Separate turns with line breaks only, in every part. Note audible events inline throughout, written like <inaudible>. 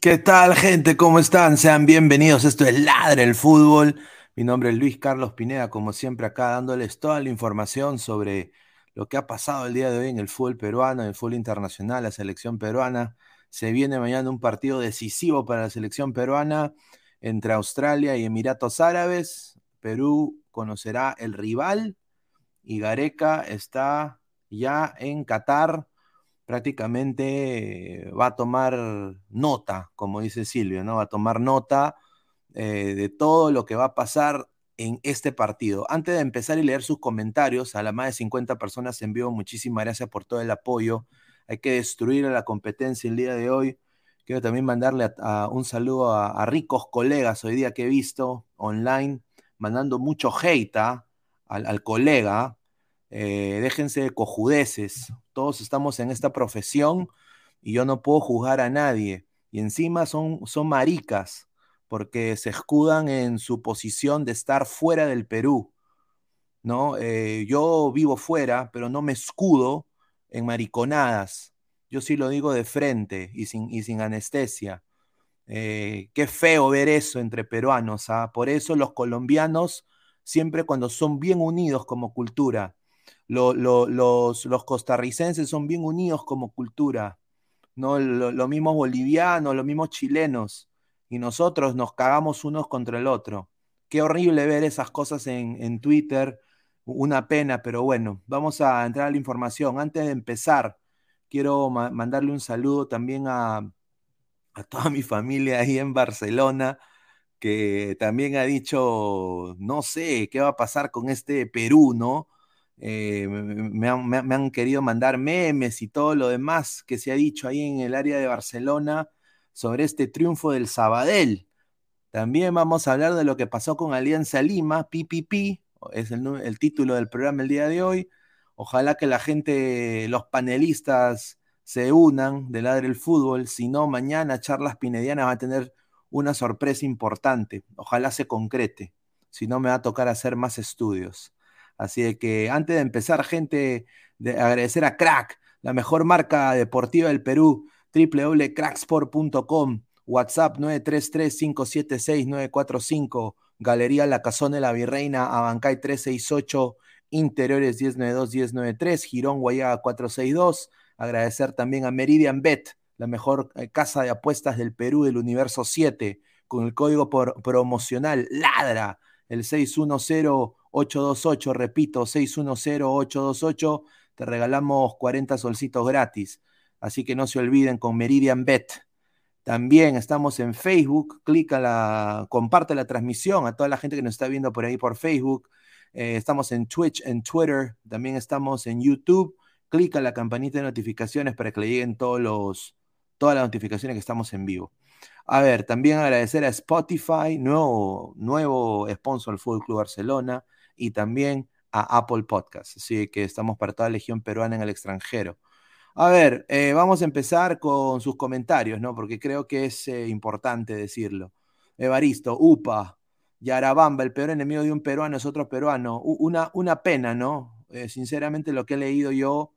¿Qué tal, gente? ¿Cómo están? Sean bienvenidos. Esto es Ladre el Fútbol. Mi nombre es Luis Carlos Pineda, como siempre, acá dándoles toda la información sobre lo que ha pasado el día de hoy en el fútbol peruano, en el fútbol internacional, la selección peruana. Se viene mañana un partido decisivo para la selección peruana entre Australia y Emiratos Árabes. Perú conocerá el rival y Gareca está ya en Qatar prácticamente va a tomar nota, como dice Silvio, ¿no? Va a tomar nota eh, de todo lo que va a pasar en este partido. Antes de empezar y leer sus comentarios, a las más de 50 personas en muchísimas gracias por todo el apoyo. Hay que destruir a la competencia el día de hoy. Quiero también mandarle un saludo a, ricos colegas hoy día que he visto online, mandando mucho hate ¿ah? al, al colega, eh, déjense de cojudeces. Todos estamos en esta profesión y yo no puedo juzgar a nadie. Y encima son, son maricas porque se escudan en su posición de estar fuera del Perú. ¿no? Eh, yo vivo fuera, pero no me escudo en mariconadas. Yo sí lo digo de frente y sin, y sin anestesia. Eh, qué feo ver eso entre peruanos. ¿ah? Por eso los colombianos, siempre cuando son bien unidos como cultura, los, costarricenses son bien unidos como cultura, ¿no? Lo, mismos bolivianos, los mismos chilenos, y nosotros nos cagamos unos contra el otro. Qué horrible ver esas cosas en, Twitter, una pena, pero bueno, vamos a entrar a la información. Antes de empezar, quiero mandarle un saludo también a, a toda mi familia ahí en Barcelona, que también ha dicho, no sé, qué va a pasar con este Perú, ¿no? Eh, me, han, querido mandar memes y todo lo demás que se ha dicho ahí en el área de Barcelona sobre este triunfo del Sabadell. También vamos a hablar de lo que pasó con Alianza Lima, PPP, es el, el título del programa el día de hoy. Ojalá que la gente, los panelistas se unan del lado del fútbol, si no, mañana Charlas Pinedianas va a tener una sorpresa importante. Ojalá se concrete, si no me va a tocar hacer más estudios. Así que antes de empezar, gente, de agradecer a Crack, la mejor marca deportiva del Perú, www.cracksport.com, WhatsApp 933-576-945, Galería La Cazón de la Virreina, Abancay 368, Interiores 1092-1093, Girón Guayaga 462. Agradecer también a Meridian Bet, la mejor eh, casa de apuestas del Perú del universo 7, con el código promocional LADRA, el 610 828, repito, 610-828, te regalamos 40 solcitos gratis. Así que no se olviden con Meridian Bet. También estamos en Facebook, clica la, comparte la transmisión a toda la gente que nos está viendo por ahí por Facebook. Eh, estamos en Twitch, en Twitter, también estamos en YouTube. Clica la campanita de notificaciones para que le lleguen todos los, todas las notificaciones que estamos en vivo. A ver, también agradecer a Spotify, nuevo, nuevo sponsor del Fútbol Club Barcelona y también a Apple Podcast. Así que estamos para toda la legión peruana en el extranjero. A ver, eh, vamos a empezar con sus comentarios, ¿no? Porque creo que es eh, importante decirlo. Evaristo, UPA, Yarabamba, el peor enemigo de un peruano es otro peruano. Una, una pena, ¿no? Eh, sinceramente, lo que he leído yo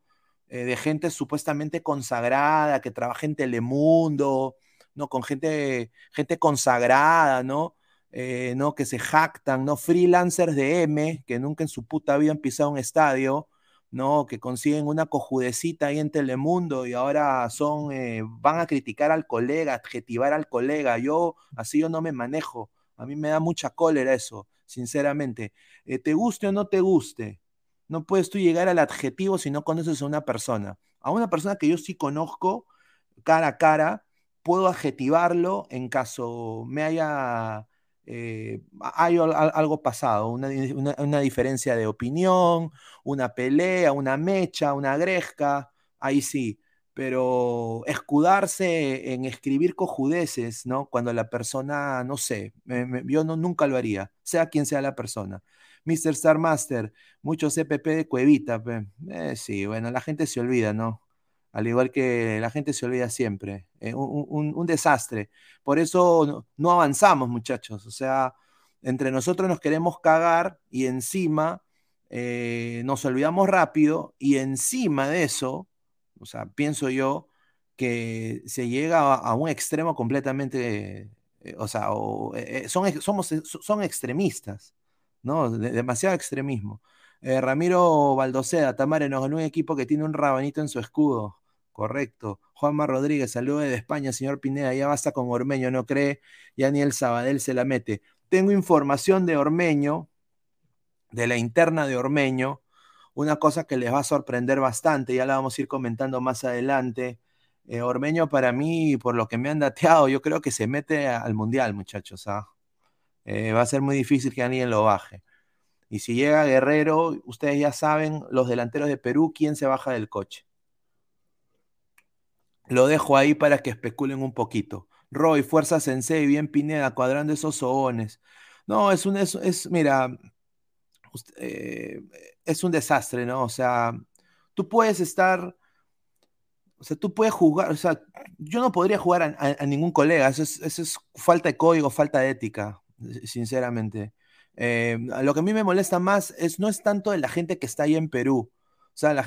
de gente supuestamente consagrada, que trabaja en Telemundo, ¿no? Con gente, gente consagrada, ¿no? Eh, ¿no? Que se jactan, ¿no? Freelancers de M, que nunca en su puta vida han pisado un estadio, ¿no? Que consiguen una cojudecita ahí en Telemundo y ahora son, eh, van a criticar al colega, adjetivar al colega. Yo, así yo no me manejo. A mí me da mucha cólera eso, sinceramente. Eh, te guste o no te guste, no puedes tú llegar al adjetivo si no conoces a una persona. A una persona que yo sí conozco cara a cara, puedo adjetivarlo en caso me haya eh, hay algo pasado, una, diferencia de opinión, una pelea, una mecha, una gresca, ahí sí, pero escudarse en escribir cojudeces, ¿no? Cuando la persona, no sé, yo no, nunca lo haría, sea quien sea la persona. Mr. Star Master, mucho CPP de cuevita, eh, sí, bueno, la gente se olvida, ¿no? Al igual que la gente se olvida siempre. Eh, un, desastre. Por eso no, avanzamos, muchachos. O sea, entre nosotros nos queremos cagar y encima eh, nos olvidamos rápido y encima de eso, o sea, pienso yo que se llega a, un extremo completamente, eh, o sea, son, somos, son extremistas, ¿no? demasiado extremismo. Ramiro Baldoceda, Tamare, nos ganó un equipo que tiene un rabanito en su escudo. Correcto. Juanma Rodríguez, saludo de España, señor Pineda, ya basta con Ormeño, no cree, ya ni el Sabadell se la mete. Tengo información de Ormeño, de la interna de Ormeño, una cosa que les va a sorprender bastante, ya la vamos a ir comentando más adelante. Eh, Ormeño para mí, por lo que me han dateado, yo creo que se mete al Mundial, muchachos. ¿ah? Eh, va a ser muy difícil que alguien lo baje. Y si llega Guerrero, ustedes ya saben, los delanteros de Perú, ¿quién se baja del coche? Lo dejo ahí para que especulen un poquito. Roy, Fuerza Sensei, bien Pineda, cuadrando esos sobones. No, es un, es, mira, eh, es un desastre, ¿no? O sea, tú puedes estar, o sea, tú puedes jugar, o sea, yo no podría jugar a, ningún colega, eso es, eso es, falta de código, falta de ética, sinceramente. Eh, lo que a mí me molesta más es, no es tanto de la gente que está ahí en Perú,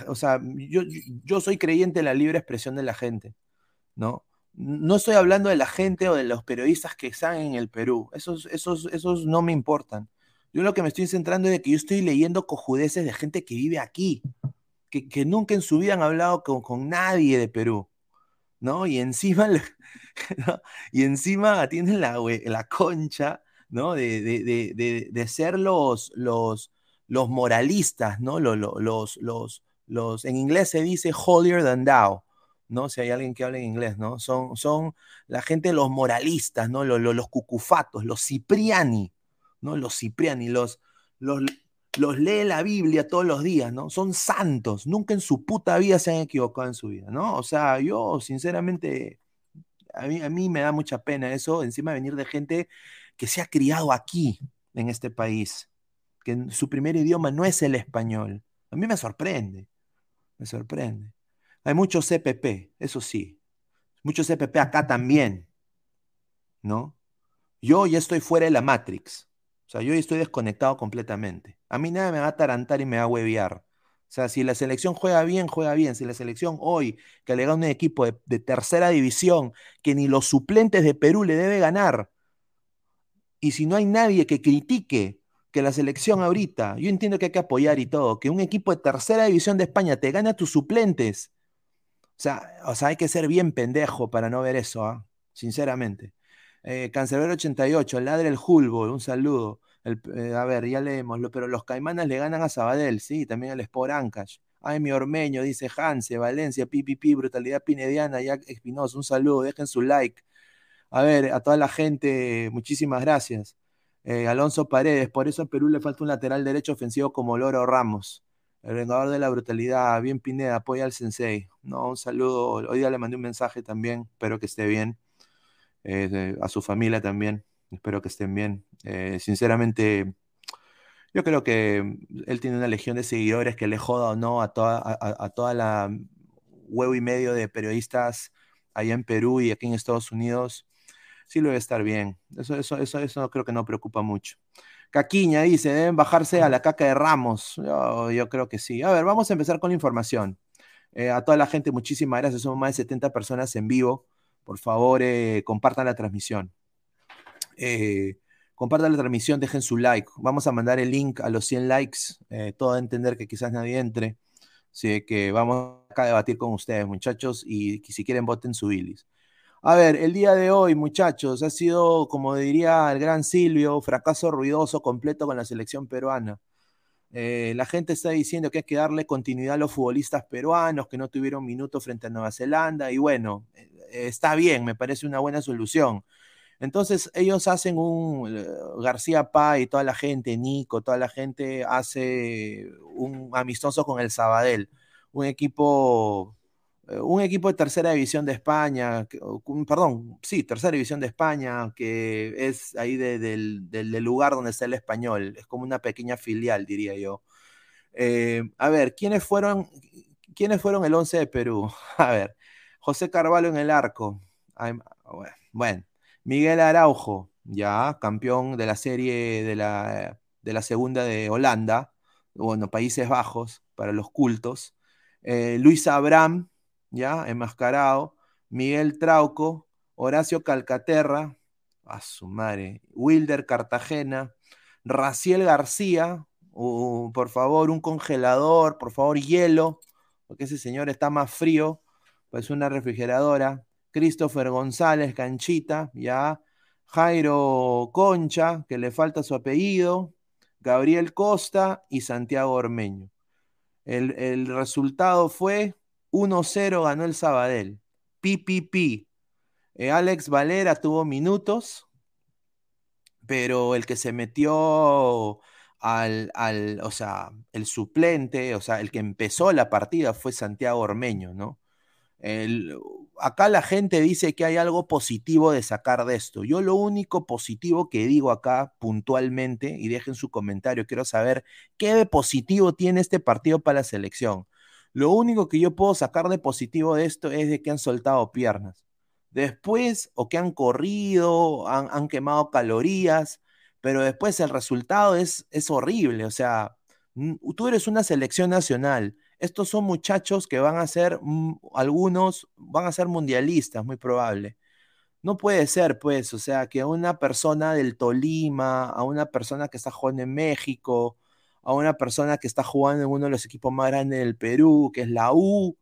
o sea, yo, yo soy creyente en la libre expresión de la gente, ¿no? No estoy hablando de la gente o de los periodistas que están en el Perú, esos, esos, esos no me importan. Yo lo que me estoy centrando es de que yo estoy leyendo cojudeces de gente que vive aquí, que, nunca en su vida han hablado con, nadie de Perú, ¿no? Y encima, <laughs> y encima tienen la, la concha, ¿no? De, de, de ser los, los, los moralistas, ¿no? Los, los, los, los, en inglés se dice holier than thou, ¿no? Si hay alguien que habla en inglés, ¿no? Son, son la gente, los moralistas, ¿no? Los, los, cipriani, los cipriani, ¿no? Los cipriani, los, los, los lee la Biblia todos los días, ¿no? Son santos, nunca en su puta vida se han equivocado en su vida, ¿no? O sea, yo sinceramente, a mí, a mí me da mucha pena eso, encima de venir de gente que se ha criado aquí, en este país, que su primer idioma no es el español. A mí me sorprende, me sorprende. Hay muchos CPP, eso sí. Muchos CPP acá también, ¿no? Yo ya estoy fuera de la Matrix. O sea, yo ya estoy desconectado completamente. A mí nada me va a tarantar y me va a hueviar. O sea, si la selección juega bien, juega bien. Si la selección hoy, que le gana un equipo de, de, tercera división, que ni los suplentes de Perú le debe ganar, y si no hay nadie que critique que la selección ahorita, yo entiendo que hay que apoyar y todo, que un equipo de tercera división de España te gana a tus suplentes. O sea, o sea, hay que ser bien pendejo para no ver eso, ¿ah? sinceramente. Eh, Cancelero 88, el ladre el Hulbo, un saludo. Eh, a ver, ya leemoslo, pero los Caimanas le ganan a Sabadell, sí, también al Sport Ancash. Ay, mi Ormeño, dice Hanse, Valencia, Pipipi, Brutalidad Pinediana, Jack Espinosa, un saludo, dejen su like. A ver, a toda la gente, muchísimas gracias. Eh, Alonso Paredes, por eso a Perú le falta un lateral derecho ofensivo como Loro Ramos. El vengador de la brutalidad, bien Pineda, apoya al Sensei. No, un saludo. Hoy día le mandé un mensaje también, espero que esté bien. Eh, a su familia también, espero que estén bien. Eh, sinceramente, Yo creo que él tiene una legión de seguidores que le joda o no a toda, a, toda la huevo y medio de periodistas allá en Perú y aquí en Estados Unidos. Sí lo debe estar bien. Eso, eso, eso, eso creo que no preocupa mucho. Caquiña dice, deben bajarse a la caca de Ramos. Yo, creo que sí. A ver, vamos a empezar con la información. Eh, a toda la gente, muchísimas gracias. Somos más de 70 personas en vivo. Por favor, eh, compartan la transmisión. Eh, compartan la transmisión, dejen su like. Vamos a mandar el link a los 100 likes. todo a entender que quizás nadie entre. Así que vamos acá a debatir con ustedes, muchachos. Y si quieren, voten su bilis. A ver, el día de hoy, muchachos, ha sido, como diría el gran Silvio, fracaso ruidoso completo con la selección peruana. Eh, la gente está diciendo que hay que darle continuidad a los futbolistas peruanos que no tuvieron minutos frente a Nueva Zelanda y bueno, eh, está bien, me parece una buena solución. Entonces ellos hacen un eh, García Pá y toda la gente, Nico, toda la gente hace un amistoso con el Sabadell, un equipo eh, un equipo de tercera división de España, perdón, sí, tercera división de España, que es ahí del, lugar donde está el español, es como una pequeña filial, diría yo. Eh, a ver, ¿quiénes fueron, ¿quiénes fueron el 11 de Perú? <laughs> A ver, José Carvalho en el arco. bueno, Miguel Araujo, ya campeón de la serie de la, de la segunda de Holanda, bueno, Países Bajos, para los cultos. Eh, Luis Abraham, ¿ya? Enmascarado, Miguel Trauco, Horacio Calcaterra, a su madre, Wilder Cartagena, Raciel García, por favor, un congelador, por favor, hielo, porque ese señor está más frío, pues una refrigeradora, Christopher González Canchita, ya, Jairo Concha, que le falta su apellido, Gabriel Costa y Santiago Ormeño. El, el resultado fue 1-0 ganó el Sabadell. PPP. Eh, Alex Valera tuvo minutos, pero el que se metió al, al, o sea, el suplente, o sea, el que empezó la partida fue Santiago Ormeño, ¿no? acá la gente dice que hay algo positivo de sacar de esto. Yo lo único positivo que digo acá puntualmente, y dejen su comentario, quiero saber qué de positivo tiene este partido para la selección. Lo único que yo puedo sacar de positivo de esto es de que han soltado piernas. Después, o que han corrido, han, quemado calorías, pero después el resultado es, es horrible. O sea, tú eres una selección nacional. Estos son muchachos que van a ser, mm, algunos van a ser mundialistas, muy probable. No puede ser, pues, o sea, que a una persona del Tolima, a una persona que está jugando en México, a una persona que está jugando en uno de los equipos más grandes del Perú, que es la U,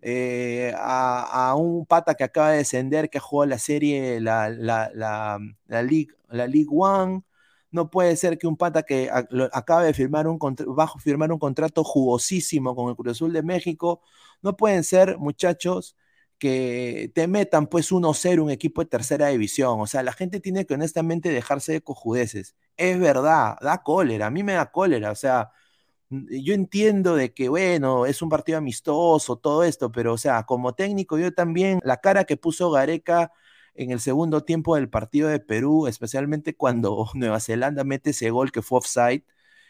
eh, a, un pata que acaba de descender, que ha jugado la serie, la, la, la, la, League, la League One. No puede ser que un pata que acaba de firmar un, firmar un contrato jugosísimo con el Cruz Azul de México, no pueden ser muchachos que te metan pues 1-0 un equipo de tercera división. O sea, la gente tiene que honestamente dejarse de cojudeces. Es verdad, da cólera, a mí me da cólera. O sea, yo entiendo de que, bueno, es un partido amistoso, todo esto, pero, o sea, como técnico, yo también, la cara que puso Gareca en el segundo tiempo del partido de Perú, especialmente cuando <laughs> Nueva Zelanda mete ese gol que fue offside,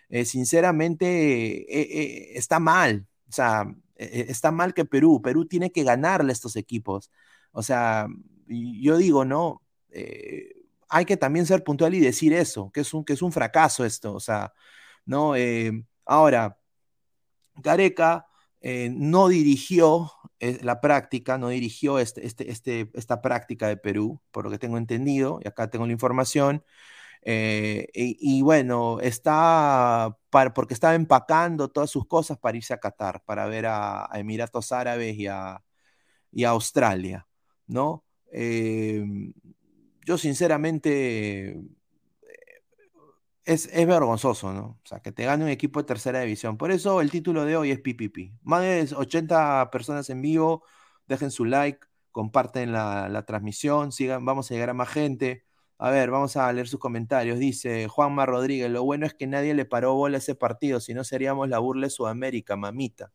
eh, sinceramente eh, eh, está mal. O sea, e-, e-, está mal que Perú, Perú tiene que ganarle a estos equipos. O sea, yo digo, ¿no? Eh, hay que también ser puntual y decir eso, que es un, que es un fracaso esto. O sea, ¿no? Eh, ahora, Gareca eh, no dirigió la práctica, no dirigió este, este, este, esta práctica de Perú, por lo que tengo entendido, y acá tengo la información. Eh, y, bueno, está porque estaba empacando todas sus cosas para irse a Qatar, para ver a, Emiratos Árabes y a, Australia, ¿no? Em, yo sinceramente eh, es, vergonzoso, ¿no? O sea, que te gane un equipo de tercera división. Por eso el título de hoy es PPP. Más de 80 personas en vivo, dejen su like, comparten la, la transmisión, sigan, vamos a llegar a más gente. A ver, vamos a leer sus comentarios. Dice Juanma Rodríguez, lo bueno es que nadie le paró bola a ese partido, si no seríamos la burla de Sudamérica, mamita.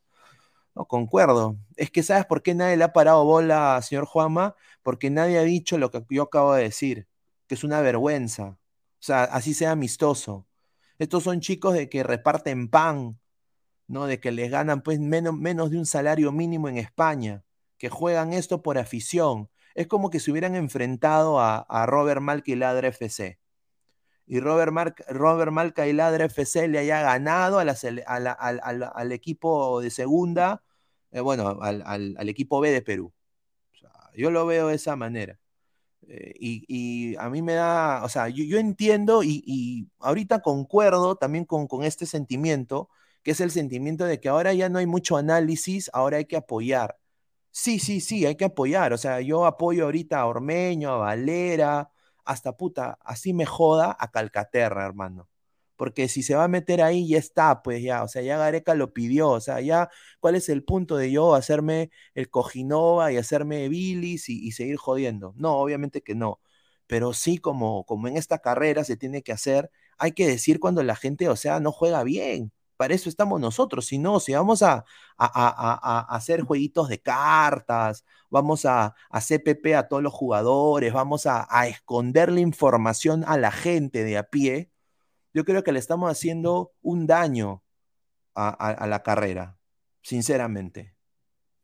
No, concuerdo. Es que ¿sabes por qué nadie le ha parado bola, señor Juanma? Porque nadie ha dicho lo que yo acabo de decir, que es una vergüenza. O sea, así sea amistoso. Estos son chicos de que reparten pan, ¿no? De que les ganan pues menos, menos de un salario mínimo en España, que juegan esto por afición. Es como que se hubieran enfrentado a, Robert Malca y Ladra FC. Y Robert, Robert Malca y Ladra FC le haya ganado al, equipo de segunda, eh, bueno, al, equipo B de Perú. yo lo veo de esa manera. Eh, y, a mí me da, o sea, yo, entiendo y, ahorita concuerdo también con este sentimiento, que es el sentimiento de que ahora ya no hay mucho análisis, ahora hay que apoyar. Sí, sí, sí, hay que apoyar. O sea, yo apoyo ahorita a Ormeño, a Valera, hasta puta, así me joda a Calcaterra, hermano. Porque si se va a meter ahí, ya está, pues ya. O sea, ya Gareca lo pidió. O sea, ya, ¿cuál es el punto de yo hacerme el Cojinova y hacerme bilis y, y seguir jodiendo? No, obviamente que no. Pero sí, como, como en esta carrera se tiene que hacer, hay que decir cuando la gente, o sea, no juega bien para eso estamos nosotros. Si no, si vamos a, hacer jueguitos de cartas, vamos a, CPP a todos los jugadores, vamos a, esconder la información a la gente de a pie, yo creo que le estamos haciendo un daño a, la carrera, sinceramente.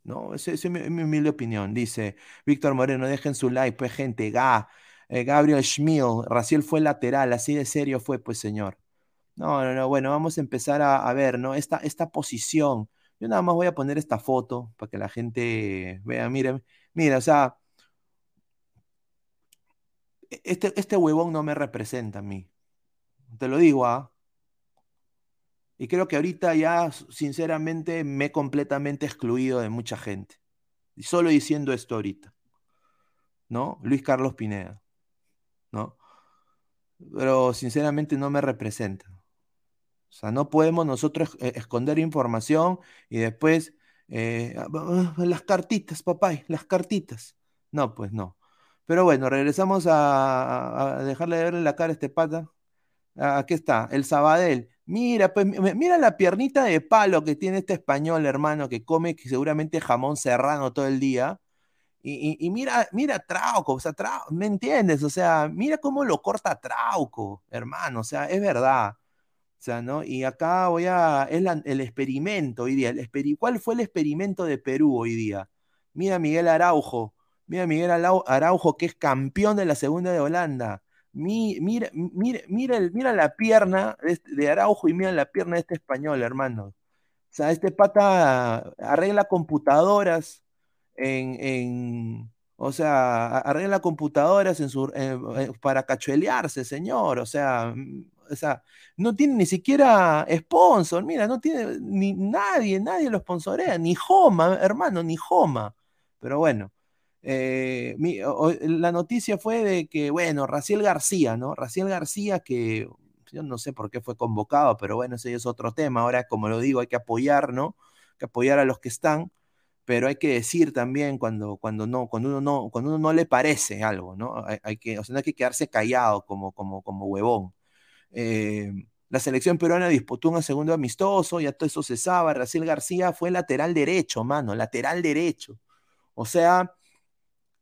¿no? Esa es mi, humilde opinión. Dice Víctor Moreno, dejen su like, pues gente, Ga, eh, Gabriel Schmiel, Raciel fue lateral, así de serio fue, pues señor. No, no, no, bueno, vamos a empezar a, ver, ¿no? Esta, esta posición. Yo nada más voy a poner esta foto para que la gente vea, miren, mira, o sea, e, este, este huevón no me representa a mí. Te lo digo, ¿ah? Y creo que ahorita ya, sinceramente, me he completamente excluido de mucha gente. Y solo diciendo esto ahorita. ¿No? Luis Carlos Pineda. ¿No? Pero sinceramente no me representa. O sea, no podemos nosotros eh, esconder información y después eh, ah, las cartitas, papá, las cartitas. No, pues no. Pero bueno, regresamos a, dejarle de verle la cara a este pata. Ah, aquí está, el Sabadell. Mira, pues mira la piernita de palo que tiene este español, hermano, que come seguramente jamón serrano todo el día. Y, mira, mira Trauco, o sea, Trauco, ¿me entiendes? O sea, mira cómo lo corta Trauco, hermano, o sea, es verdad. Sea, ¿no? Y acá voy a. Es el experimento hoy día. El ¿Cuál fue el experimento de Perú hoy día? Mira Miguel Araujo. Mira Miguel Araujo, que es campeón de la segunda de Holanda. mira, mira, mira, la pierna de Araujo y mira la pierna de este español, hermano. O sea, este pata arregla computadoras en, o sea, arregla computadoras en su, para cachuelearse, señor. O sea, o sea, no tiene ni siquiera sponsor, mira, no tiene ni nadie, nadie lo sponsorea, ni Joma, hermano, ni Joma. Pero bueno, eh, la noticia fue de que, bueno, Raciel García, ¿no? Raciel García, que yo no sé por qué fue convocado, pero bueno, ese es otro tema. Ahora, como lo digo, hay que apoyar, ¿no? Hay que apoyar a los que están, pero hay que decir también cuando, cuando, no, cuando, uno, no, cuando uno no le parece algo, ¿no? Hay, que, o sea, no hay que quedarse callado como, como, como huevón. Eh, la selección peruana disputó un segundo amistoso, ya todo eso se sabe. Raciel García fue lateral derecho, mano, lateral derecho. O sea,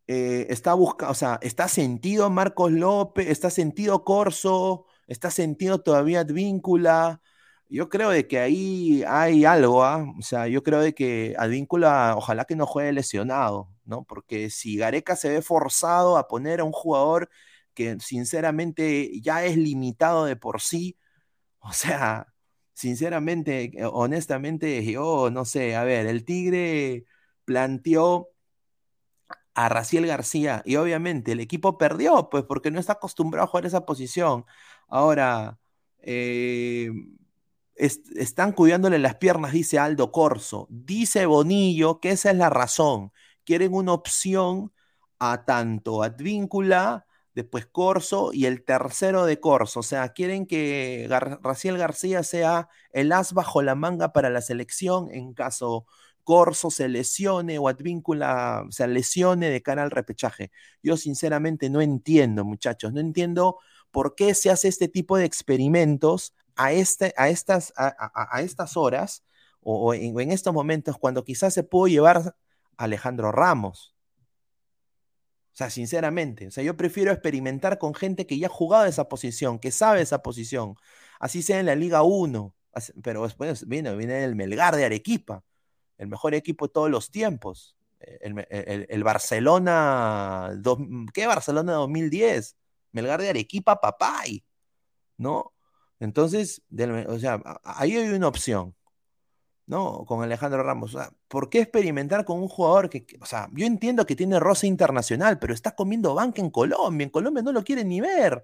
eh, está buscando, o sea, está sentido Marcos López, está sentido Corso, está sentido todavía Advíncula. Yo creo de que ahí hay algo, ¿ah? O sea, yo creo de que Advíncula, ojalá que no juegue lesionado, ¿no? Porque si Gareca se ve forzado a poner a un jugador que sinceramente ya es limitado de por sí. <laughs> O sea, sinceramente, eh, honestamente, yo no sé, a ver, el Tigre planteó a Raciel García y obviamente el equipo perdió, pues porque no está acostumbrado a jugar esa posición. Ahora, eh, están cuidándole las piernas, dice Aldo Corso. Dice Bonillo que esa es la razón. Quieren una opción a tanto Advíncula después Corso y el tercero de Corso. O sea, quieren que Raciel García sea el as bajo la manga para la selección en caso Corso se lesione o Advíncula se lesione de cara al repechaje. Yo sinceramente no entiendo, muchachos, no entiendo por qué se hace este tipo de experimentos a, este, a, estas, a, estas horas o, en, en estos momentos cuando quizás se pudo llevar a Alejandro Ramos. Sea, sinceramente, o sea, yo prefiero experimentar con gente que ya ha jugado esa posición, que sabe esa posición, así sea en la Liga 1, pero después viene, el Melgar de Arequipa, el mejor equipo de todos los tiempos, el, Barcelona, ¿qué Barcelona 2010? Melgar de Arequipa, papay, ¿no? Entonces, o sea, ahí hay una opción. ¿No? Con Alejandro Ramos. ¿Por qué experimentar con un jugador que, o sea, yo entiendo que tiene roce internacional, pero está comiendo banca en Colombia. En Colombia no lo quieren ni ver.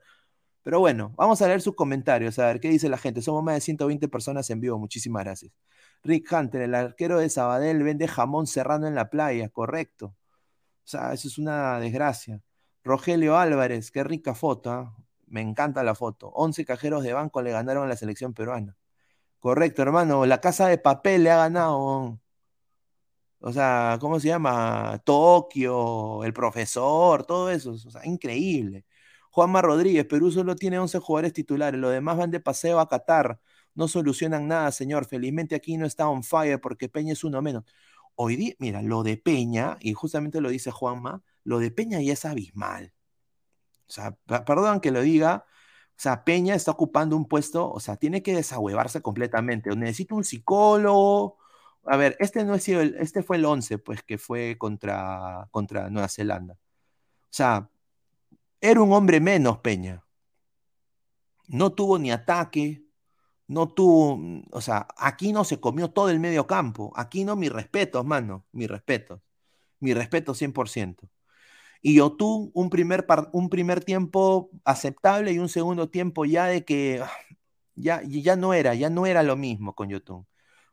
Pero bueno, vamos a leer sus comentarios, a ver qué dice la gente. Somos más de 120 personas en vivo. Muchísimas gracias. Rick Hunter, el arquero de Sabadell, vende jamón serrano en la playa, correcto. O sea, eso es una desgracia. Rogelio Álvarez, qué rica foto, ¿ah? me encanta la foto. 11 cajeros de banco le ganaron a la selección peruana. Correcto, hermano. La casa de papel le ha ganado. O sea, ¿cómo se llama? Tokio, el profesor, todo eso. O sea, increíble. Juanma Rodríguez, Perú solo tiene 11 jugadores titulares. Los demás van de paseo a Qatar. No solucionan nada, señor. Felizmente aquí no está on fire porque Peña es uno menos. Hoy día, mira, lo de Peña, y justamente lo dice Juanma, lo de Peña ya es abismal. O sea, perdón que lo diga, o sea, Peña está ocupando un puesto, o sea, tiene que desahuevarse completamente. necesita un psicólogo. A ver, este no es el, este fue el 11, pues, que fue contra, contra Nueva Zelanda. O sea, era un hombre menos, Peña. No tuvo ni ataque, no tuvo, o sea, aquí no se comió todo el medio campo. Aquí no, mi respeto, mano, mi respeto. Mi respeto 100% y tú un primer, un primer tiempo aceptable y un segundo tiempo ya de que ah, ya, ya no era, ya no era lo mismo con Yotun.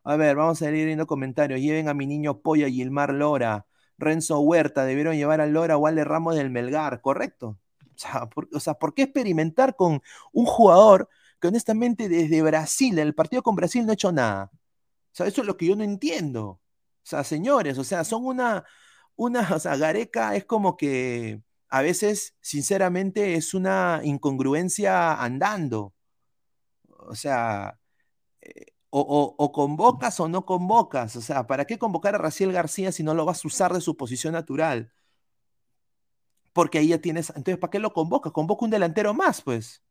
A ver, vamos a ir viendo comentarios. Lleven a mi niño Polla, Gilmar Lora, Renzo Huerta, debieron llevar a Lora o Ale Ramos del Melgar, ¿correcto? O sea, por, o sea, ¿por qué experimentar con un jugador que honestamente desde Brasil, el partido con Brasil no ha hecho nada? O sea, eso es lo que yo no entiendo. O sea, señores, o sea, son una, una, o sea, Gareca es como que a veces, sinceramente, es una incongruencia andando. O sea, eh, o, convocas o no convocas. O sea, ¿para qué convocar a Raciel García si no lo vas a usar de su posición natural? Porque ahí ya tienes, entonces, ¿para qué lo convocas? Convoca un delantero más, pues.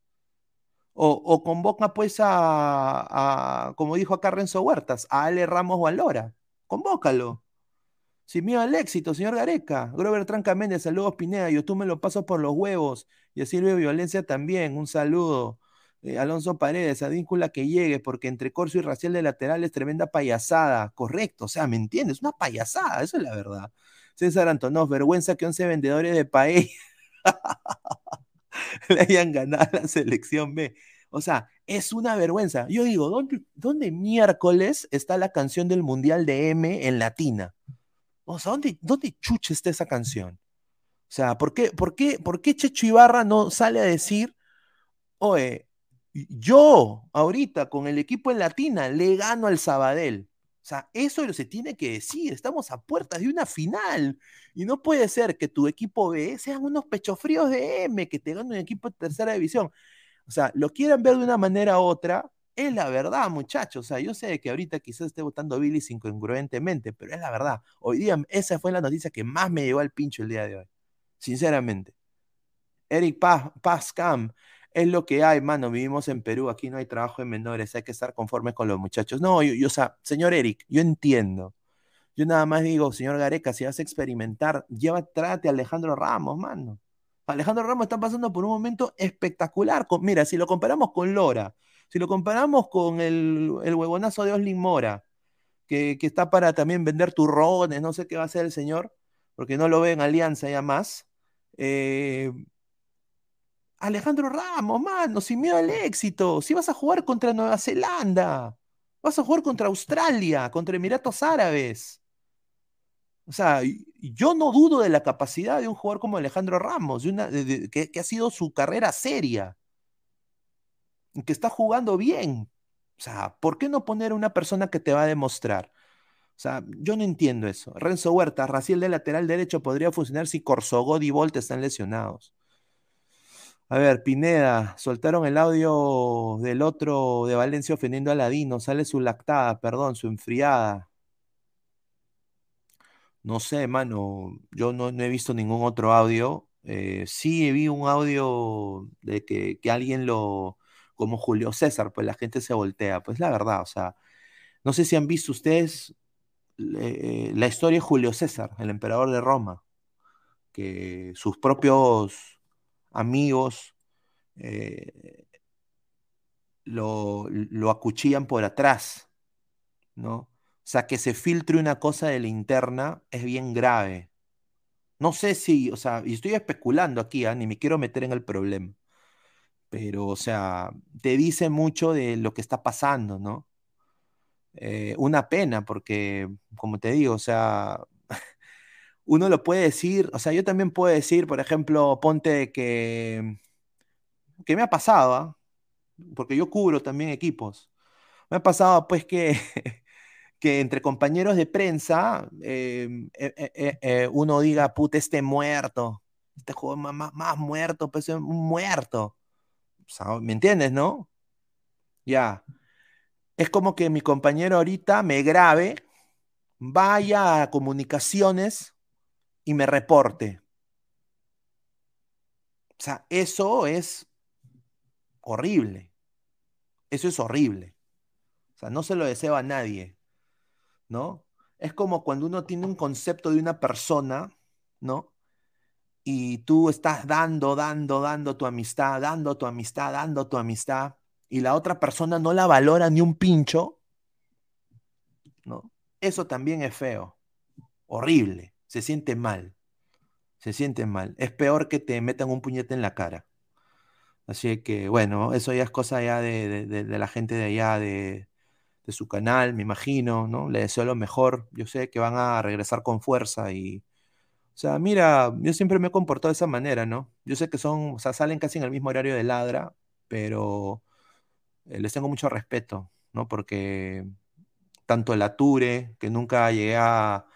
O, convoca, pues, a, como dijo acá Renzo Huertas, a Ale Ramos o a Lora. Convócalo. Sin miedo al éxito, señor Gareca. Grover Tranca Méndez, saludos Pineda. Yo tú me lo paso por los huevos. Y así Silvio Violencia también. Un saludo. Eh, Alonso Paredes, adíncula que llegue, porque entre Corso y Raciel de lateral es tremenda payasada. Correcto, o sea, ¿me entiendes? Una payasada, eso es la verdad. César Antonov, vergüenza que 11 vendedores de paella <laughs> le hayan ganado la selección B. O sea, es una vergüenza. Yo digo, ¿dónde, ¿dónde miércoles está la canción del Mundial de M en latina? O sea, ¿dónde, dónde chucha está esa canción? O sea, ¿por qué, por, qué, ¿por qué Checho Ibarra no sale a decir, oye, yo ahorita con el equipo en Latina le gano al Sabadell? O sea, eso se tiene que decir. Estamos a puertas de una final. Y no puede ser que tu equipo B sean unos pechofríos de M, que te gane un equipo de tercera división. O sea, lo quieran ver de una manera u otra, es la verdad, muchachos. O sea, yo sé que ahorita quizás esté votando Billy incongruentemente, pero es la verdad. Hoy día, esa fue la noticia que más me llevó al pincho el día de hoy. Sinceramente. Eric Paz, es lo que hay, mano. Vivimos en Perú, aquí no hay trabajo en menores, hay que estar conformes con los muchachos. No, yo, o sea, señor Eric, yo entiendo. Yo nada más digo, señor Gareca, si vas a experimentar, lleva, tráte a Alejandro Ramos, mano. Alejandro Ramos está pasando por un momento espectacular. mira, si lo comparamos con Lora, si lo comparamos con el, huevonazo de Oslin Mora, que, está para también vender turrones, no sé qué va a hacer el señor, porque no lo ve en Alianza ya más. Eh, Alejandro Ramos, mano, sin miedo al éxito. Si vas a jugar contra Nueva Zelanda, vas a jugar contra Australia, contra Emiratos Árabes. O sea, yo no dudo de la capacidad de un jugador como Alejandro Ramos, que, ha sido su carrera seria que está jugando bien. O sea, ¿por qué no poner una persona que te va a demostrar? O sea, yo no entiendo eso. Renzo Huerta, Raciel de lateral derecho podría funcionar si Corsogod y Volt están lesionados. A ver, Pineda, soltaron el audio del otro de Valencia ofendiendo a Ladino. Sale su lactada, perdón, su enfriada. No sé, mano, yo no, he visto ningún otro audio. Eh, sí vi un audio de que, alguien lo, como Julio César, pues la gente se voltea. Pues la verdad, o sea, no sé si han visto ustedes eh, la historia de Julio César, el emperador de Roma, que sus propios amigos eh, lo, acuchillan por atrás, ¿no? O sea, que se filtre una cosa de la interna es bien grave. No sé si, o sea, y estoy especulando aquí, ¿ah? ni me quiero meter en el problema, pero, o sea, te dice mucho de lo que está pasando, ¿no? Eh, una pena, porque, como te digo, o sea, <laughs> uno lo puede decir, o sea, yo también puedo decir, por ejemplo, ponte que, que me ha pasado, ¿ah? porque yo cubro también equipos. Me ha pasado pues que, <laughs> que entre compañeros de prensa em, eh, eh, uno diga, puta, este muerto, este juego más, más, muerto, pues un muerto. ¿Me entiendes, no? Ya es como que mi compañero ahorita me grabe, vaya a comunicaciones y me reporte. O sea, eso es horrible. Eso es horrible. O sea, no se lo deseo a nadie, ¿no? Es como cuando uno tiene un concepto de una persona, ¿no? Y tú estás dando, dando, dando tu amistad, dando tu amistad, dando tu amistad y la otra persona no la valora ni un pincho, ¿no? Eso también es feo, horrible, se siente mal, se siente mal. Es peor que te metan un puñete en la cara. Así que, bueno, eso ya es cosa ya de, la gente de allá, de, de, su canal, me imagino, ¿no? Le deseo lo mejor. Yo sé que van a regresar con fuerza y... O sea, mira, yo siempre me he comportado de esa manera, ¿no? Yo sé que son, o sea, salen casi en el mismo horario de ladra, pero eh, les tengo mucho respeto, ¿no? Porque tanto el Ature, que nunca llegué a,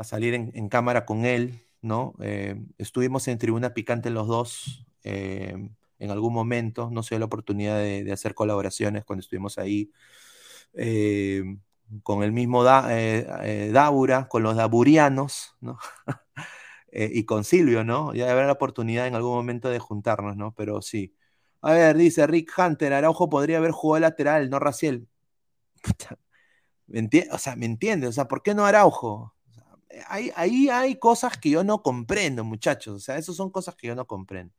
salir en, cámara con él, ¿no? Eh, estuvimos en tribuna picante los dos eh, en algún momento, no sé, la oportunidad de, hacer colaboraciones cuando estuvimos ahí. con el mismo da, Dabura, con los Daburianos, ¿no? <laughs> y con Silvio, ¿no? Ya habrá la oportunidad en algún momento de juntarnos, ¿no? Pero sí, a ver, dice Rick Hunter, Araujo podría haber jugado lateral, no Raciel. <laughs> o sea, ¿me entiendes? O sea, ¿por qué no Araujo? ahí, hay cosas que yo no comprendo, muchachos. O sea, esas son cosas que yo no comprendo.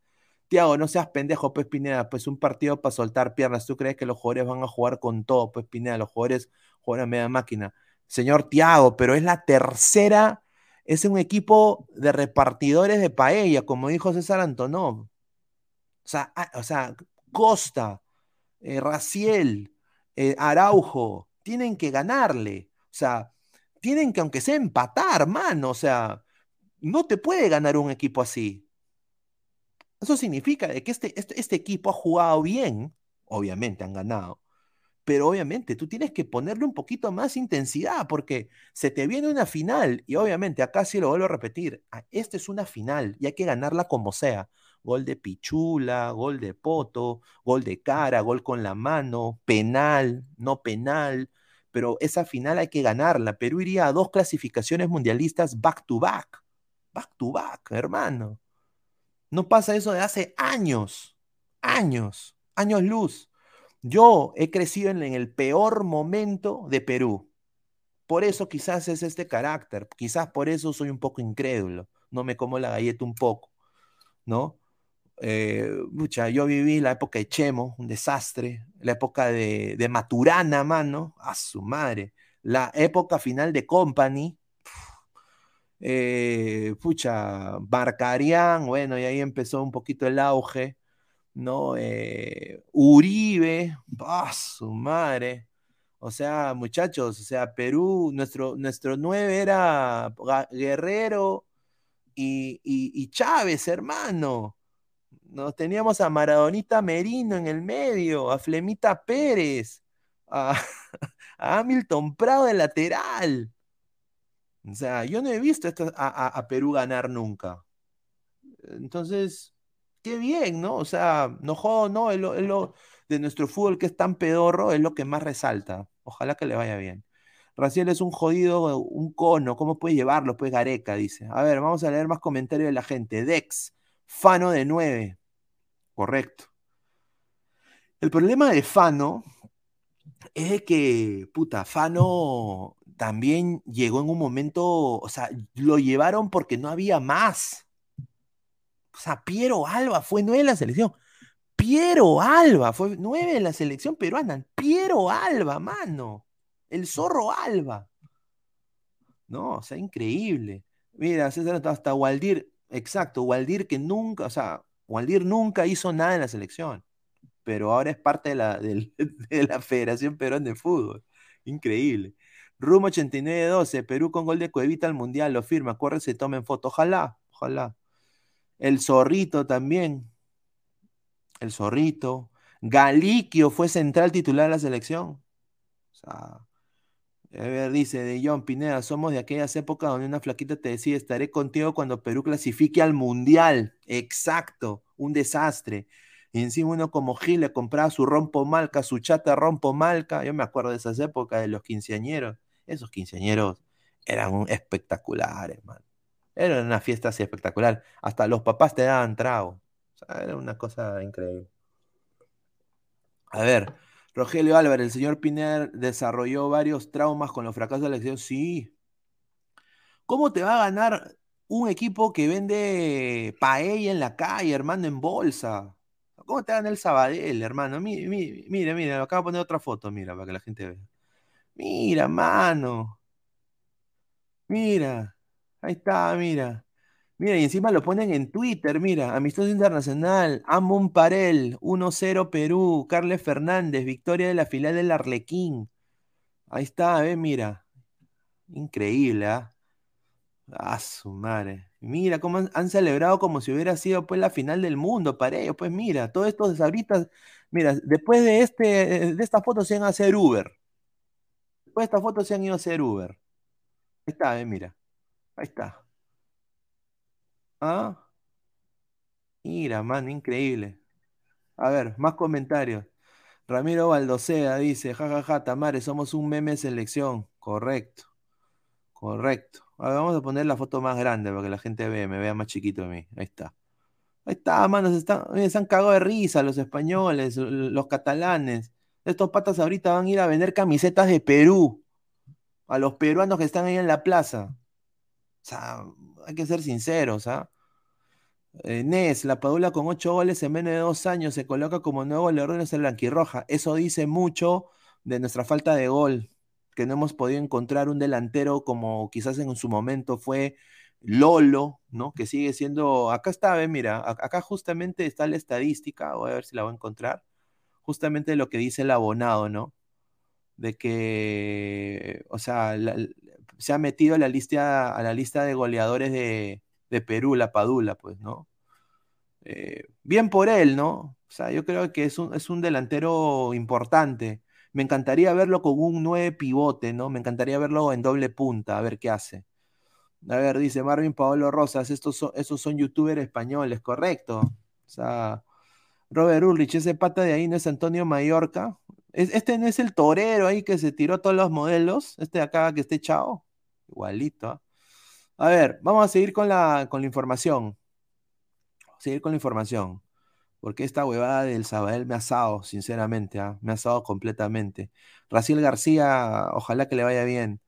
Tiago, no seas pendejo, pues Pineda, pues un partido para soltar piernas. ¿Tú crees que los jugadores van a jugar con todo, pues Pineda? Los jugadores juegan a media máquina. Señor Tiago, pero es la tercera, es un equipo de repartidores de paella, como dijo César Antonov. O sea, o sea Costa, eh, Raciel, eh, Araujo, tienen que ganarle. O sea, tienen que, aunque sea empatar, mano. O sea, no te puede ganar un equipo así. Eso significa que este, este, este equipo ha jugado bien. Obviamente han ganado pero obviamente tú tienes que ponerle un poquito más intensidad porque se te viene una final y obviamente acá sí lo vuelvo a repetir, ah, esta es una final y hay que ganarla como sea gol de Pichula, gol de Poto, gol de cara, gol con la mano, penal, no penal, pero esa final hay que ganarla. Perú iría a dos clasificaciones mundialistas back to back, back to back, hermano. No pasa eso de hace años, años, años luz. Yo he crecido en, el peor momento de Perú. Por eso quizás es este carácter, quizás por eso soy un poco incrédulo, no me como la galleta un poco, ¿no? Eh, yo viví la época de Chemo, un desastre, la época de, Maturana, mano, a su madre, la época final de Company, eh, pucha, Barcarian, bueno, y ahí empezó un poquito el auge, ¿no? Eh, Uribe, a su madre, o sea, muchachos, o sea, Perú, nuestro, nuestro 9 era Guerrero y, y Chávez, hermano. Nos teníamos a Maradonita Merino en el medio, a Flemita Pérez, a, <laughs> Hamilton Prado de lateral. O sea, yo no he visto a, Perú ganar nunca. Entonces, qué bien, ¿no? O sea, no jodo, no, es lo, de nuestro fútbol que es tan pedorro, es lo que más resalta. Ojalá que le vaya bien. Raciel es un jodido, un cono, ¿cómo puedes llevarlo? Pues Gareca, dice. A ver, vamos a leer más comentarios de la gente. Dex, Fano de 9. Correcto. El problema de Fano es que, puta, Fano también llegó en un momento, o sea, lo llevaron porque no había más. O sea, Piero Alba fue nueve en la selección. Piero Alba fue nueve en la selección peruana. Piero Alba, mano. El zorro Alba. No, o sea, increíble. Mira, César, hasta Waldir, exacto, Waldir que nunca, o sea, Waldir nunca hizo nada en la selección, pero ahora es parte de la, <laughs> de la Federación Peruana de Fútbol. Increíble. Rumo 89-12, Perú con gol de Cuevita al Mundial, lo firma, corre, se tomen foto, ojalá, ojalá. El Zorrito también, el Zorrito. Galiquio fue central titular de la selección. O sea, dice de John Pineda, somos de aquellas épocas donde una flaquita te decía, estaré contigo cuando Perú clasifique al Mundial. Exacto, un desastre. Y encima uno como Gil le compraba su rompo malca, su chata rompo malca. Yo me acuerdo de esas épocas de los quinceañeros. Esos quinceañeros eran espectaculares, man. Era una fiesta así espectacular. Hasta los papás te daban trago. Era una cosa increíble. A ver, Rogelio Álvarez, el señor Piner desarrolló varios traumas con los fracasos de la elección. Sí. ¿Cómo te va a ganar un equipo que vende paella en la calle, hermano, en bolsa? ¿Cómo te gana el Sabadell, hermano? Mira, mira, mira, acabo de poner otra foto, mira, para que la gente vea. Mira, mano. Mira. Ahí está, mira. Mira, y encima lo ponen en Twitter, mira, Amistoso Internacional, Amon Parel, 1-0 Perú, Carles Fernández, victoria de la final del Arlequín. Ahí está, ve, mira. Increíble, ¿ah? Ah, su madre. Mira cómo han, celebrado como si hubiera sido pues la final del mundo para ellos. Pues mira, todos estos ahorita, mira, después de este, de esta foto se van a hacer Uber. Después de esta foto se han ido a hacer Uber. Ahí está, ve, mira. Ahí está. Ah, mira, man, increíble. A ver, más comentarios. Ramiro Baldocea dice, jajaja, ja, ja, Tamare, somos un meme selección. Correcto, correcto. A ver, vamos a poner la foto más grande para que la gente vea, me vea más chiquito de mí. Ahí está. Ahí está, manos, están, se han cagado de risa los españoles, los catalanes. Estos patas ahorita van a ir a vender camisetas de Perú a los peruanos que están ahí en la plaza. O sea, hay que ser sinceros, ¿ah? Eh, la Padula con ocho goles en menos de dos años se coloca como nuevo goleador en Blanquirroja. Eso dice mucho de nuestra falta de gol, que no hemos podido encontrar un delantero como quizás en su momento fue Lolo, ¿no? Que sigue siendo. Acá está, ve, mira, acá justamente está la estadística, voy a ver si la voy a encontrar. Justamente lo que dice el abonado, ¿no? De que, o sea, se ha metido a la lista, a la lista de goleadores de, Perú, la Padula, pues, ¿no? Eh, bien por él, ¿no? O sea, yo creo que es un, es un delantero importante. Me encantaría verlo con un nueve pivote, ¿no? Me encantaría verlo en doble punta, a ver qué hace. A ver, dice Marvin Paolo Rosas, estos son, estos son youtubers españoles, correcto. O sea, Robert Ulrich, ese pata de ahí no es Antonio Mallorca. este no es el torero ahí que se tiró todos los modelos, este de acá que esté echado. Igualito. A ver, vamos a seguir con la, con la información. seguir con la información. Porque esta huevada del Sabadell me ha asado, sinceramente, ¿ah? me ha asado completamente. Raciel García, ojalá que le vaya bien.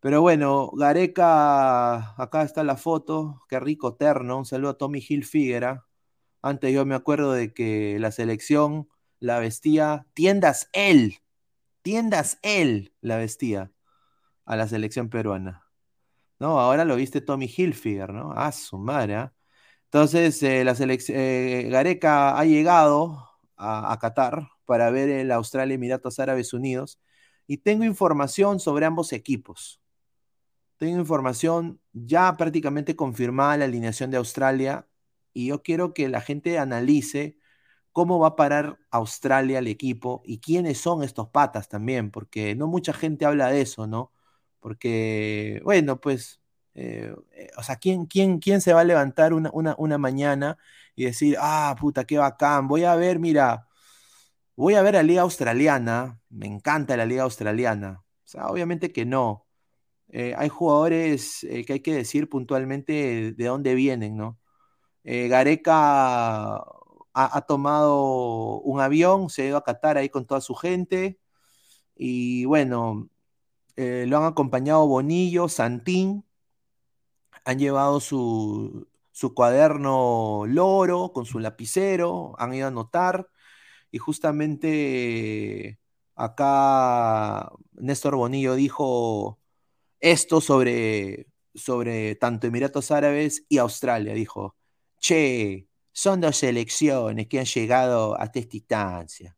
Pero bueno, Gareca, acá está la foto, qué rico terno. Un saludo a Tommy Hill Figuera. Antes yo me acuerdo de que la selección la vestía, tiendas él, tiendas él la vestía a la selección peruana. ¿No? Ahora lo viste Tommy Hilfiger, ¿no? Ah, su madre. ¿ah? Entonces, eh, la eh, Gareca ha llegado a, Qatar para ver el Australia Emiratos Árabes Unidos y tengo información sobre ambos equipos. Tengo información ya prácticamente confirmada la alineación de Australia y yo quiero que la gente analice cómo va a parar Australia el equipo y quiénes son estos patas también, porque no mucha gente habla de eso, ¿no? Porque, bueno, pues, eh, eh, o sea, ¿quién, quién, quién se va a levantar una, una, mañana y decir, ah, puta, qué bacán, voy a ver, mira, voy a ver la liga australiana, me encanta la liga australiana, O sea, obviamente que no. Eh, hay jugadores que hay que decir puntualmente de dónde vienen, ¿no? Gareca ha, tomado un avión, se ha ido a Qatar ahí con toda su gente. Y bueno, lo han acompañado Bonillo, Santín. Han llevado su, su cuaderno loro con su lapicero, han ido a anotar. Y justamente acá Néstor Bonillo dijo esto sobre, sobre tanto Emiratos Árabes y Australia. Dijo, che, son dos selecciones que han llegado hasta esta instancia.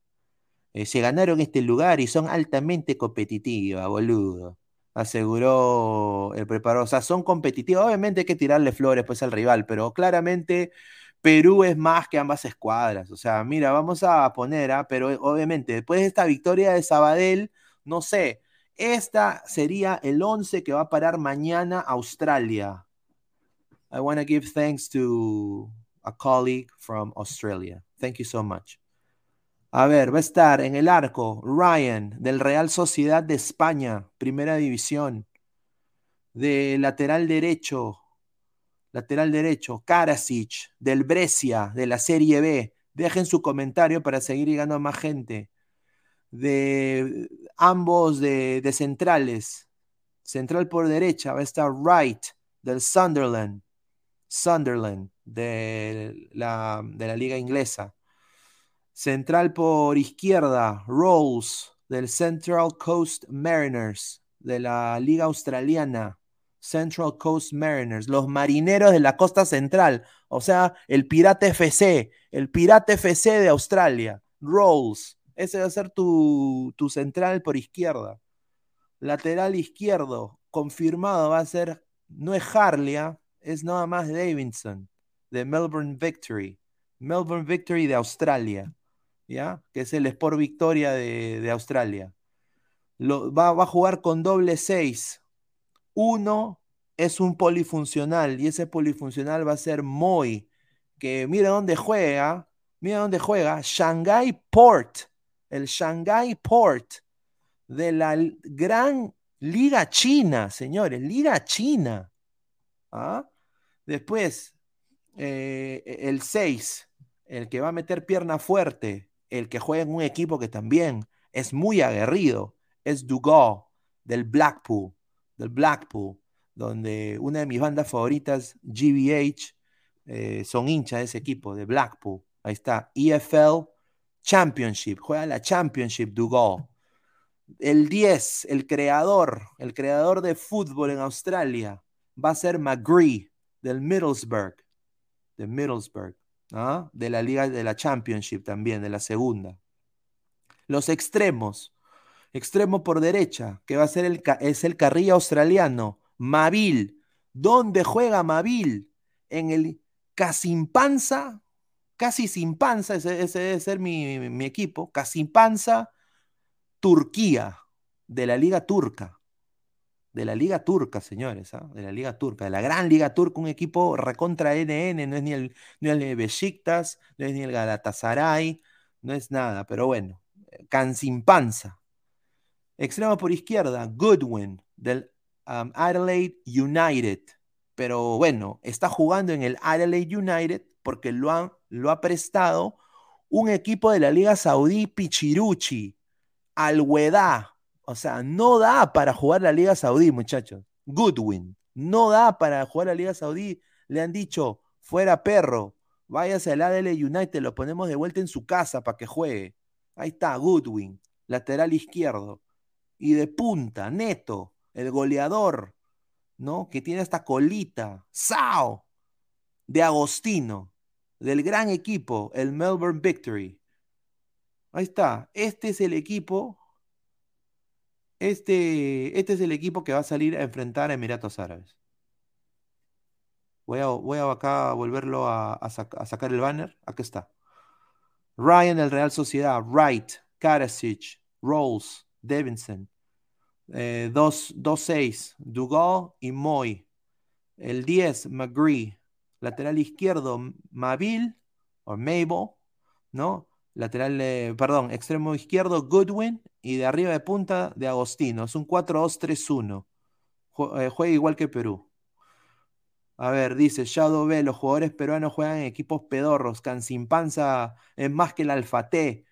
Eh, se ganaron este lugar y son altamente competitivas, boludo. Aseguró el preparador. O sea, son competitivas. Obviamente hay que tirarle flores pues al rival, pero claramente Perú es más que ambas escuadras. O sea, mira, vamos a poner, ¿ah? pero obviamente después de esta victoria de Sabadell, no sé, esta sería el 11 que va a parar mañana Australia. I want to give thanks to a colleague from Australia. Thank you so much. A ver, va a estar en el arco Ryan del Real Sociedad de España, primera división. De lateral derecho, lateral derecho, Karasic del Brescia, de la Serie B. Dejen su comentario para seguir llegando a más gente. De ambos de, centrales. Central por derecha va a estar Wright del Sunderland. Sunderland de la, de la liga inglesa. Central por izquierda, Rolls del Central Coast Mariners de la liga australiana. Central Coast Mariners, los marineros de la costa central, o sea, el Pirata FC, el Pirata FC de Australia, Rolls, ese va a ser tu, tu central por izquierda. Lateral izquierdo, confirmado, va a ser, no es Harlia, es nada más Davidson, de Melbourne Victory, Melbourne Victory de Australia, ¿ya? Que es el Sport Victoria de, Australia. Lo, va, a jugar con doble 6, uno es un polifuncional y ese polifuncional va a ser Moy, que mira dónde juega, mira dónde juega, Shanghai Port, el Shanghai Port de la gran Liga China, señores, Liga China. ¿Ah? Después, eh, el 6, el que va a meter pierna fuerte, el que juega en un equipo que también es muy aguerrido, es Dugo del Blackpool del Blackpool, donde una de mis bandas favoritas, GBH, eh, son hinchas de ese equipo, de Blackpool. Ahí está, EFL Championship, juega la Championship Dougal. El 10, el creador, el creador de fútbol en Australia, va a ser McGree, del Middlesbrough, de Middlesbrough, de la liga de la Championship también, de la segunda. Los extremos, extremo por derecha, que va a ser el, es el carril australiano, Mavil. ¿Dónde juega Mavil? En el Casimpanza, casi sin panza, ese, debe ser mi, mi equipo, Casimpanza, Turquía, de la Liga Turca. De la Liga Turca, señores, ¿ah? de la Liga Turca, de la gran Liga Turca, un equipo recontra NN, no es ni el, ni el no es ni el Galatasaray, no es nada, pero bueno, Casimpanza, Extremo por izquierda, Goodwin del um, Adelaide United. Pero bueno, está jugando en el Adelaide United porque lo, lo ha prestado un equipo de la Liga Saudí, Pichiruchi, al O sea, no da para jugar la Liga Saudí, muchachos. Goodwin, no da para jugar la Liga Saudí. Le han dicho, fuera perro, váyase al Adelaide United, lo ponemos de vuelta en su casa para que juegue. Ahí está, Goodwin, lateral izquierdo y de punta, Neto, el goleador, ¿no? Que tiene esta colita, Sao, de Agostino, del gran equipo, el Melbourne Victory. Ahí está, este es el equipo, este, este es el equipo que va a salir a enfrentar a Emiratos Árabes. Voy a, voy a volverlo a, sacar el banner. Aquí está. Ryan, el Real Sociedad. Wright, Karasic, Rolls, Davidson. 2-6, eh, Dugal y Moy. El 10, McGree. Lateral izquierdo, Mabel o Mabel, ¿no? Lateral, eh, perdón, extremo izquierdo, Goodwin. Y de arriba de punta, de Agostino. Es un 4-2-3-1. Eh, juega igual que Perú. A ver, dice Shadow B, los jugadores peruanos juegan en equipos pedorros, Panza es más que el Alfate.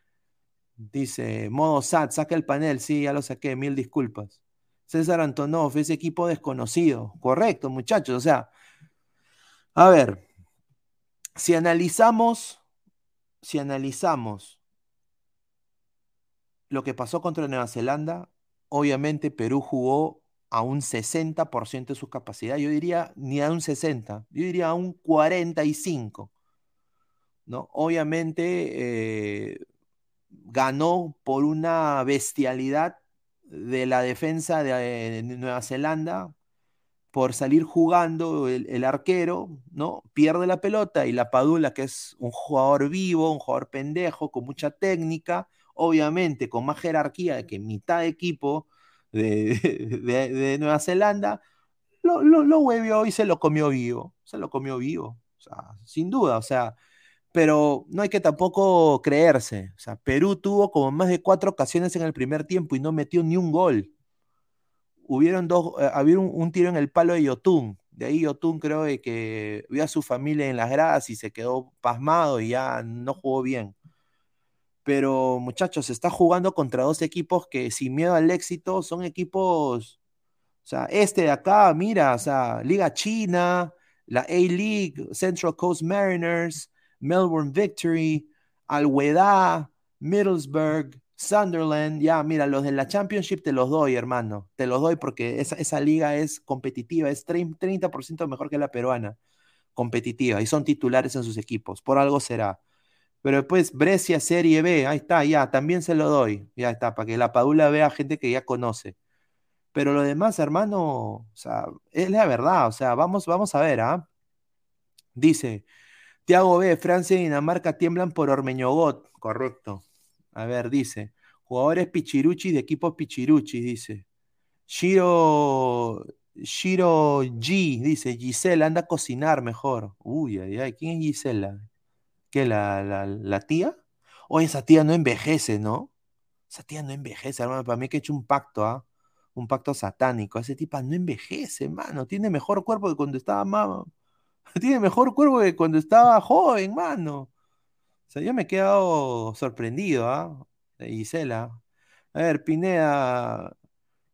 Dice, modo SAT, saca el panel, sí, ya lo saqué, mil disculpas. César Antonov, ese equipo desconocido. Correcto, muchachos, o sea, a ver, si analizamos, si analizamos lo que pasó contra Nueva Zelanda, obviamente Perú jugó a un 60% de su capacidad. Yo diría ni a un 60, yo diría a un 45. ¿no? Obviamente eh, ganó por una bestialidad de la defensa de, Nueva Zelanda, por salir jugando el, arquero, ¿no? Pierde la pelota y la Padula, que es un jugador vivo, un jugador pendejo, con mucha técnica, obviamente con más jerarquía que mitad de equipo, de, <laughs> Nueva Zelanda, lo, lo, huevió y se lo comió vivo. Se lo comió vivo. Sin duda. O sea, pero no hay que tampoco creerse. Perú tuvo como más de cuatro ocasiones en el primer tiempo y no metió ni un gol. Hubieron dos, eh, había un, tiro en el palo de Yotun. De ahí Yotun creo que vio a su familia en las gradas y se quedó pasmado y ya no jugó bien. Pero muchachos, se está jugando contra dos equipos que sin miedo al éxito son equipos, o sea, este de acá, mira, o sea, Liga China, la A-League, Central Coast Mariners, Melbourne Victory, Alweda, Middlesbrough, Sunderland, ya, mira, los de la Championship te los doy, hermano, te los doy porque esa, esa liga es competitiva, es 30% mejor que la peruana, competitiva, y son titulares en sus equipos, por algo será. Pero después Brescia Serie B, ahí está, ya, también se lo doy. Ya está, para que la Padula vea gente que ya conoce. Pero lo demás, hermano, o sea, es la verdad, o sea, vamos, vamos a ver, ¿ah? Dice, Tiago B, Francia y Dinamarca tiemblan por Ormeñogot, correcto. A ver, dice, jugadores pichiruchis de equipos pichiruchis, dice. Shiro, Shiro G, dice, Gisela, anda a cocinar mejor. Uy, ay, ay, ¿quién es Gisela? ¿Qué, la, la, tía? Oye, esa tía no envejece, ¿no? Esa tía no envejece, hermano. Para mí que he hecho un pacto, ¿ah? Un pacto satánico. Ese tipo no envejece, hermano. Tiene mejor cuerpo que cuando estaba más. <laughs> Tiene mejor cuerpo que cuando estaba joven, mano. O sea, yo me he quedado sorprendido, ¿ah? De Gisela. A ver, Pineda.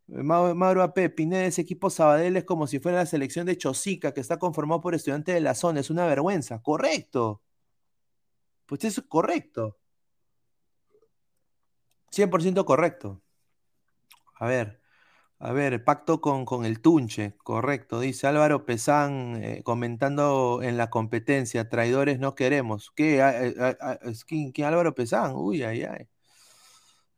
Mauro AP, Pineda, ese equipo Sabadell es como si fuera la selección de Chosica, que está conformado por estudiantes de la zona. Es una vergüenza. Correcto. Pues eso es correcto. 100% correcto. A ver, a ver, pacto con, con el Tunche, correcto. Dice Álvaro Pesán eh, comentando en la competencia, traidores no queremos. ¿Qué? ¿Quién, Álvaro Pesán? Uy, ay, ay.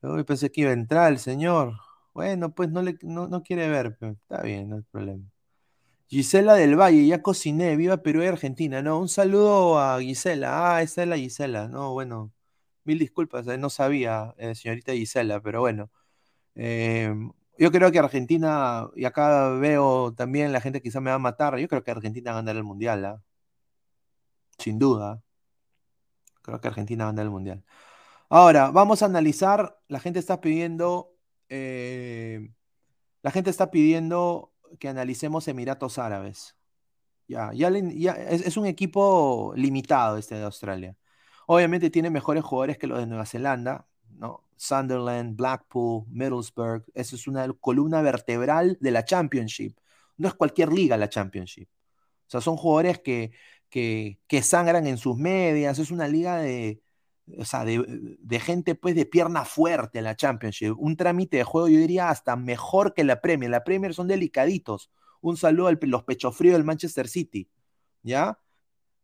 Yo pensé que iba a entrar el señor. Bueno, pues no, le, no, quiere ver, está bien, no hay problema. Gisela del Valle, ya cociné, viva Perú y Argentina. No, un saludo a Gisela. Ah, esa es la Gisela. No, bueno, mil disculpas, eh, no sabía, eh, señorita Gisela, pero bueno. Em, yo creo que Argentina, y acá veo también la gente quizá me va a matar, yo creo que Argentina va a ganar el Mundial, ¿ah? Sin duda. Creo que Argentina va a ganar el Mundial. Ahora, vamos a analizar, la gente está pidiendo, eh, la gente está pidiendo que analicemos Emiratos Árabes. Ya, ya, es, un equipo limitado este de Australia. Obviamente tiene mejores jugadores que los de Nueva Zelanda, ¿no? Sunderland, Blackpool, Middlesbrough. Eso es una columna vertebral de la Championship. No es cualquier liga la Championship. O sea, son jugadores que, que, que sangran en sus medias. Es una liga de, o sea, de, gente pues de pierna fuerte en la Championship. Un trámite de juego, yo diría, hasta mejor que la Premier. La Premier son delicaditos. Un saludo a los pechos fríos del Manchester City, ¿ya?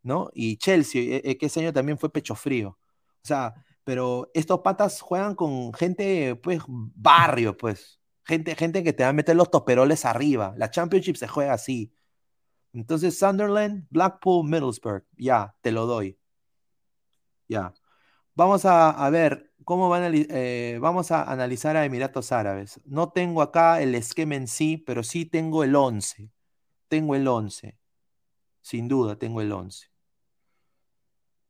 ¿No? Y Chelsea, e, e, que ese año también fue pecho frío. O sea, pero estos patas juegan con gente, pues, barrio, pues. Gente, gente que te va a meter los toperoles arriba. La Championship se juega así. Entonces, Sunderland, Blackpool, Middlesbrough, ya, te lo doy. Ya. Vamos a, ver cómo van a, eh, vamos a analizar a Emiratos Árabes. No tengo acá el esquema en sí, pero sí tengo el 11. Tengo el 11. Sin duda, tengo el 11.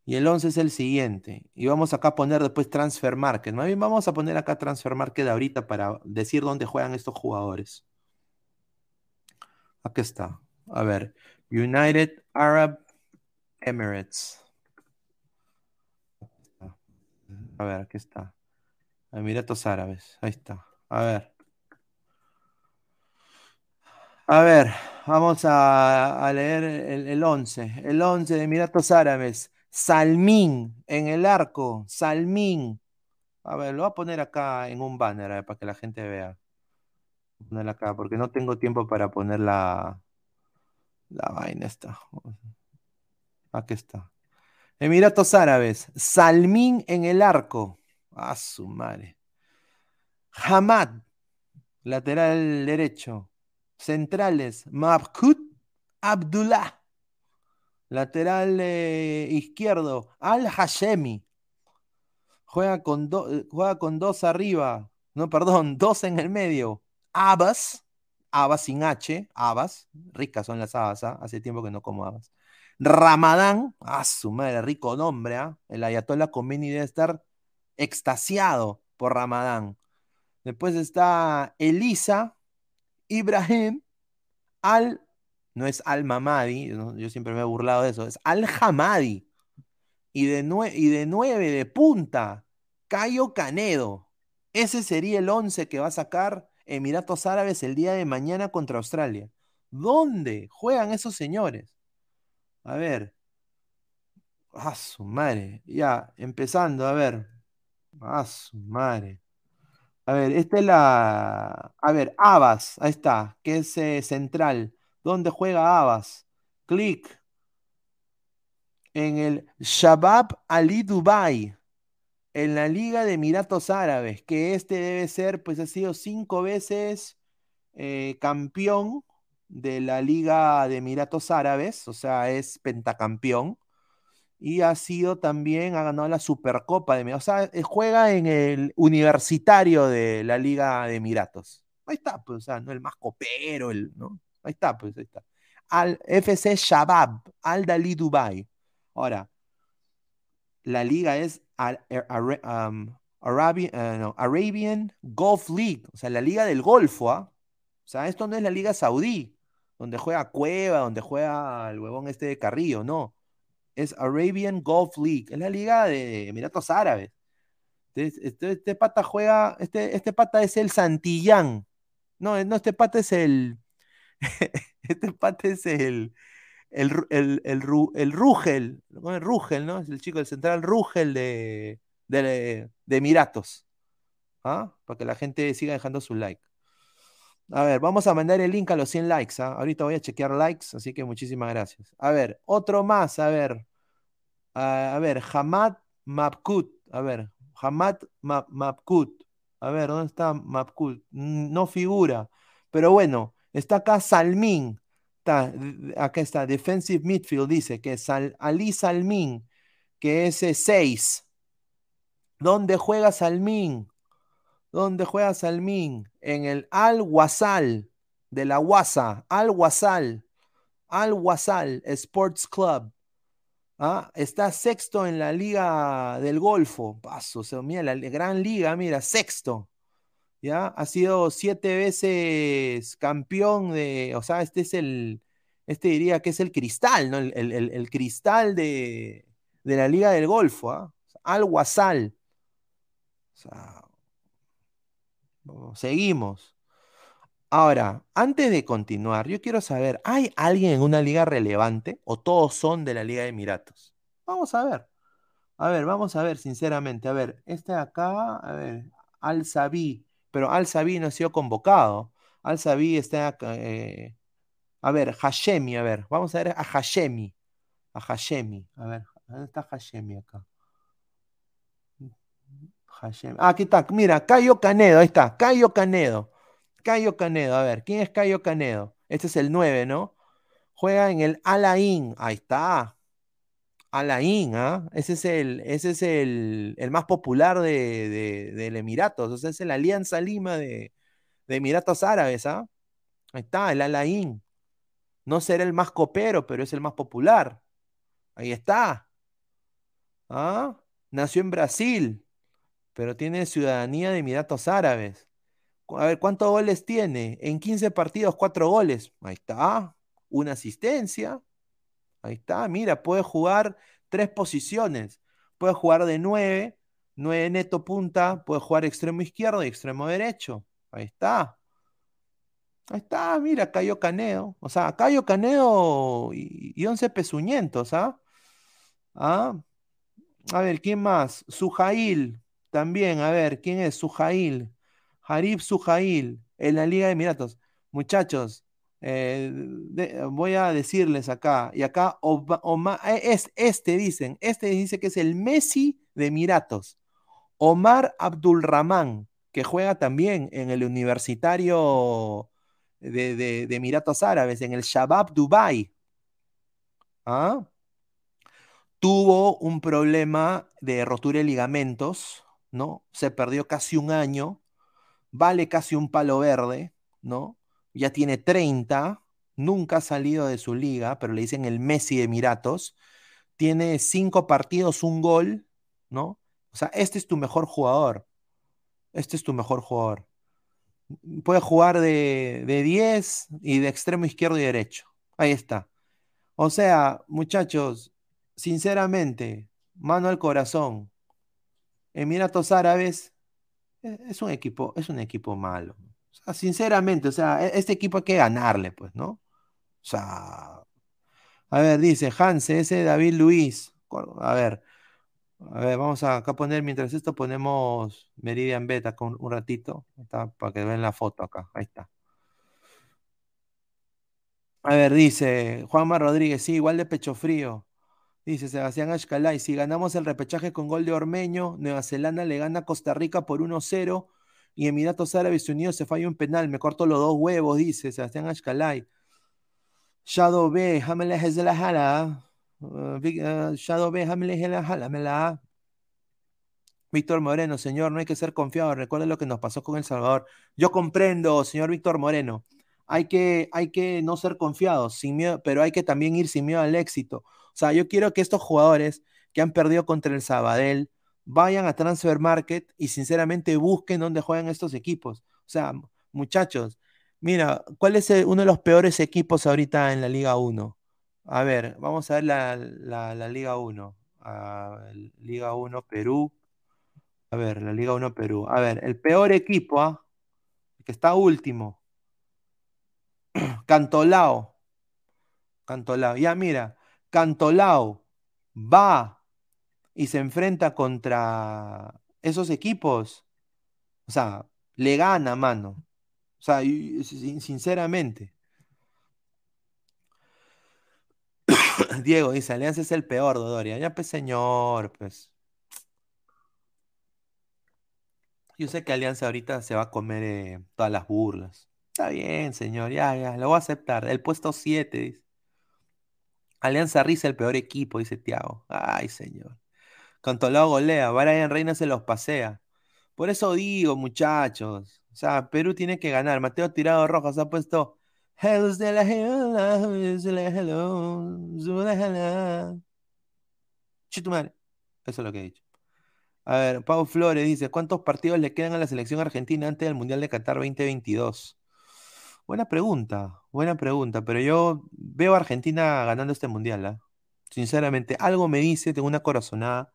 Y el 11 es el siguiente. Y vamos acá a poner después Transfer Market. Más bien vamos a poner acá Transfer Market ahorita para decir dónde juegan estos jugadores. Aquí está. A ver. United Arab Emirates. A ver, aquí está. Emiratos Árabes. Ahí está. A ver. A ver, vamos a, leer el, el 11. El 11 de Emiratos Árabes. Salmín en el arco. Salmín. A ver, lo voy a poner acá en un banner para que la gente vea. Poner acá, porque no tengo tiempo para poner la, la vaina esta. Aquí está. Emiratos Árabes. Salmín en el arco. A su madre. Hamad, lateral derecho. Centrales. Mabkut Abdullah. Lateral eh, izquierdo. Al Hashemi. Juega con, juega con dos arriba. No, perdón, <laughs> dos en el medio. Abbas. Abbas sin H. Abbas. Ricas son las habas. ¿ah? Hace tiempo que no como Abbas. Ramadán. A su madre, rico nombre. ¿ah? El Ayatollah Khomeini debe estar extasiado por Ramadán. Después está Elisa, Ibrahim, Al, no es Al Mamadi, yo siempre me he burlado de eso, es Al Hamadi. Y de, y de nueve de punta, Cayo Canedo. Ese sería el once que va a sacar Emiratos Árabes el día de mañana contra Australia. ¿Dónde juegan esos señores? A ver. A su madre. Ya, empezando, a ver. A su madre. A ver, esta es la. A ver, Abbas, ahí está, que es eh, central. ¿Dónde juega Abbas? Clic. En el Shabab Ali Dubai, en la Liga de Emiratos Árabes, que este debe ser, pues ha sido cinco veces eh, campeón de la Liga de Emiratos Árabes, o sea, es pentacampeón y ha sido también, ha ganado la Supercopa de Emiratos. O sea, eh, juega en el universitario de la Liga de Emiratos. Ahí está, pues, o sea, no el más copero, el, ¿no? Ahí está, pues, ahí está. Al FC Shabab, Al Dali Dubai. Ahora, la liga es eh, um, Arabian, Arabian, Golf League, o sea, la liga del Golfo, ¿ah? O sea, esto no es la liga saudí, donde juega Cueva, donde juega el huevón este de Carrillo, no es Arabian Golf League, es la liga de Emiratos Árabes. Este, este, pata juega, este, este pata es el Santillán. No, no, este pata es el. <laughs> este pata es el. El, el, el, el Rugel, el Rugel, ¿no? Es el chico del central Rugel de, de, de Emiratos. ¿Ah? Para que la gente siga dejando su like. A ver, vamos a mandar el link a los 100 likes. ¿ah? Ahorita voy a chequear likes, así que muchísimas gracias. A ver, otro más, a ver. a ver, Hamad Mapkut. A ver, Hamad Mapkut. A ver, ¿dónde está Mapkut? No figura. Pero bueno, está acá Salmin. Está, acá está, Defensive Midfield, dice que es Ali Salmin, que es 6. ¿Dónde juega Salmin? ¿Dónde juega Salmín? En el Al Wasal de la Wasa, Al Wasal, Al Wasal Sports Club. ¿Ah? Está sexto en la Liga del Golfo. Paso, se mira, la gran liga, mira, sexto. ¿Ya? Ha sido siete veces campeón de. O sea, este es el. Este diría que es el cristal, ¿no? El, cristal de, la Liga del Golfo. ¿ah? Al Wasal. O sea, Seguimos. Ahora, antes de continuar, yo quiero saber, ¿hay alguien en una liga relevante o todos son de la Liga de Emiratos? Vamos a ver. A ver, vamos a ver, sinceramente. A ver, este de acá, a ver, Al Sabi, pero Al Sabi no ha sido convocado. Al Sabi está eh, a ver, Hashemi, a ver, vamos a ver a Hashemi. A Hashemi, a ver, ¿dónde está Hashemi acá? Ah, aquí está. Mira, Cayo Canedo, ahí está. Cayo Canedo. Cayo Canedo, a ver, ¿quién es Cayo Canedo? Este es el 9, ¿no? Juega en el Alain. Ahí está. Alain, ¿ah? Ese es el, ese es el, más popular de, del Emiratos. O sea, es la Alianza Lima de, de Emiratos Árabes, ¿ah? Ahí está, el Alain. No será el más copero, pero es el más popular. Ahí está. ¿Ah? Nació en Brasil, pero tiene ciudadanía de Emiratos Árabes. A ver, ¿cuántos goles tiene? En 15 partidos, 4 goles. Ahí está. Una asistencia. Ahí está. Mira, puede jugar tres posiciones. Puede jugar de 9, 9 neto punta, puede jugar extremo izquierdo y extremo derecho. Ahí está. Ahí está, mira, Cayo Caneo. O sea, Cayo Caneo y, y 11 pezuñentos, ¿ah? ¿ah? A ver, ¿quién más? Sujail, también, a ver, ¿quién es? Sujail. Harib Sujail, en la Liga de Emiratos. Muchachos, eh, voy a decirles acá, y acá eh, es este, dicen, este dice que es el Messi de Emiratos. Omar Abdulrahman, que juega también en el universitario de, Emiratos Árabes, en el Shabab Dubai. ¿Ah? Tuvo un problema de rotura de ligamentos, ¿no? Se perdió casi un año, vale casi un palo verde, ¿no? Ya tiene 30, nunca ha salido de su liga, pero le dicen el Messi de Emiratos. Tiene cinco partidos, un gol, ¿no? O sea, este es tu mejor jugador. Este es tu mejor jugador puede jugar de, de 10 y de extremo izquierdo y derecho. Ahí está. O sea, muchachos, sinceramente, mano al corazón, Emiratos Árabes e, es un equipo, es un equipo malo. sinceramente, o sea, e, este equipo hay que ganarle, pues, ¿no? O sea, a ver, dice Hanse, ese David Luis. A ver, a ver, vamos a acá poner, mientras esto ponemos Meridian Beta con un ratito, para que vean la foto acá, ahí está. A ver, dice Juanma Rodríguez, sí, igual de pecho frío. Dice Sebastián Ashkalay, si ganamos el repechaje con gol de Ormeño, Nueva Zelanda le gana a Costa Rica por 1-0 y Emiratos Árabes Unidos se falla un penal, me corto los dos huevos, dice Sebastián Ashkalay. Shadow B, es de la jala. Uh, Shadow B, la Víctor Moreno, señor, no hay que ser confiado. Recuerda lo que nos pasó con El Salvador. Yo comprendo, señor Víctor Moreno. Hay que, hay que no ser confiados, sin miedo, pero hay que también ir sin miedo al éxito. O sea, yo quiero que estos jugadores que han perdido contra el Sabadell vayan a Transfer Market y sinceramente busquen dónde juegan estos equipos. O sea, muchachos, mira, ¿cuál es uno de los peores equipos ahorita en la Liga 1? A ver, vamos a ver la, Liga 1. Liga 1 Perú. A ver, la Liga 1 Perú. A ver, el peor equipo, ¿ah? que está último. <clears throat> Cantolao. Cantolao. Ya mira, Cantolao va y se enfrenta contra esos equipos. O sea, le gana, mano. O sea, sinceramente. <coughs> Diego dice, Alianza es el peor, Dodoria. Ya, pues, señor, pues. Yo sé que Alianza ahorita se va a comer eh, todas las burlas. Está bien, señor, ya, ya, lo voy a aceptar. El puesto 7, dice. Alianza Risa, el peor equipo, dice Tiago. Ay, señor. Cantolao golea, Brian Reina se los pasea. Por eso digo, muchachos. O sea, Perú tiene que ganar. Mateo Tirado Rojas ha puesto Hello, de la hello, Chitumare. Eso es lo que he dicho. A ver, Pau Flores dice, ¿cuántos partidos le quedan a la selección argentina antes del Mundial de Qatar 2022? Buena pregunta, buena pregunta, pero yo veo a Argentina ganando este Mundial, ¿ah? Sinceramente, algo me dice, tengo una corazonada,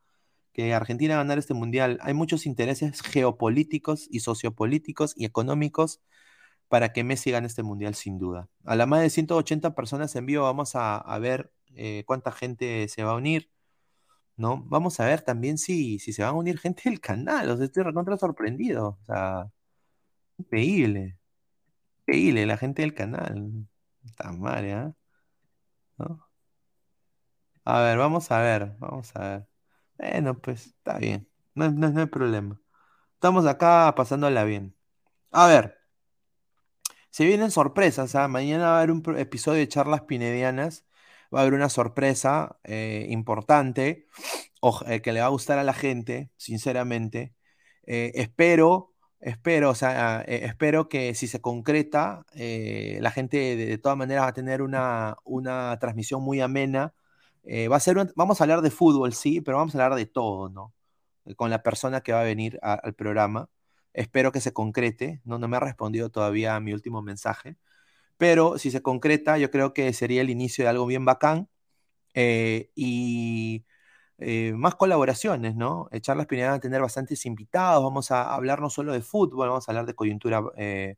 que Argentina ganar este Mundial. Hay muchos intereses geopolíticos y sociopolíticos y económicos para que Messi gane este mundial sin duda. A la más de 180 personas en vivo vamos a, ver eh, cuánta gente se va a unir, ¿no? Vamos a ver también si, si se van a unir gente del canal, o sea, estoy recontra sorprendido, o sea, increíble, increíble la gente del canal, está mal, ¿eh? ¿No? A ver, vamos a ver, vamos a ver. Bueno, pues está bien, no, no hay problema. Estamos acá pasándola bien. A ver. Se vienen sorpresas, ¿ah? Mañana va a haber un episodio de charlas pinedianas. Va a haber una sorpresa eh, importante eh, que le va a gustar a la gente, sinceramente. Eh, espero, espero, o sea, espero que si se concreta, la gente de, todas maneras va a tener una, una transmisión muy amena Eh, va a ser vamos a hablar de fútbol, sí, pero vamos a hablar de todo, ¿no? Con la persona que va a venir al programa. Espero que se concrete. No, no me ha respondido todavía a mi último mensaje. Pero si se concreta, yo creo que sería el inicio de algo bien bacán. Eh, y eh, más colaboraciones, ¿no? Charlas Pineda van a tener bastantes invitados. Vamos a hablar no solo de fútbol, vamos a hablar de coyuntura eh,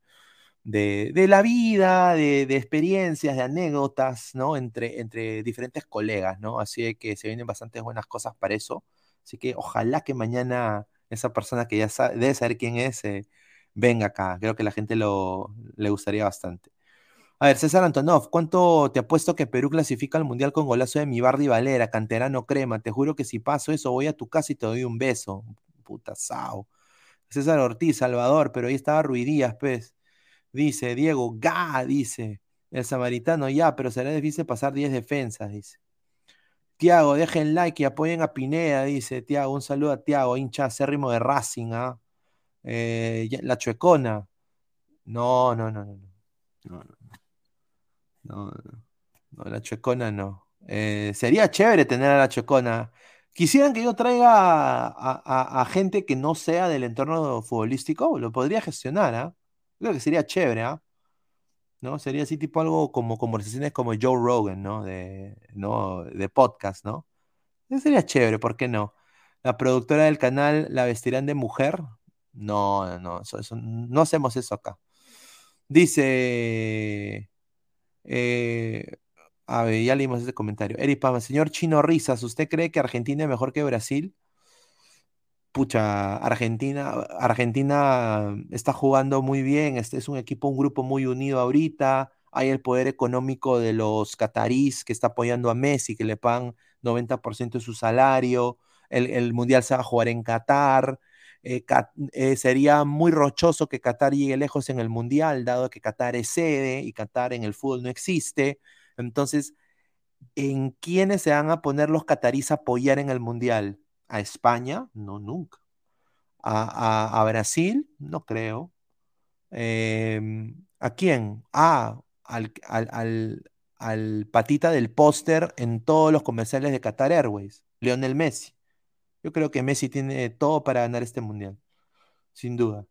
de, la vida, de, experiencias, de anécdotas, ¿no? Entre, entre diferentes colegas, ¿no? Así que se vienen bastantes buenas cosas para eso. Así que ojalá que mañana esa persona que ya sabe, debe saber quién es, venga acá. Creo que la gente lo, le gustaría bastante. A ver, César Antonov, ¿cuánto te apuesto que Perú clasifica al Mundial con golazo de mi Bardi Valera, canterano crema? Te juro que si paso eso, voy a tu casa y te doy un beso. Puta sao. César Ortiz, Salvador, pero ahí estaba Ruidías, pues. Dice, Diego, ga, dice. El samaritano, ya, pero será difícil pasar 10 defensas, dice. Tiago, dejen like y apoyen a Pineda, dice Tiago. Un saludo a Tiago, hincha acérrimo de Racing, ¿ah? Eh, la chuecona. No, no, no, no. No, no. No, no, la chuecona no. Eh, sería chévere tener a la chuecona. Quisieran que yo traiga a, gente que no sea del entorno futbolístico, lo podría gestionar, ¿ah? Creo que sería chévere, ¿ah? ¿No? Sería así tipo algo como conversaciones como Joe Rogan, ¿no? De, ¿no? de podcast, ¿no? sería chévere, ¿por qué no? La productora del canal la vestirán de mujer. No, no, no hacemos eso acá. Dice eh, a ver, ya leímos ese comentario. Eric Pama, señor Chino Risas, ¿usted cree que Argentina es mejor que Brasil? Pucha, Argentina, Argentina está jugando muy bien, este es un equipo, un grupo muy unido ahorita. Hay el poder económico de los catarís que está apoyando a Messi, que le pagan 90% de su salario. El, mundial se va a jugar en Qatar. Eh, eh, sería muy rochoso que Qatar llegue lejos en el Mundial, dado que Qatar es sede y Qatar en el fútbol no existe. Entonces, ¿en quiénes se van a poner los catarís a apoyar en el Mundial? ¿A España? No, nunca. ¿A, Brasil? No creo. Em, ¿A quién? Ah, al, al patita del póster en todos los comerciales de Qatar Airways, Lionel Messi. Yo creo que Messi tiene todo para ganar este mundial, sin duda.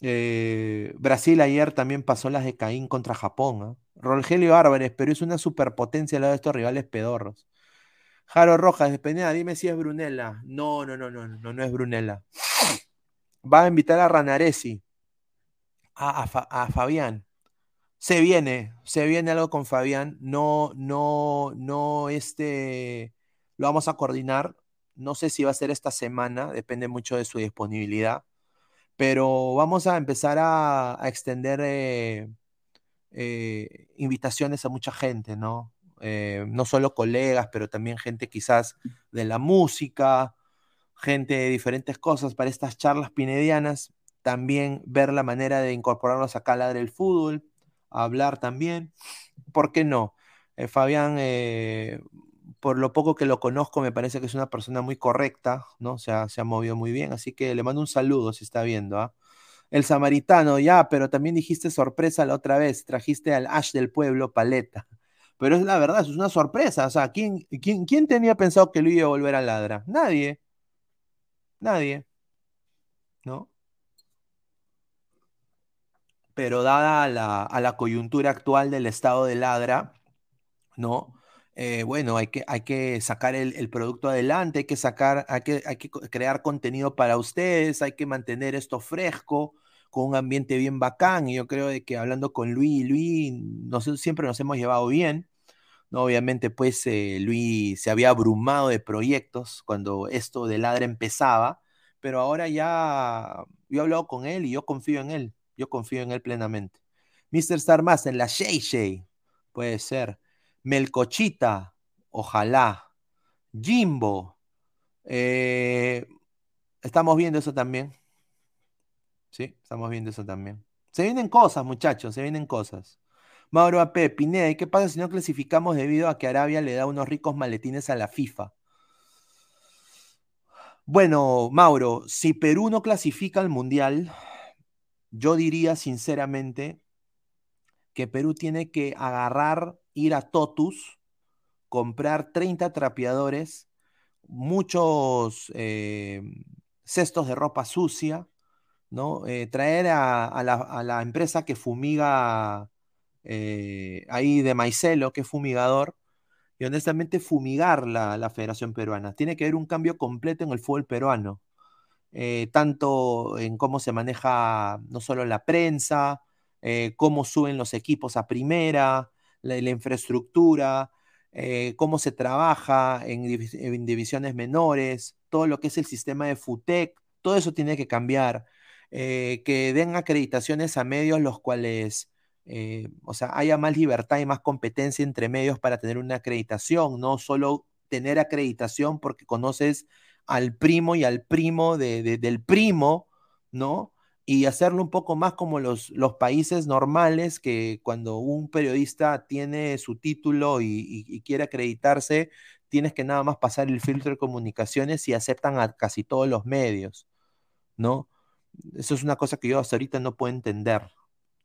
Eh, Brasil ayer también pasó las de Caín contra Japón. ¿ah? Rogelio Álvarez, pero es una superpotencia al lado de estos rivales pedorros. Jaro Rojas, de dime si es Brunella. No, no, no, no, no, no es Brunella. Va a invitar a Ranaresi, a, a, Fabián. Se viene, se viene algo con Fabián. No, no, no, este, lo vamos a coordinar. No sé si va a ser esta semana, depende mucho de su disponibilidad, pero vamos a empezar a, extender eh, eh, invitaciones a mucha gente, ¿no? Eh, no solo colegas, pero también gente quizás de la música, gente de diferentes cosas para estas charlas pinedianas, también ver la manera de incorporarlos acá a la del fútbol, hablar también. ¿Por qué no? Fabián por lo poco que lo conozco, me parece que es una persona muy correcta, ¿no? O sea, se ha movido muy bien, así que le mando un saludo si está viendo, ¿ah? El samaritano, ya, pero también dijiste sorpresa la otra vez, trajiste al Ash del pueblo, paleta. Pero es la verdad, es una sorpresa. O sea, ¿quién, quién, quién tenía pensado que lo iba a volver a ladra? Nadie. Nadie. ¿No? Pero dada la, a la coyuntura actual del estado de ladra, ¿no? Eh, bueno, hay que, hay que sacar el, producto adelante, hay que sacar, hay que, hay que crear contenido para ustedes, hay que mantener esto fresco, con un ambiente bien bacán. Y yo creo de que hablando con Luis, Luis, nosotros siempre nos hemos llevado bien. ¿no? Obviamente, pues eh, Luis se había abrumado de proyectos cuando esto de Ladra empezaba, pero ahora ya yo he hablado con él y yo confío en él, yo confío en él plenamente. Mr. Star en la Shay Shay, puede ser. Melcochita, ojalá. Jimbo, eh, estamos viendo eso también. Sí, estamos viendo eso también. Se vienen cosas, muchachos, se vienen cosas. Mauro AP, Pineda, ¿y qué pasa si no clasificamos debido a que Arabia le da unos ricos maletines a la FIFA? Bueno, Mauro, si Perú no clasifica al Mundial, yo diría sinceramente que Perú tiene que agarrar ir a Totus comprar 30 trapeadores, muchos eh, cestos de ropa sucia, ¿no? Eh, traer a, la, empresa que fumiga eh, ahí de Maicelo, que es fumigador, y honestamente fumigar la, Federación Peruana. Tiene que haber un cambio completo en el fútbol peruano, tanto en cómo se maneja no solo la prensa, cómo suben los equipos a primera, la infraestructura, eh, cómo se trabaja en, divisiones menores, todo lo que es el sistema de FUTEC, todo eso tiene que cambiar. Eh, que den acreditaciones a medios los cuales, eh, o sea, haya más libertad y más competencia entre medios para tener una acreditación, no solo tener acreditación porque conoces al primo y al primo del primo, ¿no? Y hacerlo un poco más como los, los países normales, que cuando un periodista tiene su título y, quiere acreditarse, tienes que nada más pasar el filtro de comunicaciones y aceptan a casi todos los medios, ¿no? Eso es una cosa que yo hasta ahorita no puedo entender.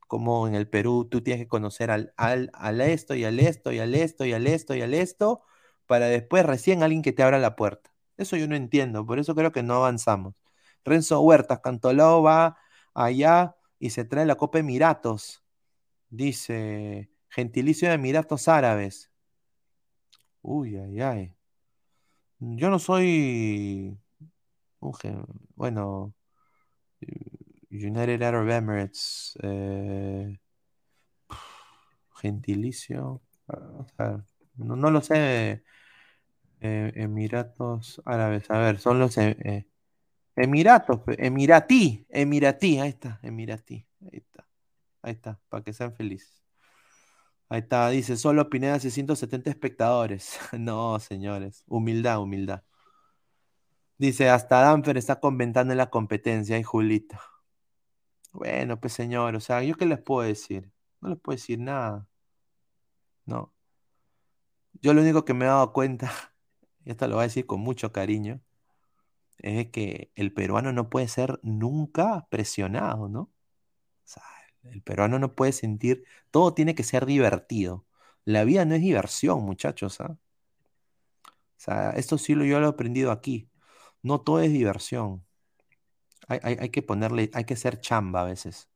Como en el Perú tú tienes que conocer al, al, al esto y al esto y al esto y al esto y al esto, para después recién alguien que te abra la puerta. Eso yo no entiendo, por eso creo que no avanzamos. Renzo Huertas, Cantolao va allá y se trae la Copa Emiratos. Dice, gentilicio de Emiratos Árabes. Uy, ay, ay. Yo no soy, bueno, United Arab Emirates, eh, gentilicio, no, lo sé, eh, Emiratos Árabes, a ver, son los... Eh, Emiratos, Emiratí, Emiratí, ahí está, Emiratí, ahí está, ahí está, para que sean felices. Ahí está, dice, solo Pineda 670 espectadores. <laughs> no, señores, humildad, humildad. Dice, hasta Danfer está comentando en la competencia, y Julita. Bueno, pues señor, o sea, ¿yo qué les puedo decir? No les puedo decir nada. No. Yo lo único que me he dado cuenta, <laughs> y esto lo voy a decir con mucho cariño, es que el peruano no puede ser nunca presionado, ¿no? O sea, el peruano no puede sentir, todo tiene que ser divertido. La vida no es diversión, muchachos, ¿ah? O sea, esto sí lo, yo lo he aprendido aquí. No todo es diversión. Hay, que ponerle, hay que ser chamba a veces.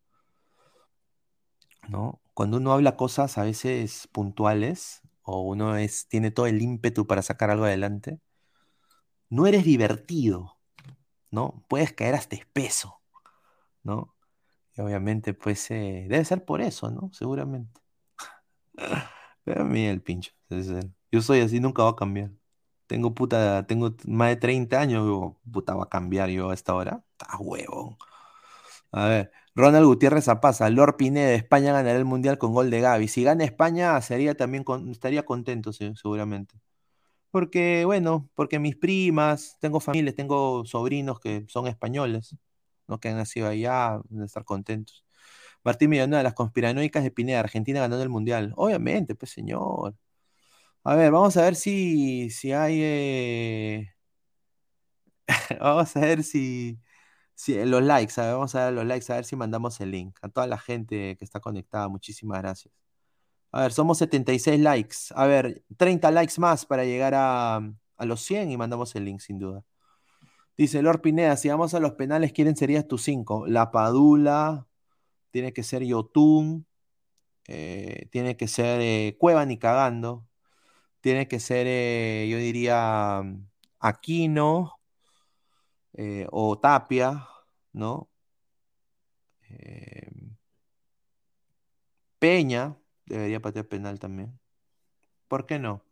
¿No? Cuando uno habla cosas a veces puntuales, o uno es, tiene todo el ímpetu para sacar algo adelante, no eres divertido, ¿no? Puedes caer hasta espeso, ¿no? Y obviamente, pues, eh, debe ser por eso, ¿no? Seguramente. <laughs> Pero el pincho. Yo soy así, nunca va a cambiar. Tengo puta, tengo más de 30 años, digo, puta, va a cambiar yo a esta hora. Está huevo. A ver, Ronald Gutiérrez Zapaza, Lord Pineda, España ganará el mundial con gol de Gaby. Si gana España, también estaría contento, seguramente. Porque, bueno, porque mis primas, tengo familias, tengo sobrinos que son españoles, ¿no? Que han nacido allá, de estar contentos. Martín de las conspiranoicas de Pineda, Argentina ganando el Mundial. Obviamente, pues señor. A ver, vamos a ver si, si hay... Eh, <laughs> vamos a ver si, si los likes, vamos a ver los likes, a ver si mandamos el link. A toda la gente que está conectada, muchísimas gracias. A ver, somos 76 likes. A ver, 30 likes más para llegar a, los 100 y mandamos el link sin duda. Dice Lord Pineda, si vamos a los penales, ¿quién serías tus 5? La Padula, tiene que ser Yotun, eh, tiene que ser eh, Cueva ni cagando, tiene que ser, eh, yo diría, Aquino o Tapia, ¿no? Peña, Debería patear penal también. ¿Por qué no?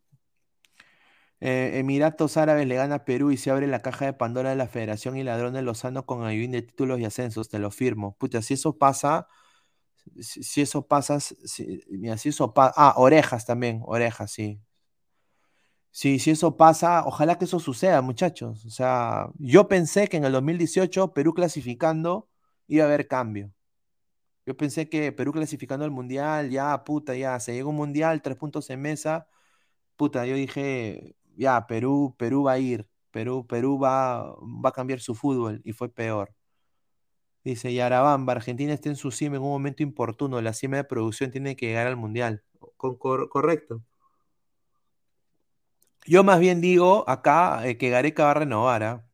Eh, Emiratos Árabes le gana a Perú y se abre la caja de Pandora de la Federación y Ladrón de Lozano con ayuda de títulos y ascensos, te lo firmo. Pucha, si eso pasa, si, eso pasa, si, si eso pasa, ah, orejas también, orejas, sí. Sí, si eso pasa, ojalá que eso suceda, muchachos. O sea, yo pensé que en el 2018 Perú clasificando iba a haber cambio. Yo pensé que Perú clasificando al Mundial, ya, puta, ya, se llegó un Mundial, tres puntos en mesa. Puta, yo dije, ya, Perú, Perú va a ir, Perú, Perú va, va a cambiar su fútbol, y fue peor. Dice Yarabamba, Argentina está en su cima en un momento importuno, la cima de producción tiene que llegar al Mundial. correcto. Yo más bien digo acá eh, que Gareca va a renovar. ¿ah?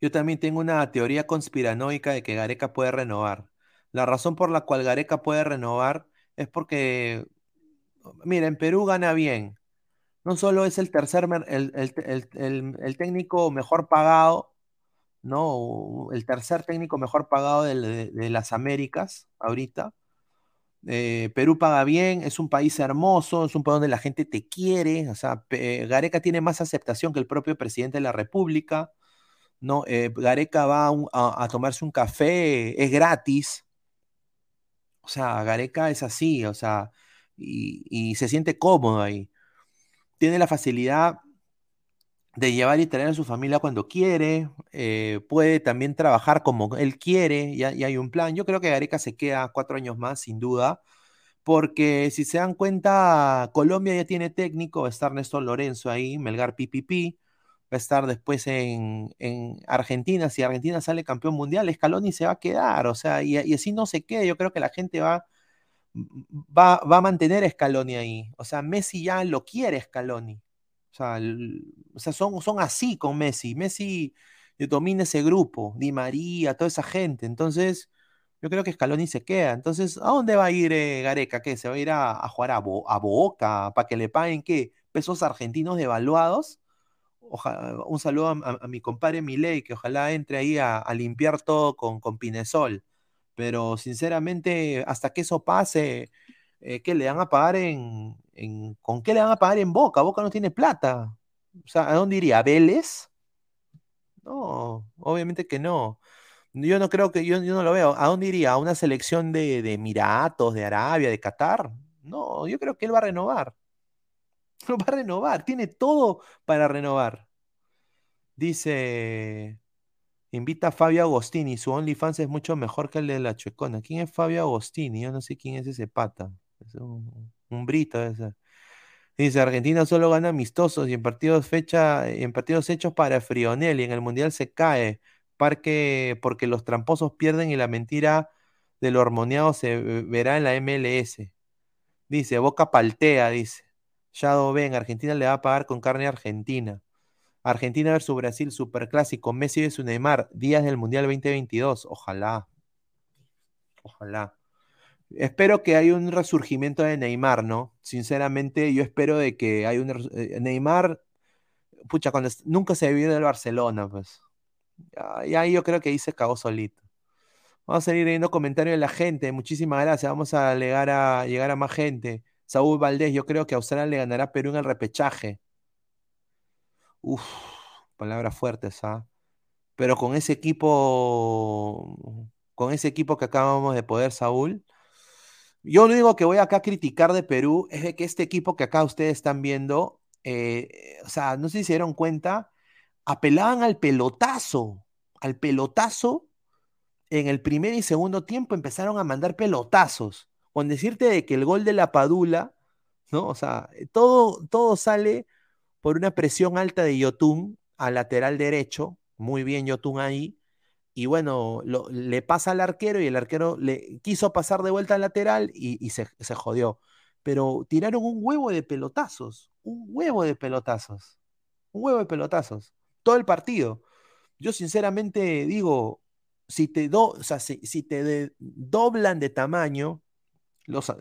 Yo también tengo una teoría conspiranoica de que Gareca puede renovar. La razón por la cual Gareca puede renovar es porque, mira, en Perú gana bien. No solo es el tercer, el, técnico mejor pagado, ¿no? El tercer técnico mejor pagado de, las Américas ahorita. Eh, Perú paga bien, es un país hermoso, es un país donde la gente te quiere. O sea, Gareca tiene más aceptación que el propio presidente de la República. ¿no? Eh, Gareca va a, tomarse un café, es gratis. O sea, Gareca es así, o sea, y, se siente cómodo ahí. Tiene la facilidad de llevar y traer a su familia cuando quiere, eh, puede también trabajar como él quiere, y, hay un plan. Yo creo que Gareca se queda cuatro años más, sin duda, porque si se dan cuenta, Colombia ya tiene técnico, estar Néstor Lorenzo ahí, Melgar Pipipi, va a estar después en, Argentina. Si Argentina sale campeón mundial, Scaloni se va a quedar. O sea, y, así no se quede. Yo creo que la gente va, va, a mantener a Scaloni ahí. O sea, Messi ya lo quiere Scaloni. O sea, o sea son, son así con Messi. Messi domina ese grupo, Di María, toda esa gente. Entonces, yo creo que Scaloni se queda. Entonces, ¿a dónde va a ir eh, Gareca? ¿Qué? ¿Se va a ir a, jugar a, a Boca para que le paguen qué? ¿Pesos argentinos devaluados? Un saludo a, mi compadre Milei, que ojalá entre ahí a, limpiar todo con, con, Pinesol. Pero sinceramente, hasta que eso pase, eh, ¿qué le van a pagar en, ¿Con qué le van a pagar en Boca? Boca no tiene plata. O sea, ¿a dónde iría? ¿Vélez? No, obviamente que no. Yo no creo que, yo, no lo veo. ¿A dónde iría? ¿A una selección de, de Emiratos, de Arabia, de Qatar? No, yo creo que él va a renovar. <laughs> Lo va a renovar, tiene todo para renovar. Dice, invita a Fabio Agostini, su OnlyFans es mucho mejor que el de la Chuecona. ¿Quién es Fabio Agostini? Yo no sé quién es ese pata. Es un, brito ese. Dice, Argentina solo gana amistosos y en partidos fecha, en partidos hechos para Frionel y en el Mundial se cae. Porque los tramposos pierden y la mentira de lo hormoneado se verá en la MLS. Dice, Boca paltea, dice. Shadow Ben, Argentina le va a pagar con carne argentina. Argentina versus Brasil, superclásico. Messi su Neymar, días del Mundial 2022. Ojalá. Ojalá. Espero que haya un resurgimiento de Neymar, ¿no? Sinceramente, yo espero de que haya un eh, Neymar, pucha, cuando nunca se vivió del Barcelona, pues. Y ahí yo creo que ahí se cagó solito. Vamos a seguir leyendo comentarios de la gente. Muchísimas gracias. Vamos a a, llegar a más gente. Saúl Valdés, yo creo que Australia le ganará Perú en el repechaje. Uf, palabras fuertes, ¿ah? Pero con ese equipo, con ese equipo que acabamos de poder, Saúl, yo lo único que voy acá a criticar de Perú es de que este equipo que acá ustedes están viendo, eh, o sea, no sé si se dieron cuenta, apelaban al pelotazo, al pelotazo en el primer y segundo tiempo empezaron a mandar pelotazos con decirte de que el gol de la Padula, ¿no? O sea, todo, todo sale por una presión alta de Yotun al lateral derecho, muy bien Yotun ahí, y bueno, le pasa al arquero y el arquero le quiso pasar de vuelta al lateral y, se, se, jodió. Pero tiraron un huevo de pelotazos, un huevo de pelotazos, un huevo de pelotazos, todo el partido. Yo sinceramente digo, si te, do, o sea, si, te doblan de tamaño, los,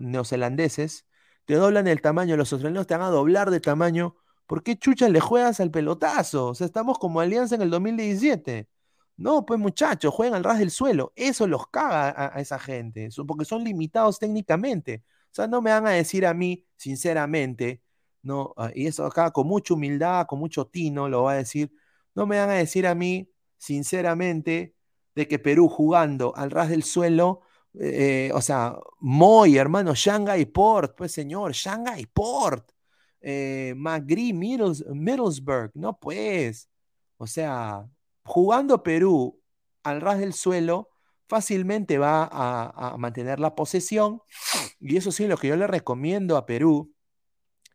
neozelandeses, te doblan el tamaño, los australianos te van a doblar de tamaño. ¿Por qué chuchas le juegas al pelotazo? O sea, estamos como alianza en el 2017. No, pues muchachos, juegan al ras del suelo. Eso los caga a, esa gente, porque son limitados técnicamente. O sea, no me van a decir a mí, sinceramente, no, ah, y eso acá con mucha humildad, con mucho tino, lo va a decir, no me van a decir a mí, sinceramente, de que Perú jugando al ras del suelo eh, o sea, Moy, hermano, Shanghai Port, pues señor, Shanghai Port, eh, Middlesbrough, no pues, o sea, jugando Perú al ras del suelo, fácilmente va a, mantener la posesión, y eso sí, lo que yo le recomiendo a Perú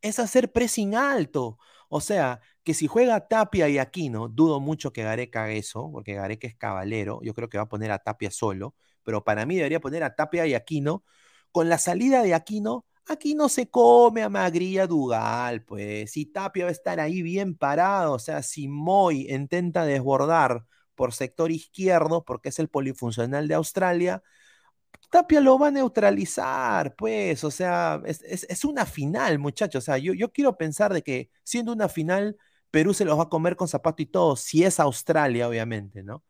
es hacer pressing alto, o sea, que si juega Tapia y Aquino, dudo mucho que Gareca haga eso, porque Gareca es cabalero, yo creo que va a poner a Tapia solo, pero para mí debería poner a Tapia y Aquino. Con la salida de Aquino, Aquí no se come a Magría Dugal, pues. Si Tapia va a estar ahí bien parado, o sea, si Moy intenta desbordar por sector izquierdo, porque es el polifuncional de Australia, Tapia lo va a neutralizar, pues, o sea, es, una final, muchachos. O sea, yo, yo, quiero pensar de que siendo una final, Perú se los va a comer con zapato y todo, si es Australia, obviamente, ¿no?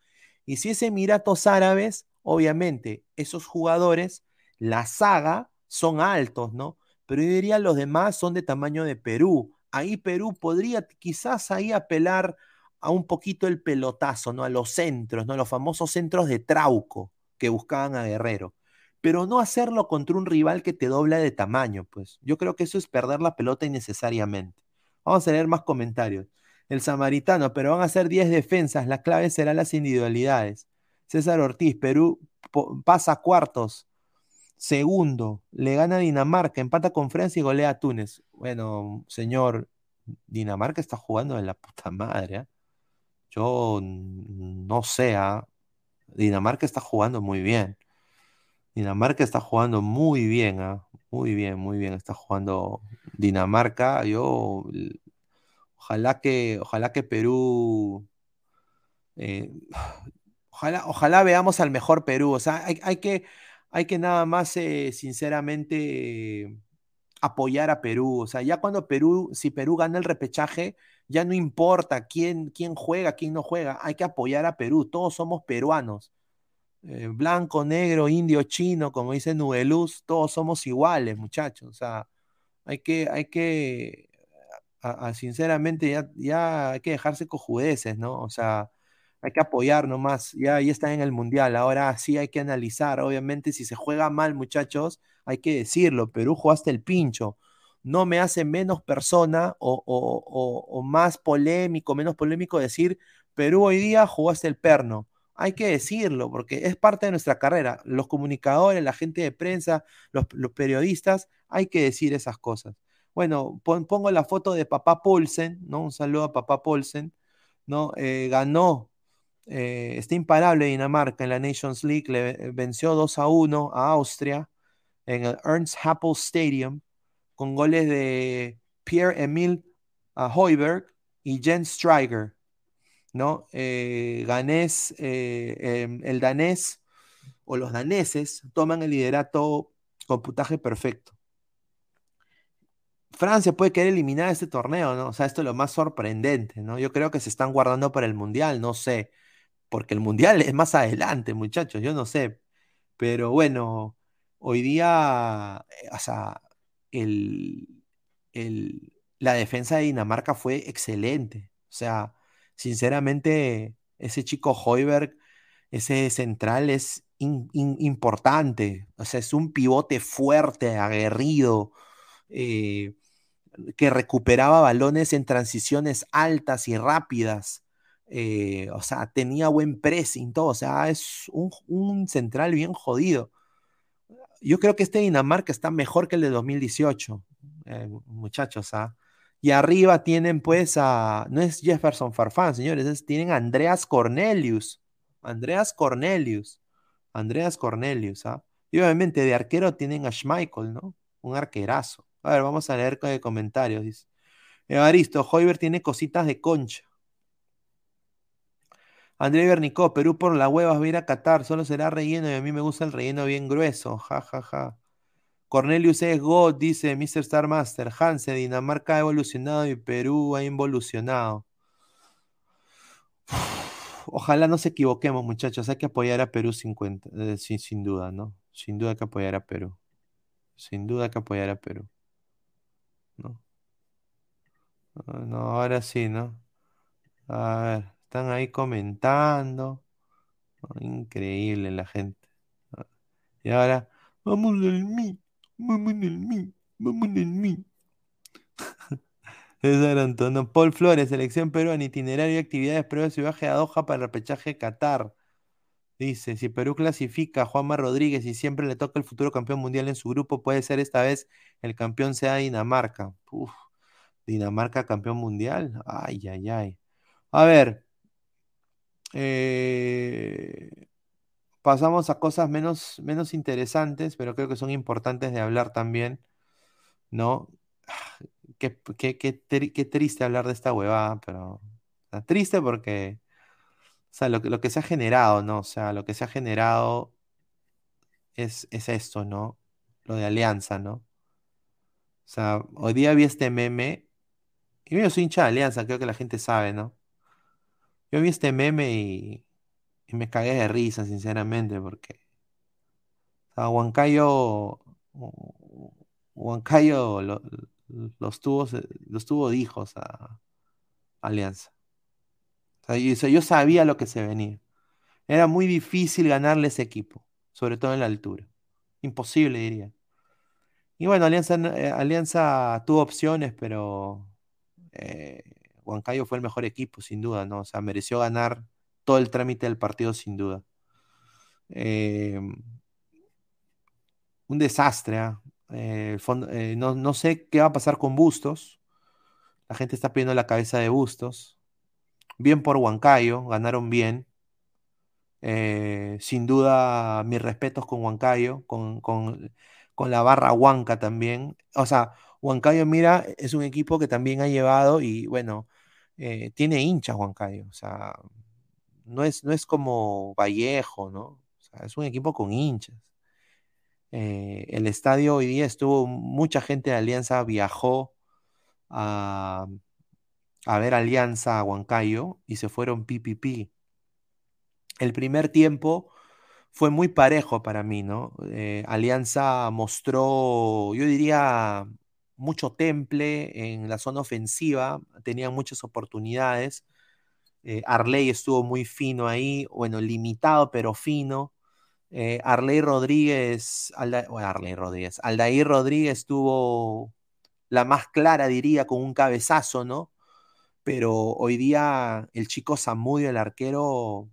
Y si es Emiratos Árabes, obviamente, esos jugadores, la saga, son altos, ¿no? Pero yo diría los demás son de tamaño de Perú. Ahí Perú podría quizás ahí apelar a un poquito el pelotazo, ¿no? A los centros, ¿no? Los famosos centros de Trauco que buscaban a Guerrero. Pero no hacerlo contra un rival que te dobla de tamaño, pues. Yo creo que eso es perder la pelota innecesariamente. Vamos a leer más comentarios. El samaritano, pero van a ser 10 defensas, la clave serán las individualidades. César Ortiz, Perú pasa cuartos. Segundo, le gana Dinamarca, empata con Francia y golea a Túnez. Bueno, señor, Dinamarca está jugando de la puta madre. ¿eh? Yo no sé, ¿ah? Dinamarca está jugando muy bien. Dinamarca está jugando muy bien, ¿ah? muy bien, muy bien. Está jugando Dinamarca. Yo ojalá que, ojalá que Perú, eh, ojalá, veamos al mejor Perú. O sea, hay, que, hay que nada más, eh, sinceramente, apoyar a Perú. O sea, ya cuando Perú, si Perú gana el repechaje, ya no importa quién, quién juega, quién no juega, hay que apoyar a Perú, todos somos peruanos. Eh, blanco, negro, indio, chino, como dice Nubeluz, todos somos iguales, muchachos. O sea, hay que, hay que, sinceramente, ya, ya hay que dejarse cojudeces, ¿no? O sea, hay que apoyar nomás, ya, ya está en el mundial, ahora sí hay que analizar, obviamente, si se juega mal, muchachos, hay que decirlo, Perú jugaste el pincho, no me hace menos persona o, más polémico, menos polémico decir Perú hoy día jugaste el perno. Hay que decirlo porque es parte de nuestra carrera. Los comunicadores, la gente de prensa, los, periodistas, hay que decir esas cosas. Bueno, pongo la foto de papá Paulsen, ¿no? Un saludo a papá Paulsen, ¿no? Eh, ganó, eh, está imparable Dinamarca en la Nations League, le venció 2 a 1 a Austria en el Ernst Happel Stadium con goles de Pierre-Emile Hoiberg y Jens Stryger, ¿no? Eh, ganés, eh, em, el danés o los daneses toman el liderato con putaje perfecto. Francia puede querer eliminar este torneo, ¿no? O sea, esto es lo más sorprendente, ¿no? Yo creo que se están guardando para el Mundial, no sé, porque el Mundial es más adelante, muchachos, yo no sé. Pero bueno, hoy día, eh, o sea, la defensa de Dinamarca fue excelente. O sea, sinceramente, ese chico Hoiberg, ese central es importante. O sea, es un pivote fuerte, aguerrido, eh, que recuperaba balones en transiciones altas y rápidas. Eh, o sea, tenía buen pressing, todo. O sea, es un, un central bien jodido. Yo creo que este Dinamarca está mejor que el de 2018, eh, muchachos. ¿ah? Y arriba tienen pues a, no es Jefferson Farfán, señores, tienen a Andreas Cornelius. Andreas Cornelius. Andreas Cornelius. ¿ah? Y obviamente de arquero tienen a Schmeichel, ¿no? Un arquerazo. A ver, vamos a leer comentarios. Dice. Evaristo, Hoiber tiene cositas de concha. André Bernicó, Perú por la huevas va a ir a Qatar, solo será relleno y a mí me gusta el relleno bien grueso. Ja, ja, ja. Cornelius es God, dice Mr. Star Master. Hanse, Dinamarca ha evolucionado y Perú ha involucionado. Ojalá no se equivoquemos, muchachos. Hay que apoyar a Perú 50, eh, sin, sin duda, ¿no? Sin duda que apoyar a Perú. Sin duda que apoyar a Perú. ¿No? Ah, no, ahora sí, ¿no? A ver. Están ahí comentando. Increíble la gente. Y ahora, vamos al mí, vamos al mí, vamos al mí. <laughs> César Antonio. Paul Flores, selección peruana, itinerario y actividades previas y viaje a Doha para el repechaje Qatar. Dice, si Perú clasifica a Juanma Rodríguez y siempre le toca el futuro campeón mundial en su grupo, puede ser esta vez el campeón sea Dinamarca. Dinamarca campeón mundial. Ay, ay, ay. A ver, eh, pasamos a cosas menos, menos interesantes, pero creo que son importantes de hablar también. ¿no? <sighs> Qué, qué- qué qué triste hablar de esta huevada, pero triste porque, o sea, lo, lo que se ha generado, ¿no? O sea, lo que se ha generado es, es esto, ¿no? Lo de Alianza, ¿no? O sea, hoy día vi este meme, y yo soy hincha de Alianza, creo que la gente sabe, ¿no? Yo vi este meme y, y me cagué de risa, sinceramente, porque, o sea, Huancayo, Huancayo lo- los tuvo, los tuvo hijos a Alianza. O sea, yo, sabía lo que se venía. Era muy difícil ganarle ese equipo, sobre todo en la altura. Imposible, diría. Y bueno, Alianza, eh, Alianza tuvo opciones, pero eh, Huancayo fue el mejor equipo, sin duda, ¿no? O sea, mereció ganar todo el trámite del partido, sin duda. Eh, un desastre, ¿ah? Eh, eh, no, no sé qué va a pasar con Bustos. La gente está pidiendo la cabeza de Bustos. Bien por Huancayo, ganaron bien. Sin duda, mis respetos con Huancayo, con, con, con la barra Huanca también. O sea, Huancayo, mira, es un equipo que también ha llevado y bueno, eh, tiene hinchas Huancayo. O sea, no es, no es como Vallejo, ¿no? O sea, es un equipo con hinchas. Eh, el estadio hoy día estuvo, mucha gente de Alianza viajó a, a ver Alianza a Huancayo y se fueron PPP. El primer tiempo fue muy parejo para mí, ¿no? Eh, Alianza mostró, yo diría, mucho temple en la zona ofensiva, tenía muchas oportunidades. Eh, Arley estuvo muy fino ahí, bueno, limitado pero fino. Eh, Arley Rodríguez, bueno, Arley Rodríguez, Aldair Rodríguez tuvo la más clara, diría, con un cabezazo, ¿no? Pero hoy día el chico Zamudio, el arquero,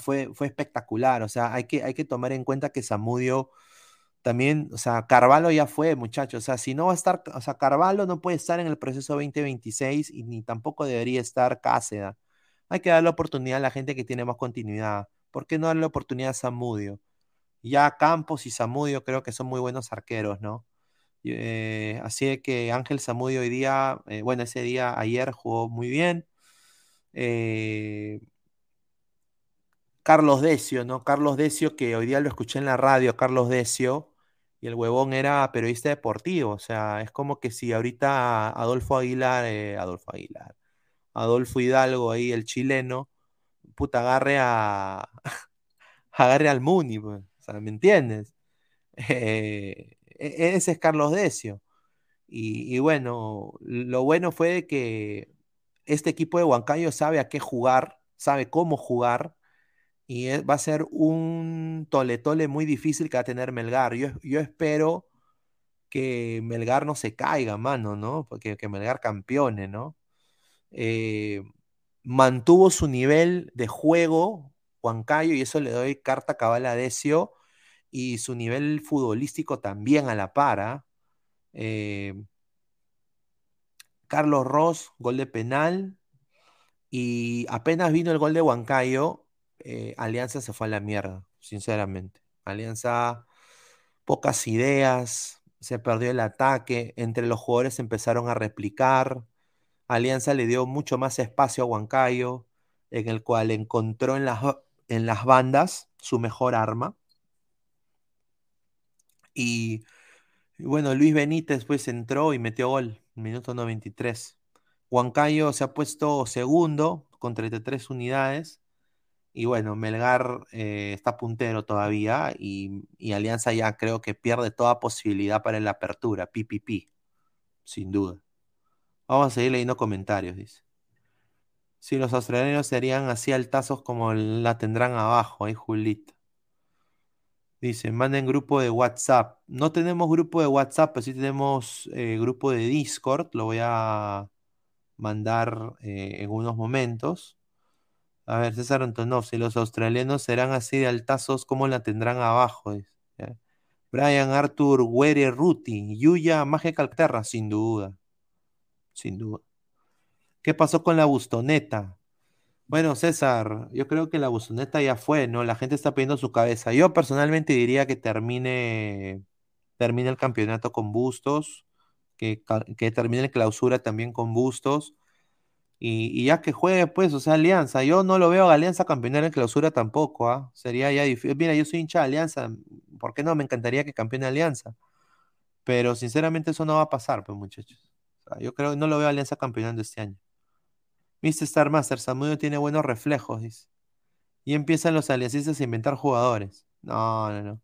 fue, fue espectacular. O sea, hay que, hay que tomar en cuenta que Zamudio también, o sea, Carvalho ya fue, muchachos. O sea, si no va a estar, o sea, Carvalho no puede estar en el proceso 2026 y ni tampoco debería estar Cáceda. Hay que darle oportunidad a la gente que tiene más continuidad. ¿Por qué no darle oportunidad a Zamudio? Ya Campos y Zamudio creo que son muy buenos arqueros, ¿no? Eh, así que Ángel Zamudio hoy día, eh, bueno, ese día ayer jugó muy bien. Eh, Carlos Decio, ¿no? Carlos Decio, que hoy día lo escuché en la radio, Carlos Decio, y el huevón era periodista deportivo, o sea, es como que si ahorita Adolfo Aguilar, eh, Adolfo Aguilar, Adolfo Hidalgo ahí, el chileno, puta, agarre a, <laughs> agarre al Muni, pues, ¿me entiendes? <laughs> Eh, e- ese es Carlos Decio. Y, y bueno, lo bueno fue que este equipo de Huancayo sabe a qué jugar, sabe cómo jugar, y va a ser un tole-tole muy difícil que va a tener Melgar. Yo, yo espero que Melgar no se caiga, mano, ¿no? Porque que Melgar campeone, ¿no? Eh, mantuvo su nivel de juego, Huancayo, y eso le doy carta cabal a Decio, y su nivel futbolístico también a la para. Eh, Carlos Ross, gol de penal, y apenas vino el gol de Huancayo, eh, Alianza se fue a la mierda, sinceramente. Alianza, pocas ideas, se perdió el ataque, entre los jugadores empezaron a replicar. Alianza le dio mucho más espacio a Huancayo, en el cual encontró en las, en las bandas su mejor arma. Y, bueno, Luis Benítez pues entró y metió gol, minuto 93. Huancayo se ha puesto segundo con 33 unidades. Y bueno, Melgar eh, está puntero todavía y, Alianza ya creo que pierde toda posibilidad para la apertura. PPP, sin duda. Vamos a seguir leyendo comentarios, dice. Si los australianos serían así altazos como la tendrán abajo, ahí Julita. Dice, manden grupo de WhatsApp. No tenemos grupo de WhatsApp, pero sí tenemos eh, grupo de Discord. Lo voy a mandar eh, en unos momentos. A ver, César Antonov, si los australianos serán así de altazos, ¿cómo la tendrán abajo? ¿ya? Brian Arthur, Were Ruti, Yuya, Maje Calterra, sin duda. Sin duda. ¿Qué pasó con la bustoneta? Bueno, César, yo creo que la bustoneta ya fue, ¿no? La gente está pidiendo su cabeza. Yo personalmente diría que termine, termine el campeonato con Bustos. que, que termine la clausura también con Bustos. Y, ya que juegue, pues, o sea, Alianza. Yo no lo veo a Alianza campeonar en clausura tampoco, ¿ah? Sería ya difícil. Mira, yo soy hincha de Alianza. ¿Por qué no? Me encantaría que campeone Alianza. Pero sinceramente eso no va a pasar, pues, muchachos. yo creo que no lo veo a Alianza campeonando este año. Mr. Star Master, Samudio tiene buenos reflejos, dice. Y empiezan los aliancistas a inventar jugadores. No, no, no.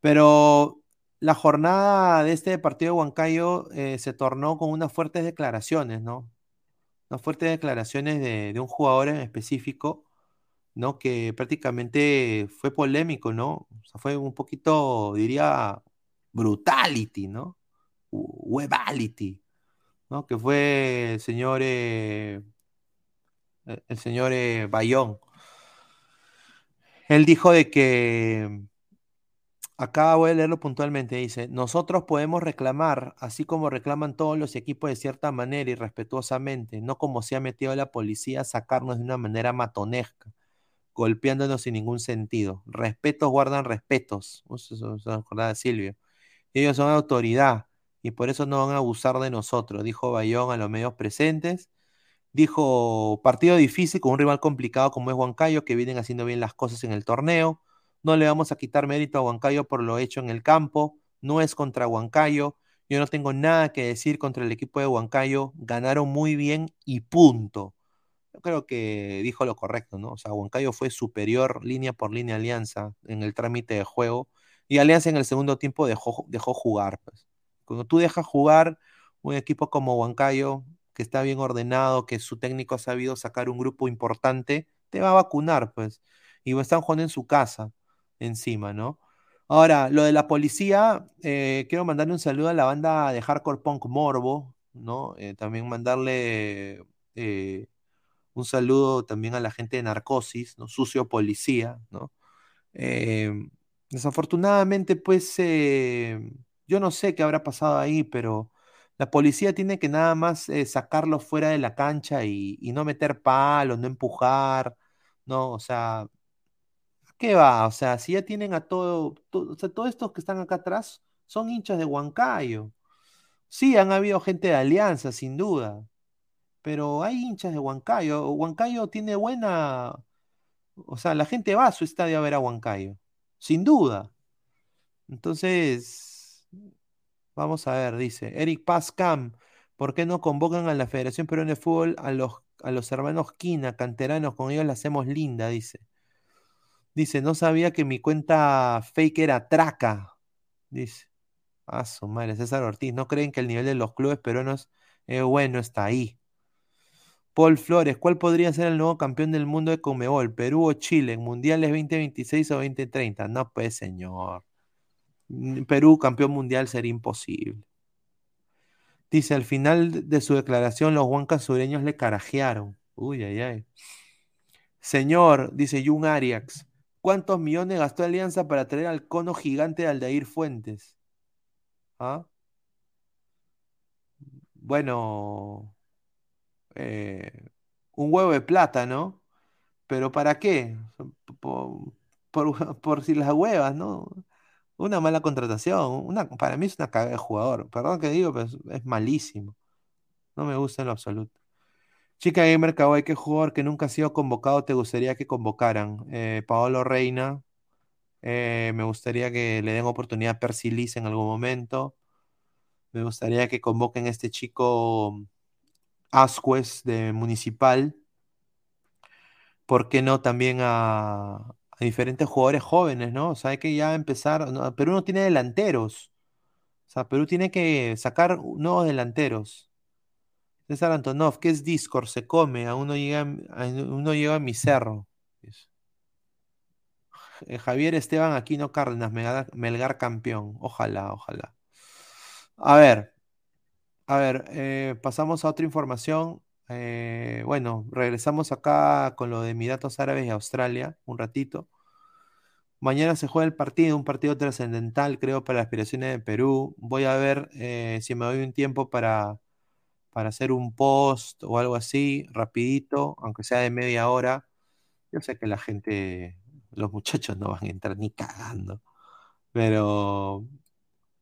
Pero la jornada de este partido de Huancayo eh, se tornó con unas fuertes declaraciones, ¿no? Unas fuertes declaraciones de, un jugador en específico, ¿no? Que prácticamente fue polémico, ¿no? O sea, fue un poquito, diría, brutality, ¿no? Webality, ¿no? Que fue el señor, eh, el señor eh, Bayón. Él dijo de que, acá voy a leerlo puntualmente, dice, nosotros podemos reclamar, así como reclaman todos los equipos de cierta manera y respetuosamente, no como se ha metido la policía a sacarnos de una manera matonesca, golpeándonos sin ningún sentido. Respetos guardan respetos. Eso se de Silvio. Ellos son autoridad y por eso no van a abusar de nosotros, dijo Bayón a los medios presentes Dijo, partido difícil con un rival complicado como es Huancayo, que vienen haciendo bien las cosas en el torneo. No le vamos a quitar mérito a Huancayo por lo hecho en el campo. No es contra Huancayo. Yo no tengo nada que decir contra el equipo de Huancayo. Ganaron muy bien y punto. Yo creo que dijo lo correcto, ¿no? O sea, Huancayo fue superior línea por línea Alianza en el trámite de juego. Y Alianza en el segundo tiempo dejó, jugar. Pues. Cuando tú dejas jugar un equipo como Huancayo, que está bien ordenado, que su técnico ha sabido sacar un grupo importante, te va a vacunar, pues. Y están jugando en su casa, encima, ¿no? Ahora, lo de la policía, eh, quiero mandarle un saludo a la banda de Hardcore Punk Morbo, ¿no? Eh, también mandarle eh, un saludo también a la gente de Narcosis, ¿no? Sucio Policía, ¿no? desafortunadamente, pues, yo no sé qué habrá pasado ahí, pero la policía tiene que nada más sacarlo fuera de la cancha y, no meter palos, no empujar, ¿no? O sea, ¿qué va? O sea, si ya tienen a todo, o sea, todos estos que están acá atrás son hinchas de Huancayo. Sí, han habido gente de Alianza, sin duda, pero hay hinchas de Huancayo. Huancayo tiene buena, o sea, la gente va a su estadio a ver a Huancayo, sin duda. Entonces, Vamos a ver, dice Eric Pazcam. ¿Por qué no convocan a la Federación Peruana de Fútbol a los, a los hermanos Quina, canteranos? Con ellos la hacemos linda, dice. Dice, no sabía que mi cuenta fake era traca. Dice. Ah, su madre, César Ortiz. ¿No creen que el nivel de los clubes peruanos es bueno? Está ahí. Paul Flores, ¿cuál podría ser el nuevo campeón del mundo de Comebol? ¿Perú o Chile? ¿En mundiales 2026 o 2030? No, pues, señor. Perú campeón mundial sería imposible. Dice, al final de su declaración, los huancas sureños le carajearon. Uy, ay, ay. Señor, dice Jun Arias, ¿cuántos millones gastó Alianza para traer al cono gigante de Aldair Fuentes? ¿Ah? Bueno, eh, un huevo de plata, ¿no? Pero ¿para qué? Por, por, por si las huevas, ¿no? Una mala contratación. Una, para mí es una cagada de jugador. Perdón que digo, pero es, malísimo. No me gusta en lo absoluto. Chica Gamer Kawaii, ¿qué jugador que nunca ha sido convocado te gustaría que convocaran? Eh, Paolo Reina. Eh, me gustaría que le den oportunidad a Percy en algún momento. Me gustaría que convoquen a este chico Ascuez de Municipal. ¿Por qué no también a, diferentes jugadores jóvenes, ¿no? O sea, hay que ya empezar. Perú no tiene delanteros. O sea, Perú tiene que sacar nuevos delanteros. César Antonov, ¿qué es Discord? Se come, aún no llega, uno llega a mi cerro. Eh, Javier Esteban Aquino Cárdenas, Melgar, campeón. Ojalá, ojalá. A ver, a ver, eh, pasamos a otra información. Eh, bueno, regresamos acá con lo de Emiratos Árabes y Australia un ratito. Mañana se juega el partido, un partido trascendental, creo, para las aspiraciones de Perú. Voy a ver si me doy un tiempo para, para hacer un post o algo así, rapidito, aunque sea de media hora. Yo sé que la gente, los muchachos no van a entrar ni cagando, pero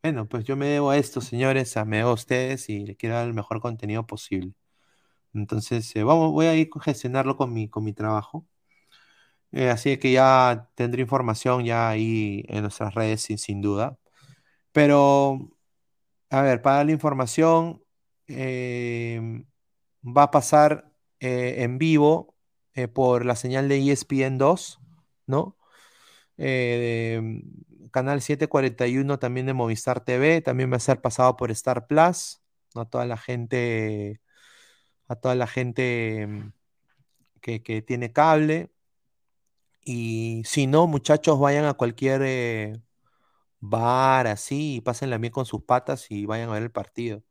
Bueno, pues yo me debo a esto, señores, a me debo a ustedes y les quiero dar el mejor contenido posible. Entonces, eh, vamos, voy a ir a gestionarlo con mi, con mi trabajo. Eh, así que ya tendré información ya ahí en nuestras redes sin, sin duda. Pero, a ver, para la información, eh, va a pasar en vivo por la señal de ESPN 2, ¿no? canal 741 también de Movistar TV, también va a ser pasado por Star Plus. A toda la gente, a toda la gente mm, que, tiene cable. Y si no, muchachos, vayan a cualquier eh, bar así y pásenla bien con sus patas y vayan a ver el partido.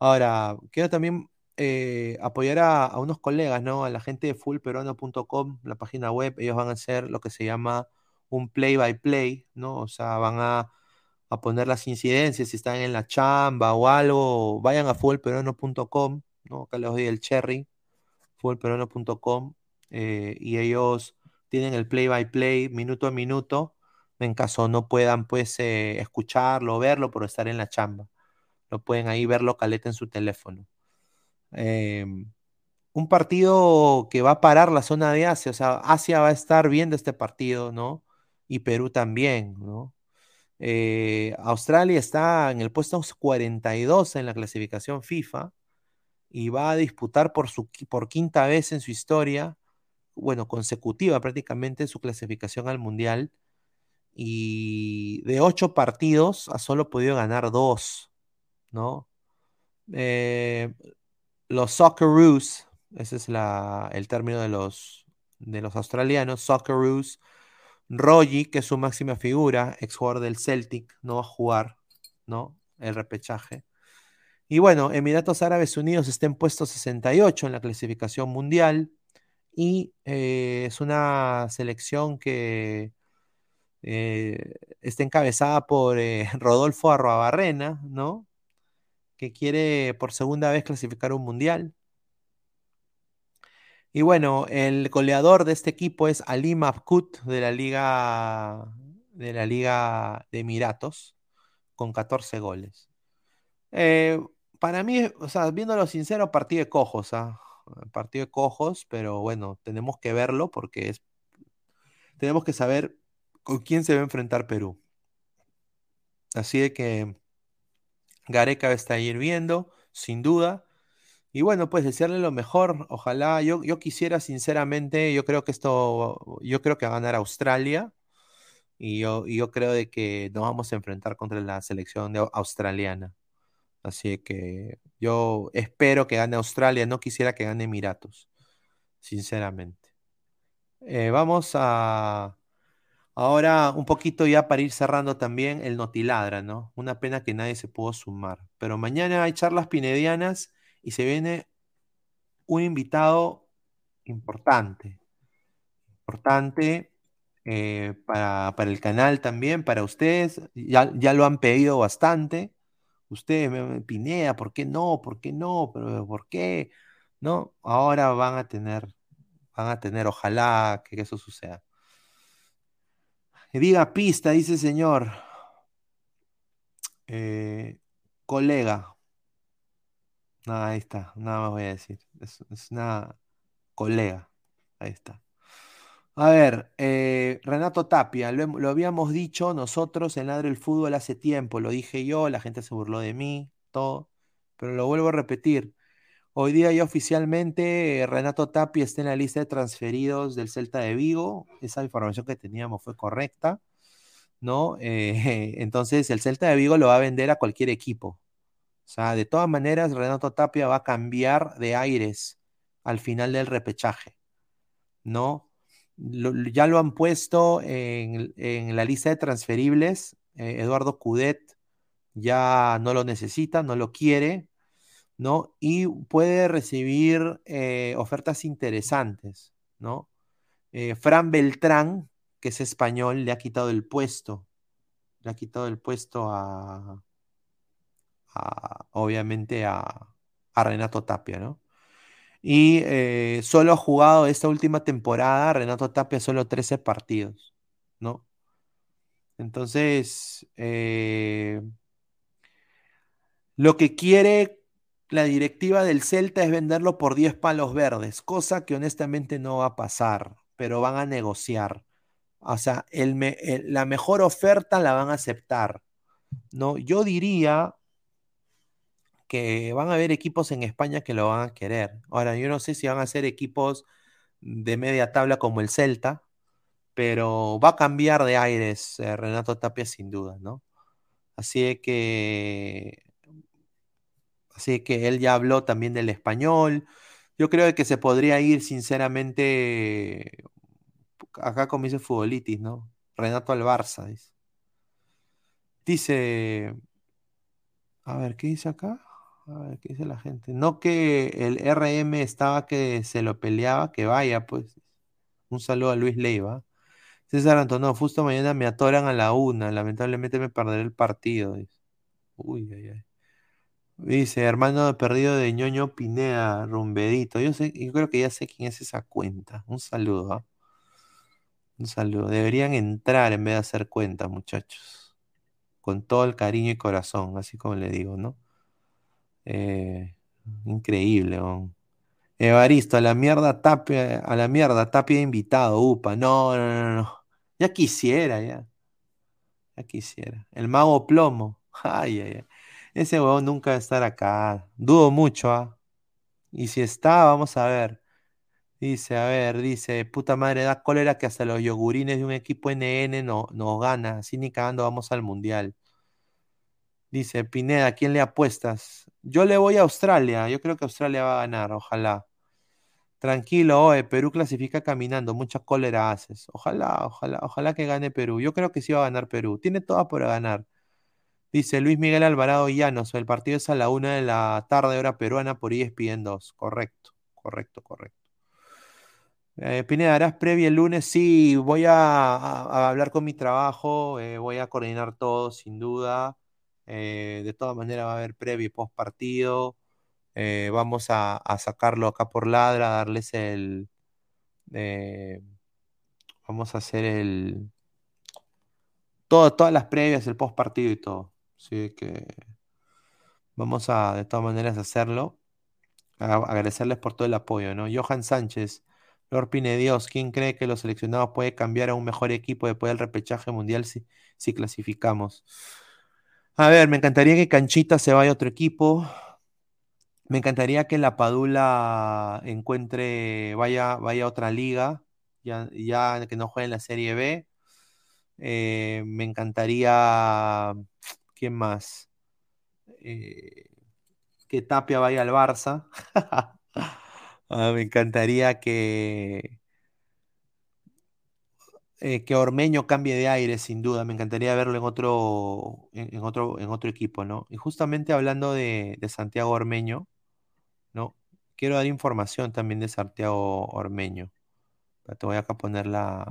Ahora, quiero también eh, apoyar a, unos colegas, ¿no? A la gente de fullperuano.com, la página web, ellos van a hacer lo que se llama un play by play, ¿no? O sea, van a, poner las incidencias si están en la chamba o algo, vayan a fullperuano.com, ¿no? Acá les doy el cherry, fullperuano.com, eh, y ellos tienen el play by play minuto a minuto, en caso no puedan pues eh, escucharlo verlo por estar en la chamba. Lo pueden ahí verlo caleta en su teléfono. Em, un partido que va a parar la zona de Asia, o sea, Asia va a estar viendo este partido, ¿no? Y Perú también, ¿no? Eh, Australia está en el puesto 42 en la clasificación FIFA y va a disputar por, su, por quinta vez en su historia bueno, consecutiva prácticamente su clasificación al Mundial. Y de ocho partidos ha solo podido ganar dos, ¿no? Eh, los Socceroos, ese es el término de los, de los australianos, Socceroos. Rogi, que es su máxima figura, ex jugador del Celtic, no va a jugar, ¿no? El repechaje. Y bueno, Emiratos Árabes Unidos está en puesto 68 en la clasificación mundial y eh, es una selección que eh, está encabezada por <laughs> Rodolfo Arroabarrena, ¿no? Que quiere por segunda vez clasificar un mundial. Y bueno, el goleador de este equipo es Ali Mafkut de la Liga de la Liga de Emiratos con 14 goles. para mí, o sea, viéndolo sincero, partido de cojos, ¿ah? partido de cojos, pero bueno, tenemos que verlo porque es, tenemos que saber con quién se va a enfrentar Perú. Así de que Gareca va a estar viendo, sin duda. Y bueno, pues desearle lo mejor. Ojalá, yo, yo quisiera sinceramente, yo creo que esto, yo creo que va a ganar Australia. Y yo, y yo creo de que nos vamos a enfrentar contra la selección australiana. Así que yo espero que gane Australia, no quisiera que gane Emiratos, sinceramente. Eh, vamos a ahora un poquito ya para ir cerrando también el Notiladra, ¿no? Una pena que nadie se pudo sumar. Pero mañana hay charlas pinedianas y se viene un invitado importante. Importante eh, para, el canal también, para ustedes. Ya, ya lo han pedido bastante. Ustedes, me Pineda, ¿por qué no? ¿Por qué no? ¿Pero por qué? ¿No? Ahora van a tener, van a tener, ojalá que eso suceda. Diga pista, dice señor. Eh, colega. Nada, ahí está, nada más voy a decir. Es, es una colega. Ahí está. A ver, eh, Renato Tapia, lo, habíamos dicho nosotros en Ladre el Fútbol hace tiempo, lo dije yo, la gente se burló de mí, todo, pero lo vuelvo a repetir. Hoy día ya oficialmente eh, Renato Tapia está en la lista de transferidos del Celta de Vigo, esa información que teníamos fue correcta, ¿no? Eh, <laughs> entonces el Celta de Vigo lo va a vender a cualquier equipo. O sea, de todas maneras, Renato Tapia va a cambiar de aires al final del repechaje, ¿no? ya lo han puesto en, la lista de transferibles. Eh, Eduardo Cudet ya no lo necesita, no lo quiere, ¿no? Y puede recibir eh, ofertas interesantes, ¿no? Eh, Fran Beltrán, que es español, le ha quitado el puesto. Le ha quitado el puesto a, obviamente, a, Renato Tapia, ¿no? Y eh, solo ha jugado esta última temporada, Renato Tapia, solo 13 partidos, ¿no? Entonces, Lo que quiere la directiva del Celta es venderlo por 10 palos verdes, cosa que honestamente no va a pasar, pero van a negociar. O sea, la mejor oferta la van a aceptar. ¿no? Yo diría que van a haber equipos en España que lo van a querer. Ahora, yo no sé si van a ser equipos de media tabla como el Celta, pero va a cambiar de aires eh, Renato Tapia sin duda, ¿no? Así que, así que él ya habló también del español. Yo creo que se podría ir, sinceramente, acá como dice Futbolitis, ¿no? Renato al Barça, dice. Dice, a ver, ¿qué dice acá? A ver, ¿qué dice la gente? No que el RM estaba que se lo peleaba, que vaya, pues. Un saludo a Luis Leiva. César Antonio, justo mañana me atoran a la una. Lamentablemente me perderé el partido. Dice. Uy, ay, ay. Dice, hermano perdido de ñoño Pineda, rumbedito. Yo sé, yo creo que ya sé quién es esa cuenta. Un saludo, ¿ah? Un saludo. Deberían entrar en vez de hacer cuenta, muchachos. Con todo el cariño y corazón, así como le digo, ¿no? Eh, increíble, Evaristo, a la mierda Tapia, a la mierda Tapia invitado, upa. No, no, no, no. Ya quisiera, ya. Ya quisiera. El mago plomo. <laughs> Ay, ay, ay. Ese huevón nunca va a estar acá. Dudo mucho, ¿ah? Y si está, vamos a ver. Dice, a ver, dice, puta madre, da cólera que hasta los yogurines de un equipo NN no, gana. Así ni cagando vamos al mundial. Dice, Pineda, ¿a quién le apuestas? Yo le voy a Australia. Yo creo que Australia va a ganar, ojalá. Tranquilo, oye, Perú clasifica caminando, mucha cólera haces. Ojalá, ojalá, ojalá que gane Perú. Yo creo que sí va a ganar Perú. Tiene todas por ganar. Dice Luis Miguel Alvarado Llanos, el partido es a la una de la tarde, hora peruana, por ESPN 2. Correcto, correcto, correcto. Eh, Pineda, ¿harás previa el lunes? Sí, voy a, hablar con mi trabajo, eh, voy a coordinar todo, sin duda. Eh, de todas maneras va a haber previo y post partido. Eh, vamos a, sacarlo acá por ladra, darles el... Vamos a hacer el... Todo, todas las previas, el post partido y todo. Así que vamos a de todas maneras hacerlo. agradecerles por todo el apoyo, ¿no? Johan Sánchez, Lord Dios, ¿quién cree que los seleccionados puede cambiar a un mejor equipo después del repechaje mundial si, si clasificamos? A ver, me encantaría que Canchita se vaya a otro equipo. Me encantaría que la Padula encuentre, vaya, vaya a otra liga, ya, ya que no juegue en la Serie B. Eh, me encantaría, ¿quién más? Eh, que Tapia vaya al Barça. <laughs> Ah, me encantaría que, eh, que Ormeño cambie de aire, sin duda. Me encantaría verlo en otro, en, otro, en otro equipo, ¿no? Y justamente hablando de, Santiago Ormeño, ¿no? Quiero dar información también de Santiago Ormeño. Te voy acá a poner la.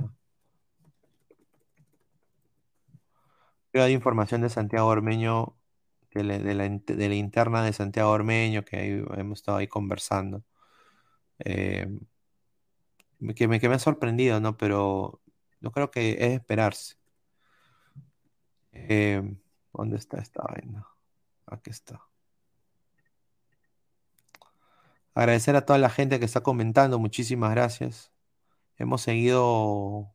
Quiero dar información de Santiago Ormeño, de la, interna de Santiago Ormeño, que hemos estado ahí conversando. Eh, que, me, que me ha sorprendido, ¿no? Pero yo creo que es esperarse. Eh, ¿Dónde está esta vaina? Aquí está. Agradecer a toda la gente que está comentando, muchísimas gracias. Hemos seguido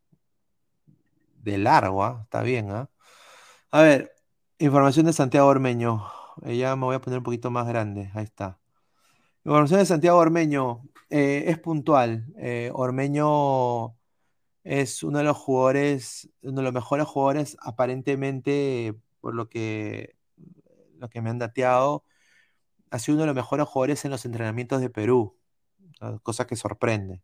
de largo, ¿ah? está bien. ¿ah? A ver, información de Santiago Ormeño. Eh, ya me voy a poner un poquito más grande, ahí está. Información de Santiago Ormeño eh, es puntual. Ormeño es uno de los jugadores, uno de los mejores jugadores, aparentemente, por lo que, lo que me han dateado, ha sido uno de los mejores jugadores en los entrenamientos de Perú, cosa que sorprende,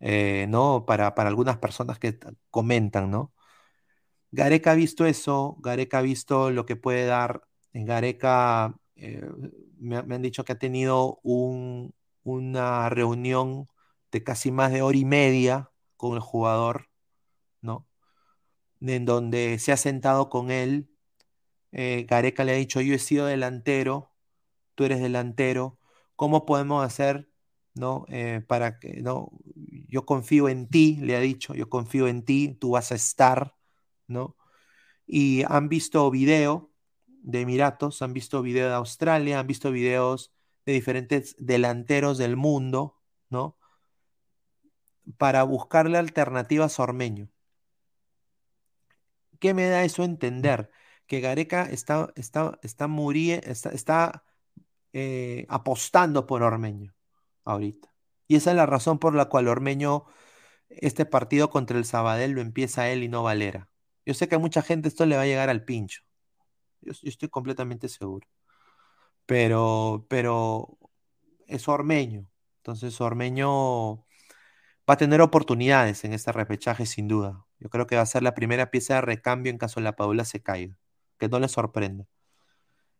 eh, ¿no? Para, algunas personas que comentan, ¿no? Gareca ha visto eso, Gareca ha visto lo que puede dar. Gareca eh, me, han dicho que ha tenido una reunión de casi más de hora y media con el jugador, ¿no? En donde se ha sentado con él. Eh, Gareca le ha dicho, yo he sido delantero, tú eres delantero, ¿cómo podemos hacer, ¿no? Eh, para que, ¿no? Yo confío en ti, le ha dicho, yo confío en ti, tú vas a estar, ¿no? Y han visto video de Emiratos, han visto videos de Australia, han visto videos de diferentes delanteros del mundo, ¿no? Para buscarle alternativas a Ormeño. ¿Qué me da eso a entender? Que Gareca está, está, está, está, está eh, apostando por Ormeño ahorita. Y esa es la razón por la cual Ormeño, este partido contra el Sabadell lo empieza él y no Valera. Yo sé que a mucha gente esto le va a llegar al pincho. Yo, estoy completamente seguro. Pero, pero es Ormeño. Entonces Ormeño va a tener oportunidades en este repechaje sin duda. Yo creo que va a ser la primera pieza de recambio en caso la Padula se caiga. Que no le sorprenda.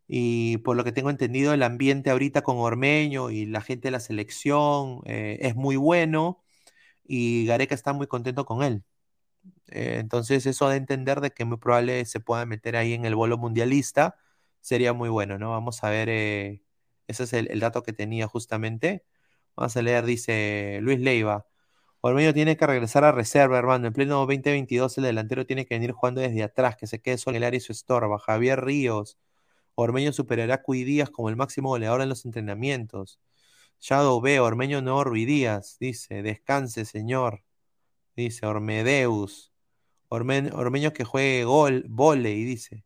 Y por lo que tengo entendido, el ambiente ahorita con Ormeño y la gente de la selección eh, es muy bueno y Gareca está muy contento con él. Eh, entonces eso de entender de que muy probable se pueda meter ahí en el bolo mundialista sería muy bueno, ¿no? Vamos a ver, eh, ese es el, dato que tenía justamente. Vamos a leer, dice Luis Leiva. Ormeño tiene que regresar a reserva, hermano. En pleno 2022 el delantero tiene que venir jugando desde atrás, que se quede solo en el área y su estorba. Javier Ríos. Ormeño superará a Cuidías como el máximo goleador en los entrenamientos. Shadow B, Ormeño no Ruidías, dice, descanse, señor. Dice Ormedeus. Ormeño que juegue gol, volei, dice.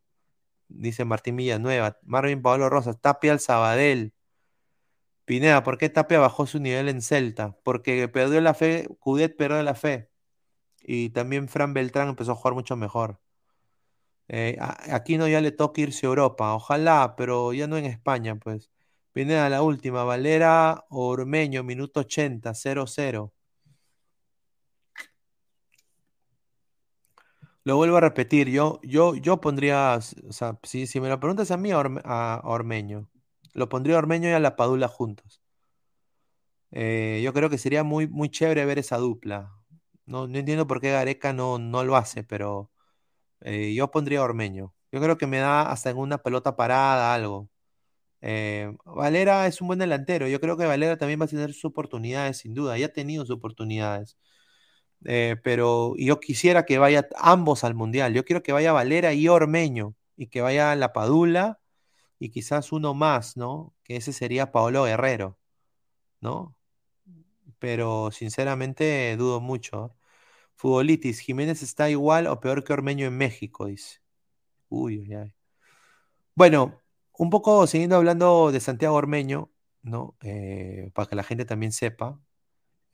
Dice Martín Villanueva. Marvin Pablo Rosas, Tapia al Sabadell. Pineda, ¿por qué Tapia bajó su nivel en Celta? Porque perdió la fe, Cudet perdió la fe. Y también Fran Beltrán empezó a jugar mucho mejor. Eh, aquí no ya le toca irse a Europa, ojalá, pero ya no en España, pues. Pineda, la última, Valera Ormeño, minuto 80, 0-0. Lo vuelvo a repetir, yo, yo, yo pondría, o sea, si, me lo preguntas a mí, a, Ormeño, lo pondría a Ormeño y a La Padula juntos. Eh, yo creo que sería muy, muy chévere ver esa dupla. No, no entiendo por qué Gareca no, no lo hace, pero eh, yo pondría a Ormeño. Yo creo que me da hasta en una pelota parada, algo. Eh, Valera es un buen delantero. Yo creo que Valera también va a tener sus oportunidades, sin duda. Ya ha tenido sus oportunidades. Eh, pero yo quisiera que vaya ambos al Mundial. Yo quiero que vaya Valera y Ormeño y que vaya La Padula y quizás uno más, ¿no? Que ese sería Paolo Guerrero, ¿no? Pero sinceramente dudo mucho. Futbolitis, Jiménez está igual o peor que Ormeño en México, dice. Uy, uy. Bueno, un poco siguiendo hablando de Santiago Ormeño, ¿no? Eh, para que la gente también sepa,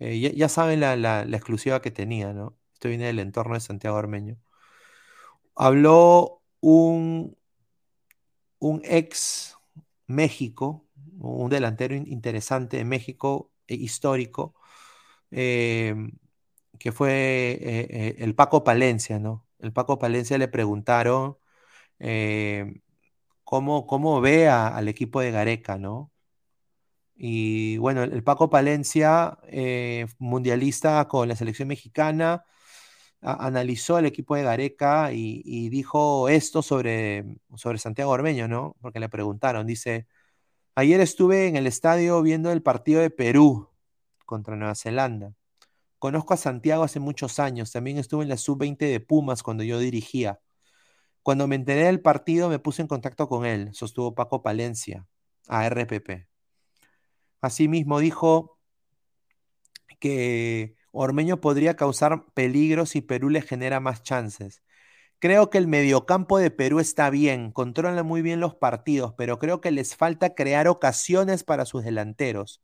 eh, ya, saben la, exclusiva que tenía, ¿no? Esto viene del entorno de Santiago Armeño. Habló un, un ex México, un delantero interesante de México, e histórico, eh, que fue eh, el Paco Palencia, ¿no? El Paco Palencia le preguntaron cómo, cómo ve al equipo de Gareca, ¿no? Y bueno, el Paco Palencia, eh, mundialista con la selección mexicana, analizó el equipo de Gareca y, dijo esto sobre, sobre Santiago Ormeño, ¿no? Porque le preguntaron, dice, ayer estuve en el estadio viendo el partido de Perú contra Nueva Zelanda. Conozco a Santiago hace muchos años, también estuve en la sub-20 de Pumas cuando yo dirigía. Cuando me enteré del partido me puse en contacto con él, sostuvo Paco Palencia, a RPP. Asimismo dijo que Ormeño podría causar peligro si Perú le genera más chances. Creo que el mediocampo de Perú está bien, controla muy bien los partidos, pero creo que les falta crear ocasiones para sus delanteros.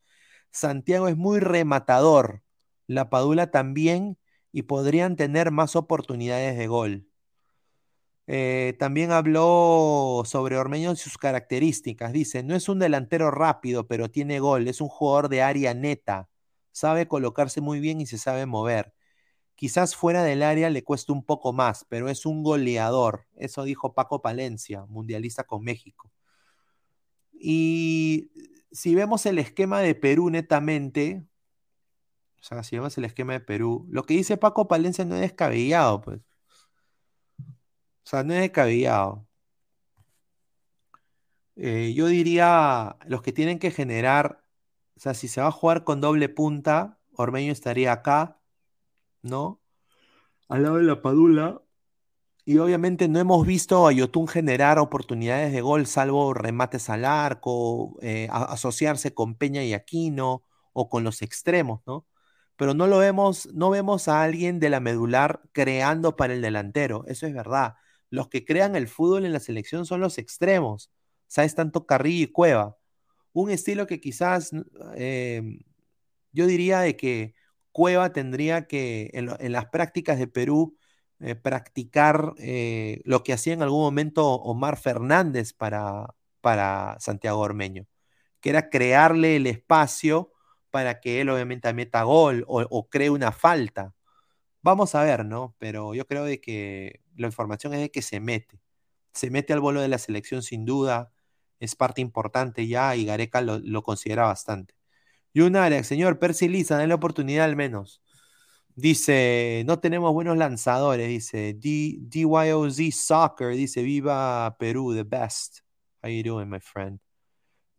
Santiago es muy rematador, la Padula también, y podrían tener más oportunidades de gol. Eh, también habló sobre Ormeño y sus características. Dice, no es un delantero rápido, pero tiene gol. Es un jugador de área neta. Sabe colocarse muy bien y se sabe mover. Quizás fuera del área le cueste un poco más, pero es un goleador. Eso dijo Paco Palencia, mundialista con México. Y si vemos el esquema de Perú netamente, o sea, si vemos el esquema de Perú, lo que dice Paco Palencia no es descabellado, pues. O sea, no es descabellado. Eh, yo diría, los que tienen que generar, o sea, si se va a jugar con doble punta, Ormeño estaría acá, ¿no? Al lado de la Padula. Y obviamente no hemos visto a Yotun generar oportunidades de gol, salvo remates al arco, eh, asociarse con Peña y Aquino o con los extremos, ¿no? Pero no lo vemos, no vemos a alguien de la medular creando para el delantero, eso es verdad. Los que crean el fútbol en la selección son los extremos, ¿sabes? Tanto Carrillo y Cueva. Un estilo que quizás eh, yo diría de que Cueva tendría que, en, las prácticas de Perú, eh, practicar eh, lo que hacía en algún momento Omar Fernández para, para Santiago Ormeño, que era crearle el espacio para que él obviamente meta gol o, cree una falta. Vamos a ver, ¿no? Pero yo creo de que la información es de que se mete. Se mete al bolo de la selección sin duda, es parte importante ya y Gareca lo, considera bastante. Y un área, señor Percy Lisa, dale la oportunidad al menos. Dice, no tenemos buenos lanzadores, dice D DYOZ Soccer, dice, viva Perú, the best. How you doing, my friend?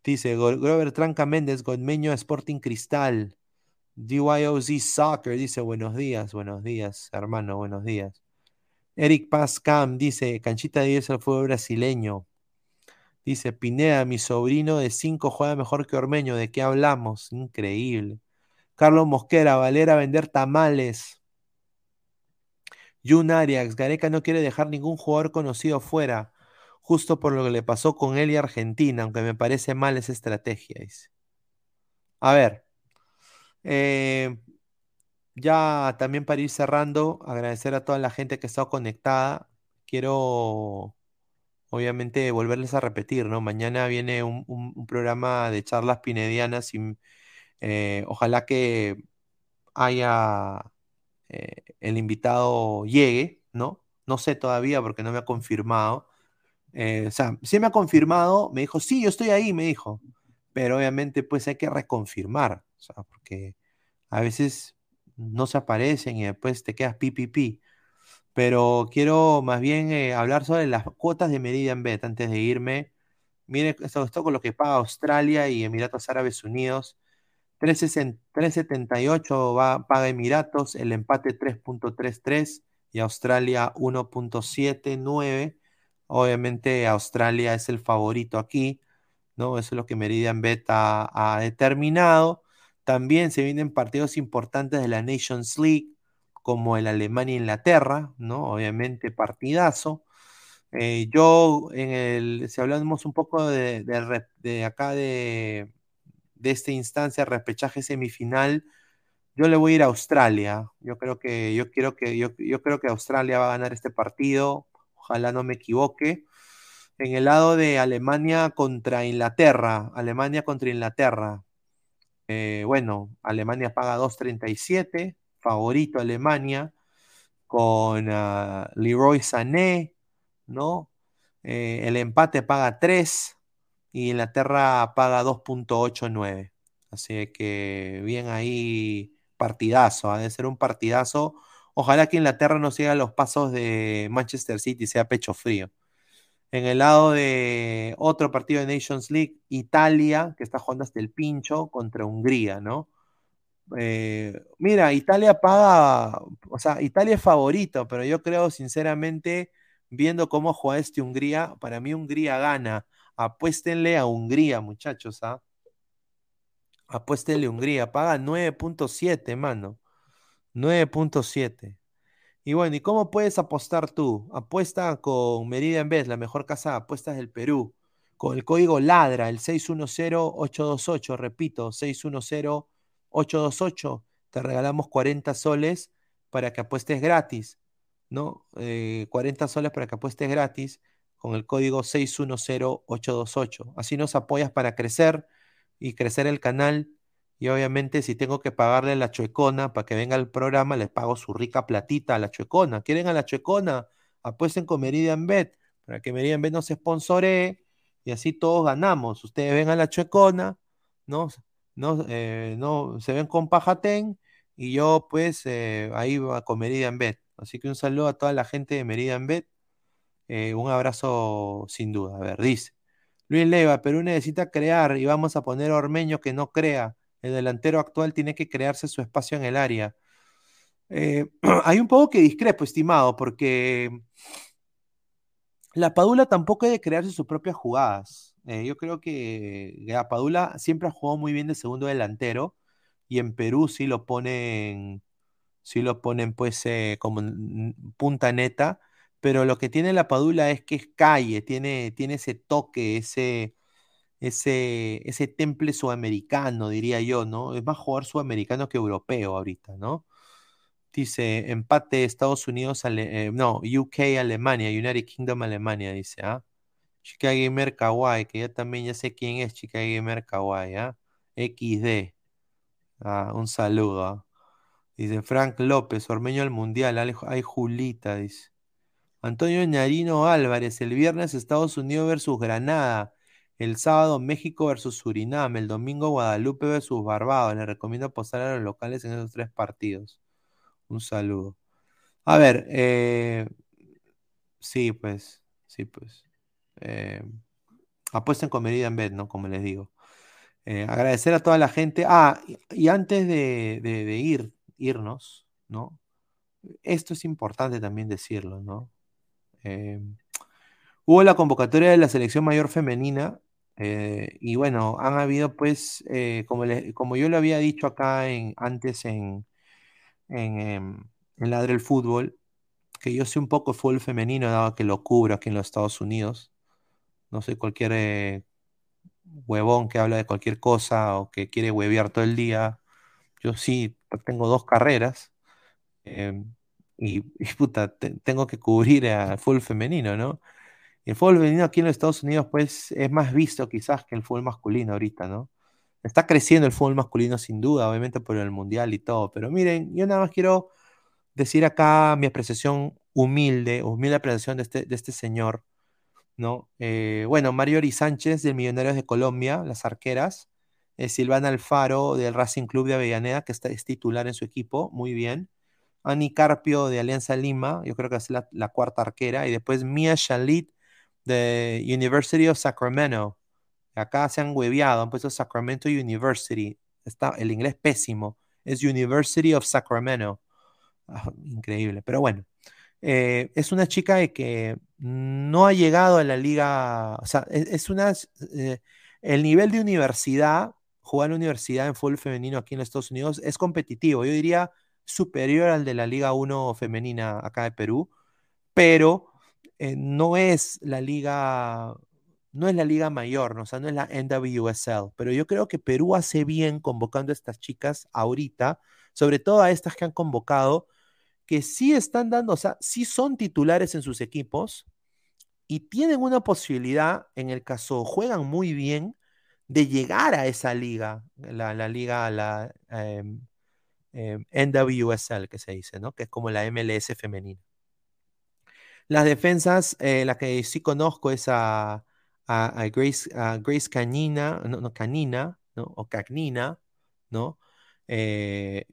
Dice, Grover Tranca Méndez, Godmeño Sporting Cristal. DYOZ Soccer, dice, buenos días, buenos días, hermano, buenos días. Eric Paz Cam, dice, Canchita de el fue brasileño. Dice Pineda, mi sobrino de 5 juega mejor que Ormeño. ¿De qué hablamos? Increíble. Carlos Mosquera, Valera vender tamales. Jun Arias, Gareca no quiere dejar ningún jugador conocido fuera, justo por lo que le pasó con él y Argentina, aunque me parece mal esa estrategia. Dice. A ver, eh, ya también para ir cerrando, agradecer a toda la gente que ha estado conectada. Quiero obviamente volverles a repetir, ¿no? Mañana viene un, programa de charlas pinedianas y eh, ojalá que haya eh, el invitado llegue, ¿no? No sé todavía porque no me ha confirmado. Eh, o sea, sí me ha confirmado, me dijo, sí, yo estoy ahí, me dijo. Pero obviamente pues hay que reconfirmar, porque a veces no se aparecen y después te quedas pi, pero quiero más bien eh, hablar sobre las cuotas de Meridian Bet antes de irme. Miren, esto, esto con lo que paga Australia y Emiratos Árabes Unidos. 3.78 va, paga Emiratos, el empate 3.33 y Australia 1.79. Obviamente Australia es el favorito aquí, ¿no? Eso es lo que Meridian Bet ha determinado. También se vienen partidos importantes de la Nations League como el Alemania-Inglaterra, ¿no? Obviamente partidazo. Eh, yo, en el, si hablamos un poco de, acá de, de, esta instancia, repechaje semifinal, yo le voy a ir a Australia. Yo creo que, yo quiero que, yo creo que Australia va a ganar este partido. Ojalá no me equivoque. En el lado de Alemania contra Inglaterra, Alemania contra Inglaterra. Eh, bueno, Alemania paga 2.37, favorito Alemania, con ah, Leroy Sané, ¿no? Eh, el empate paga 3 y Inglaterra paga 2.89. Así que bien ahí, partidazo, ha de ser un partidazo. Ojalá que Inglaterra no siga los pasos de Manchester City, sea pecho frío. En el lado de otro partido de Nations League, Italia, que está jugando hasta el pincho contra Hungría, ¿no? Eh, mira, Italia paga, o sea, Italia es favorito, pero yo creo sinceramente, viendo cómo juega este Hungría, para mí Hungría gana. Apuéstenle a Hungría, muchachos, ¿ah? Apuéstenle a Hungría, paga 9.7, mano. 9.7. Y bueno, ¿y cómo puedes apostar tú? Apuesta con Meridian Bet, la mejor casa de apuestas del Perú, con el código LADRA, el 610-828, repito, 610 828, te regalamos 40 soles para que apuestes gratis, ¿no? 40 eh, soles para que apuestes gratis con el código 610828. Así nos apoyas para crecer y crecer el canal. Y obviamente si tengo que pagarle a la chuecona para que venga al programa, les pago su rica platita a la chuecona. ¿Quieren a la chuecona? Apuesten con Meridian Bet para que Meridian Bet nos sponsore y así todos ganamos. Ustedes ven a la chuecona, ¿no? no, eh, no se ven con Pajatén y yo pues eh, ahí va con Meridian Bet. Así que un saludo a toda la gente de Meridian Bet. Eh, un abrazo sin duda. A ver, dice. Luis Leiva, Perú necesita crear y vamos a poner a Ormeño que no crea. El delantero actual tiene que crearse su espacio en el área. <clears throat> hay un poco que discrepo, estimado, porque la Padula tampoco hay de crearse sus propias jugadas. Eh, yo creo que la Padula siempre ha jugado muy bien de segundo delantero y en Perú sí lo ponen, sí lo ponen pues eh, como punta neta, pero lo que tiene la Padula es que es calle, tiene, tiene ese toque, ese, ese, ese temple sudamericano, diría yo, ¿no? Es más jugador sudamericano que europeo ahorita, ¿no? Dice, empate Estados Unidos, eh, no, UK, Alemania, United Kingdom, Alemania, dice, ¿ah? Chica Gamer Kawaii, que ya también ya sé quién es Chica Gamer Kawaii, ¿ah? XD. Ah, un saludo. ¿ah? Dice Frank López, Ormeño al Mundial, hay Julita, dice. Antonio Ñarino Álvarez, el viernes Estados Unidos versus Granada, el sábado México versus Surinam, el domingo Guadalupe versus Barbados. Le recomiendo apostar a los locales en esos tres partidos. Un saludo. A ver, eh, sí, pues, sí, pues. Eh, apuesten con medida en vez, ¿no? Como les digo. Eh, agradecer a toda la gente. Ah, y, antes de, ir, irnos, ¿no? Esto es importante también decirlo, ¿no? hubo la convocatoria de la selección mayor femenina y bueno, han habido pues, como, como yo lo había dicho acá en, antes en, en, em, Ladre el Fútbol, que yo sé un poco fútbol femenino, dado que lo cubro aquí en los Estados Unidos. No soy cualquier eh, huevón que habla de cualquier cosa o que quiere huevear todo el día. Yo sí tengo dos carreras em, y, <laughs> puta, tengo que cubrir al fútbol femenino, ¿no? El fútbol femenino aquí en los Estados Unidos, pues, es más visto quizás que el fútbol masculino ahorita, ¿no? Está creciendo el fútbol masculino sin duda, obviamente por el mundial y todo, pero miren, yo nada más quiero decir acá mi apreciación humilde, humilde apreciación de este, de este señor, ¿no? Eh, bueno, Mario Ori Sánchez del Millonarios de Colombia, las arqueras, eh, Silvana Alfaro del Racing Club de Avellaneda, que está, es titular en su equipo, muy bien. Ani Carpio de Alianza Lima, yo creo que es la, la cuarta arquera, y después Mia Shalit de University of Sacramento, Acá se han hueviado, han puesto Sacramento University. Está, el inglés pésimo. Es University of Sacramento. Ah, increíble. Pero bueno, eh, es una chica que no ha llegado a la liga. O sea, es, una. Eh, el nivel de universidad, jugar en universidad en fútbol femenino aquí en Estados Unidos es competitivo. Yo diría superior al de la Liga 1 femenina acá de Perú, pero eh, no es la liga no es la liga mayor, ¿no? o sea, no es la NWSL, pero yo creo que Perú hace bien convocando a estas chicas ahorita, sobre todo a estas que han convocado, que sí están dando, o sea, sí son titulares en sus equipos y tienen una posibilidad, en el caso juegan muy bien, de llegar a esa liga, la, liga, la em, em, NWSL que se dice, ¿no? Que es como la MLS femenina. Las defensas, eh, la que sí conozco es a Grace, a Grace Canina, no, no, Canina, ¿no? O Cagnina, ¿no? Eh,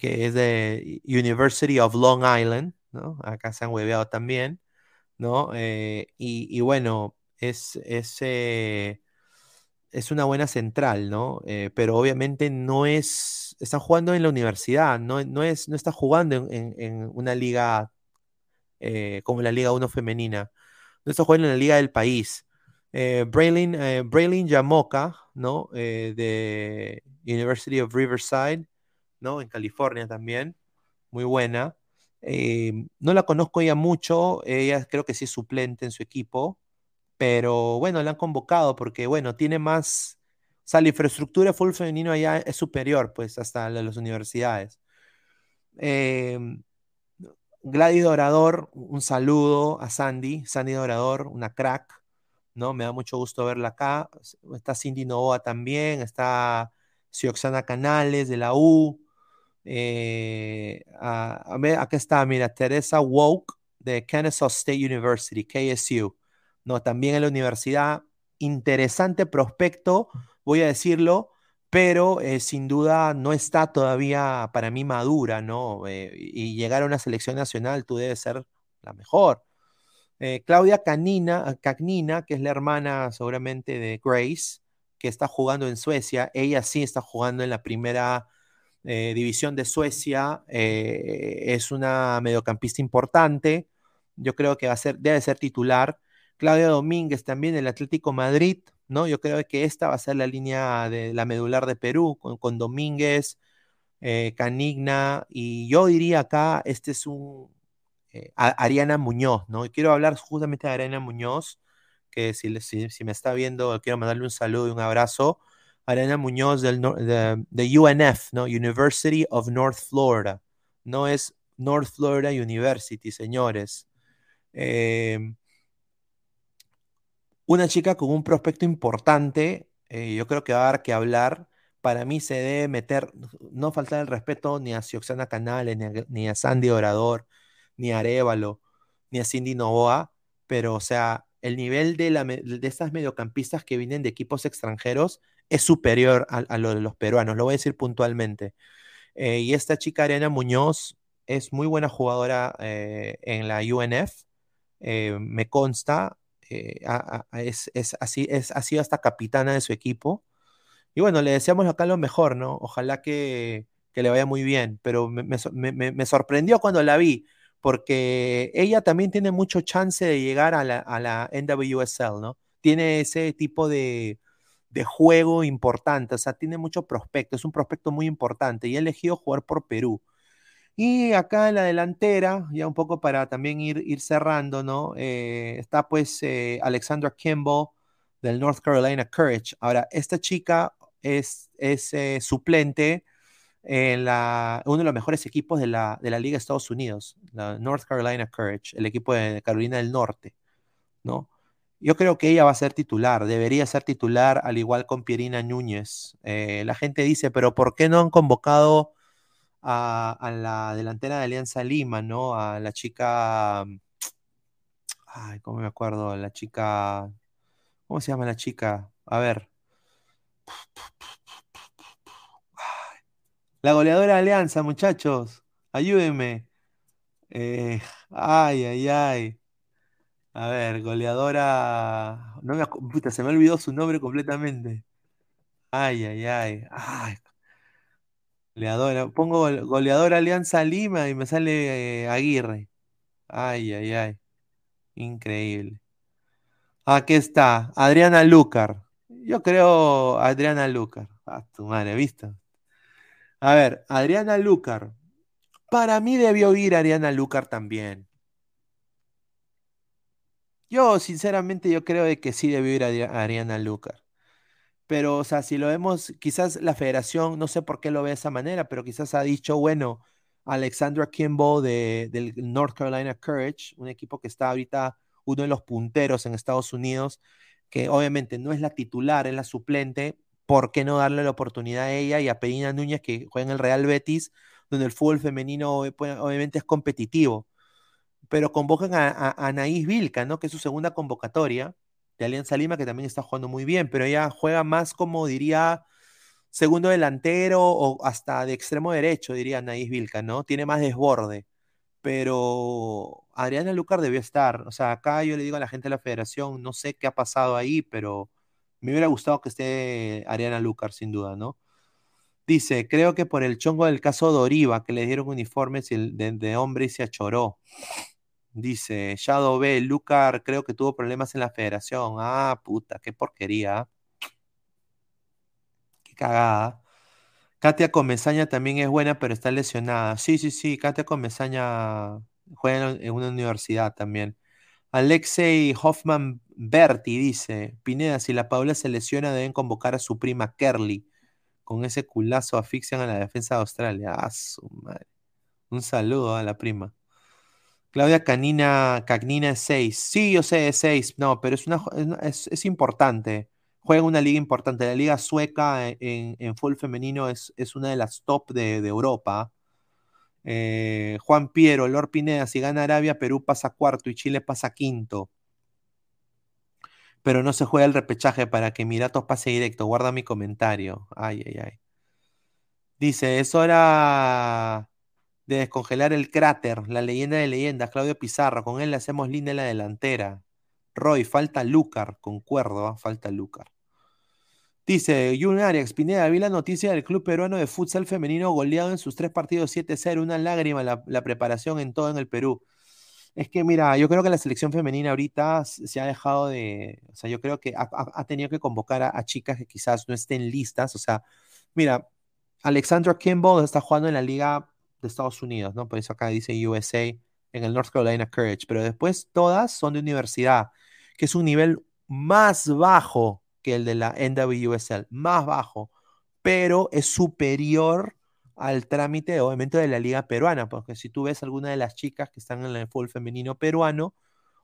que es de University of Long Island, ¿no? Acá se han hueveado también, ¿no? Eh, y, bueno, es, es, eh, es, una buena central, ¿no? pero obviamente no es, está jugando en la universidad, no, no, es, no está jugando en, en una liga como la Liga 1 femenina, está jugando en la liga del país. Eh, Braylin, eh, Yamoka, ¿no? Eh, de University of Riverside, ¿no? En California también, muy buena. Eh, no la conozco ya mucho, ella creo que sí es suplente en su equipo, pero bueno, la han convocado porque, bueno, tiene más, o sea, la infraestructura full femenino allá es superior, pues, hasta la de las universidades. Gladys Dorador, un saludo a Sandy, Sandy Dorador, una crack, ¿no? Me da mucho gusto verla acá. Está Cindy Novoa también, está Sioxana Canales de la U. Eh, a, ver, acá está, mira, Teresa Woke de Kennesaw State University, KSU. No, también en la universidad. Interesante prospecto, voy a decirlo, pero eh, sin duda no está todavía para mí madura, ¿no? Eh, y llegar a una selección nacional, tú debes ser la mejor. Eh, Claudia Canina, Cagnina, que es la hermana seguramente de Grace, que está jugando en Suecia, ella sí está jugando en la primera división de Suecia, es una mediocampista importante, yo creo que va a ser, debe ser titular. Claudia Domínguez también del Atlético Madrid, ¿no? Yo creo que esta va a ser la línea de la medular de Perú, con, Domínguez, eh, Canigna, y yo diría acá, este es un eh, Ariana Muñoz, ¿no? Y quiero hablar justamente de Ariana Muñoz, que si, si, me está viendo, quiero mandarle un saludo y un abrazo. Ariana Muñoz del, de, de UNF, ¿no? University of North Florida. No es North Florida University, señores. Eh, una chica con un prospecto importante, eh, yo creo que va a dar que hablar. Para mí se debe meter, no faltar el respeto ni a Cioxana Canales, ni a, Sandy Orador, ni a Arevalo, ni a Cindy Novoa, pero o sea, el nivel de, de estas mediocampistas que vienen de equipos extranjeros es superior a, lo de los peruanos, lo voy a decir puntualmente. Eh, y esta chica Ariana Muñoz es muy buena jugadora eh, en la UNF, me consta, eh, es, así, es, ha sido hasta capitana de su equipo. Y bueno, le deseamos acá lo mejor, ¿no? Ojalá que, le vaya muy bien, pero me, sorprendió cuando la vi, porque ella también tiene mucho chance de llegar a la, a la NWSL, ¿no? Tiene ese tipo de, de juego importante, o sea, tiene mucho prospecto, es un prospecto muy importante y ha elegido jugar por Perú. Y acá en la delantera, ya un poco para también ir, ir cerrando, ¿no? Eh, está pues eh, Alexandra Kimball del North Carolina Courage. Ahora, esta chica es, es eh, suplente en la, uno de los mejores equipos de la, de la Liga de Estados Unidos, la North Carolina Courage, el equipo de Carolina del Norte, ¿no? Yo creo que ella va a ser titular, debería ser titular al igual con Pierina Núñez. la gente dice, pero ¿por qué no han convocado a, la delantera de Alianza Lima, ¿no? A la chica. Ay, ¿cómo me acuerdo? La chica. ¿Cómo se llama la chica? A ver. La goleadora de Alianza, muchachos. Ayúdenme. Eh, ay, ay, ay. A ver, goleadora. No me Puta, se me olvidó su nombre completamente. Ay, ay, ay. Ay, Goleadora. Pongo goleador Alianza Lima y me sale eh, Aguirre. Ay, ay, ay. Increíble. Aquí está, Adriana Lucar. Yo creo Adriana Lucar. Ah, tu madre, ¿viste? A ver, Adriana Lucar. Para mí debió ir Adriana Lucar también. Yo, sinceramente, yo creo de que sí debió ir Adriana Lucar. Pero, o sea, si lo vemos, quizás la federación, no sé por qué lo ve de esa manera, pero quizás ha dicho, bueno, Alexandra Kimball de, del North Carolina Courage, un equipo que está ahorita uno de los punteros en Estados Unidos, que obviamente no es la titular, es la suplente, ¿por qué no darle la oportunidad a ella y a Pedina Núñez que juega en el Real Betis, donde el fútbol femenino obviamente es competitivo? Pero convocan a, a, Anaís Vilca, ¿no? Que es su segunda convocatoria de Alianza Lima, que también está jugando muy bien, pero ella juega más como diría segundo delantero o hasta de extremo derecho, diría Anaís Vilca, ¿no? Tiene más desborde. Pero Adriana Lucar debió estar. O sea, acá yo le digo a la gente de la federación, no sé qué ha pasado ahí, pero me hubiera gustado que esté Adriana Lucar, sin duda, ¿no? Dice, creo que por el chongo del caso Doriva, que le dieron uniformes de hombre y se achoró. Dice Shadow B, Lucar creo que tuvo problemas en la federación. Ah, puta, qué porquería. Qué cagada. Katia Comesaña también es buena, pero está lesionada. Sí, sí, sí, Katia Comesaña juega en una universidad también. Alexei Hoffman Berti dice, Pineda, si la Paula se lesiona deben convocar a su prima Kerly. Con ese culazo asfixian a la defensa de Australia. Ah, su madre. Un saludo a la prima. Claudia Canina, Cagnina es 6. Sí, yo sé, es 6. No, pero es, una, es, importante. Juega una liga importante. La liga sueca en, en fútbol femenino es, es, una de las top de, Europa. Eh, Juan Piero, Lord Pineda, si gana Arabia, Perú pasa cuarto y Chile pasa quinto. Pero no se juega el repechaje para que Miratos pase directo. Guarda mi comentario. Ay, ay, ay. Dice, es hora de descongelar el cráter, la leyenda de leyendas, Claudio Pizarro, con él le hacemos línea en la delantera. Roy, falta Lucar, concuerdo, ¿ah? falta Lucar. Dice Jun Arias, Pineda, vi la noticia del club peruano de futsal femenino goleado en sus tres partidos 7-0, una lágrima la, preparación en todo en el Perú. Es que, mira, yo creo que la selección femenina ahorita se ha dejado de. O sea, yo creo que ha, tenido que convocar a, chicas que quizás no estén listas. O sea, mira, Alexandra Kimball está jugando en la Liga de Estados Unidos, ¿no? Por eso acá dice USA en el North Carolina Courage. Pero después todas son de universidad, que es un nivel más bajo que el de la NWSL, más bajo, pero es superior al trámite, obviamente, de la liga peruana, porque si tú ves alguna de las chicas que están en el fútbol femenino peruano,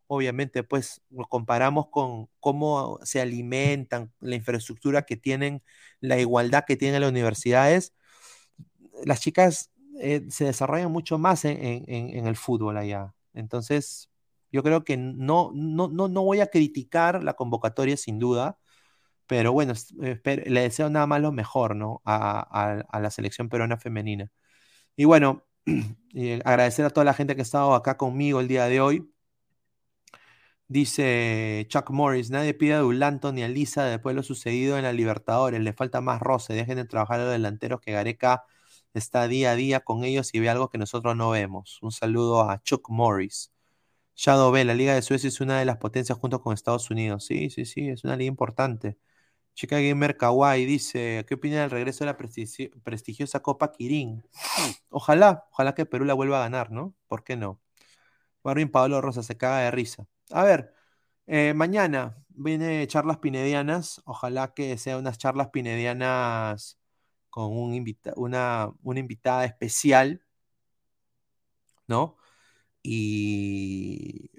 obviamente, pues lo comparamos con cómo se alimentan, la infraestructura que tienen, la igualdad que tienen las universidades, las chicas eh, se desarrollan mucho más en, el fútbol allá. Entonces, yo creo que no, no, no, no voy a criticar la convocatoria sin duda, pero bueno, le deseo nada más lo mejor, ¿no? A, la selección peruana femenina. Y bueno, <clears throat> agradecer a toda la gente que ha estado acá conmigo el día de hoy. Dice Chuck Morris, nadie pide a Dulanto ni a Lisa después de lo sucedido en la Libertadores, le falta más roce, dejen de trabajar a los delanteros que Gareca está día a día con ellos y ve algo que nosotros no vemos. Un saludo a Chuck Morris. Shadow B, la Liga de Suecia es una de las potencias junto con Estados Unidos. Sí, sí, sí, es una liga importante. Chica Gamer Kawaii dice, ¿qué opina del regreso de la prestigiosa Copa Kirin? Ojalá, ojalá que Perú la vuelva a ganar, ¿no? ¿Por qué no? Marvin Pablo Rosa se caga de risa. A ver, eh, mañana viene charlas pinedianas. Ojalá que sean unas charlas pinedianas con un una, invitada especial, ¿no? Y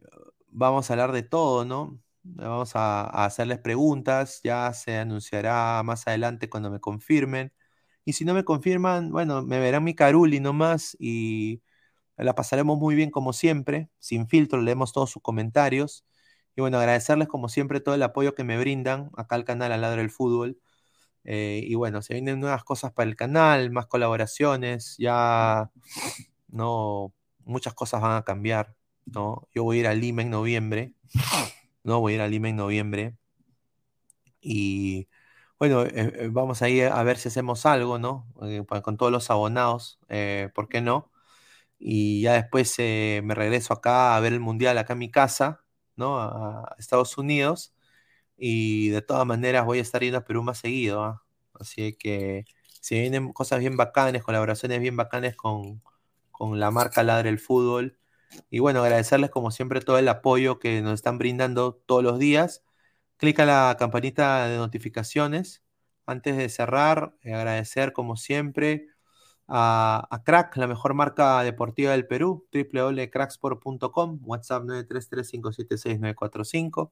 vamos a hablar de todo, ¿no? Vamos a, hacerles preguntas, ya se anunciará más adelante cuando me confirmen. Y si no me confirman, bueno, me verán mi caruli nomás y la pasaremos muy bien como siempre, sin filtro, leemos todos sus comentarios. Y bueno, agradecerles como siempre todo el apoyo que me brindan acá al canal Al Ladro del Fútbol. Eh, y bueno, se vienen nuevas cosas para el canal, más colaboraciones, ya no, muchas cosas van a cambiar, ¿no? Yo voy a ir a Lima en noviembre ¿no? Voy a ir a Lima en noviembre. Y bueno, eh, eh, vamos a ir a ver si hacemos algo, ¿no? Con todos los abonados, ¿por qué no? Y ya después me regreso acá a ver el mundial acá en mi casa, ¿no? A, Estados Unidos. Y de todas maneras voy a estar yendo a Perú más seguido, ¿ah? Así que si vienen cosas bien bacanes, colaboraciones bien bacanes con, con la marca Ladre el Fútbol, y bueno, agradecerles como siempre todo el apoyo que nos están brindando todos los días. Clica la campanita de notificaciones. Antes de cerrar, eh, agradecer como siempre a, Crack, la mejor marca deportiva del Perú, www.cracksport.com, WhatsApp 933-576-945.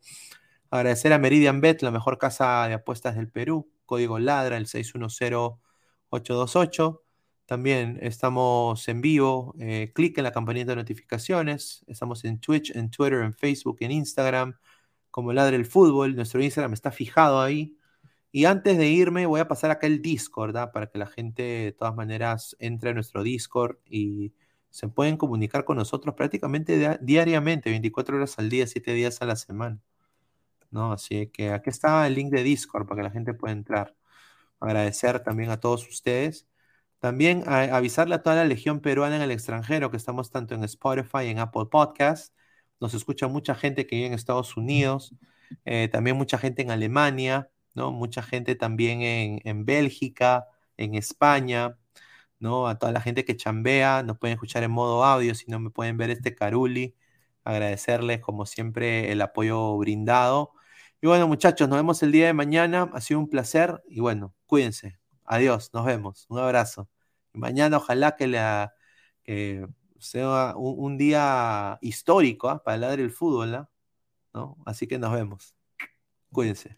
Agradecer a Meridian Bet, la mejor casa de apuestas del Perú, código LADRA, el 610-828. También estamos en vivo. Eh, clic en la campanita de notificaciones. Estamos en Twitch, en Twitter, en Facebook, en Instagram, como Ladre el Fútbol. Nuestro Instagram está fijado ahí. Y antes de irme, voy a pasar acá el Discord, para que la gente de todas maneras entre a nuestro Discord y se pueden comunicar con nosotros prácticamente diariamente, 24 horas al día, 7 días a la semana. ¿No? Así que aquí está el link de Discord para que la gente pueda entrar. Agradecer también a todos ustedes. También avisarle a toda la legión peruana en el extranjero que estamos tanto en Spotify y en Apple Podcasts. Nos escucha mucha gente que vive en Estados Unidos, eh, también mucha gente en Alemania, ¿no? Mucha gente también en, en, Bélgica, en España, ¿no? A toda la gente que chambea, nos pueden escuchar en modo audio, si no me pueden ver este Caruli. Agradecerles, como siempre, el apoyo brindado. Y bueno, muchachos, nos vemos el día de mañana. Ha sido un placer y bueno, cuídense. Adiós, nos vemos. Un abrazo. mañana ojalá que, sea un, día histórico ¿ah? para el ladre del fútbol, ¿ah? Así que nos vemos. Cuídense.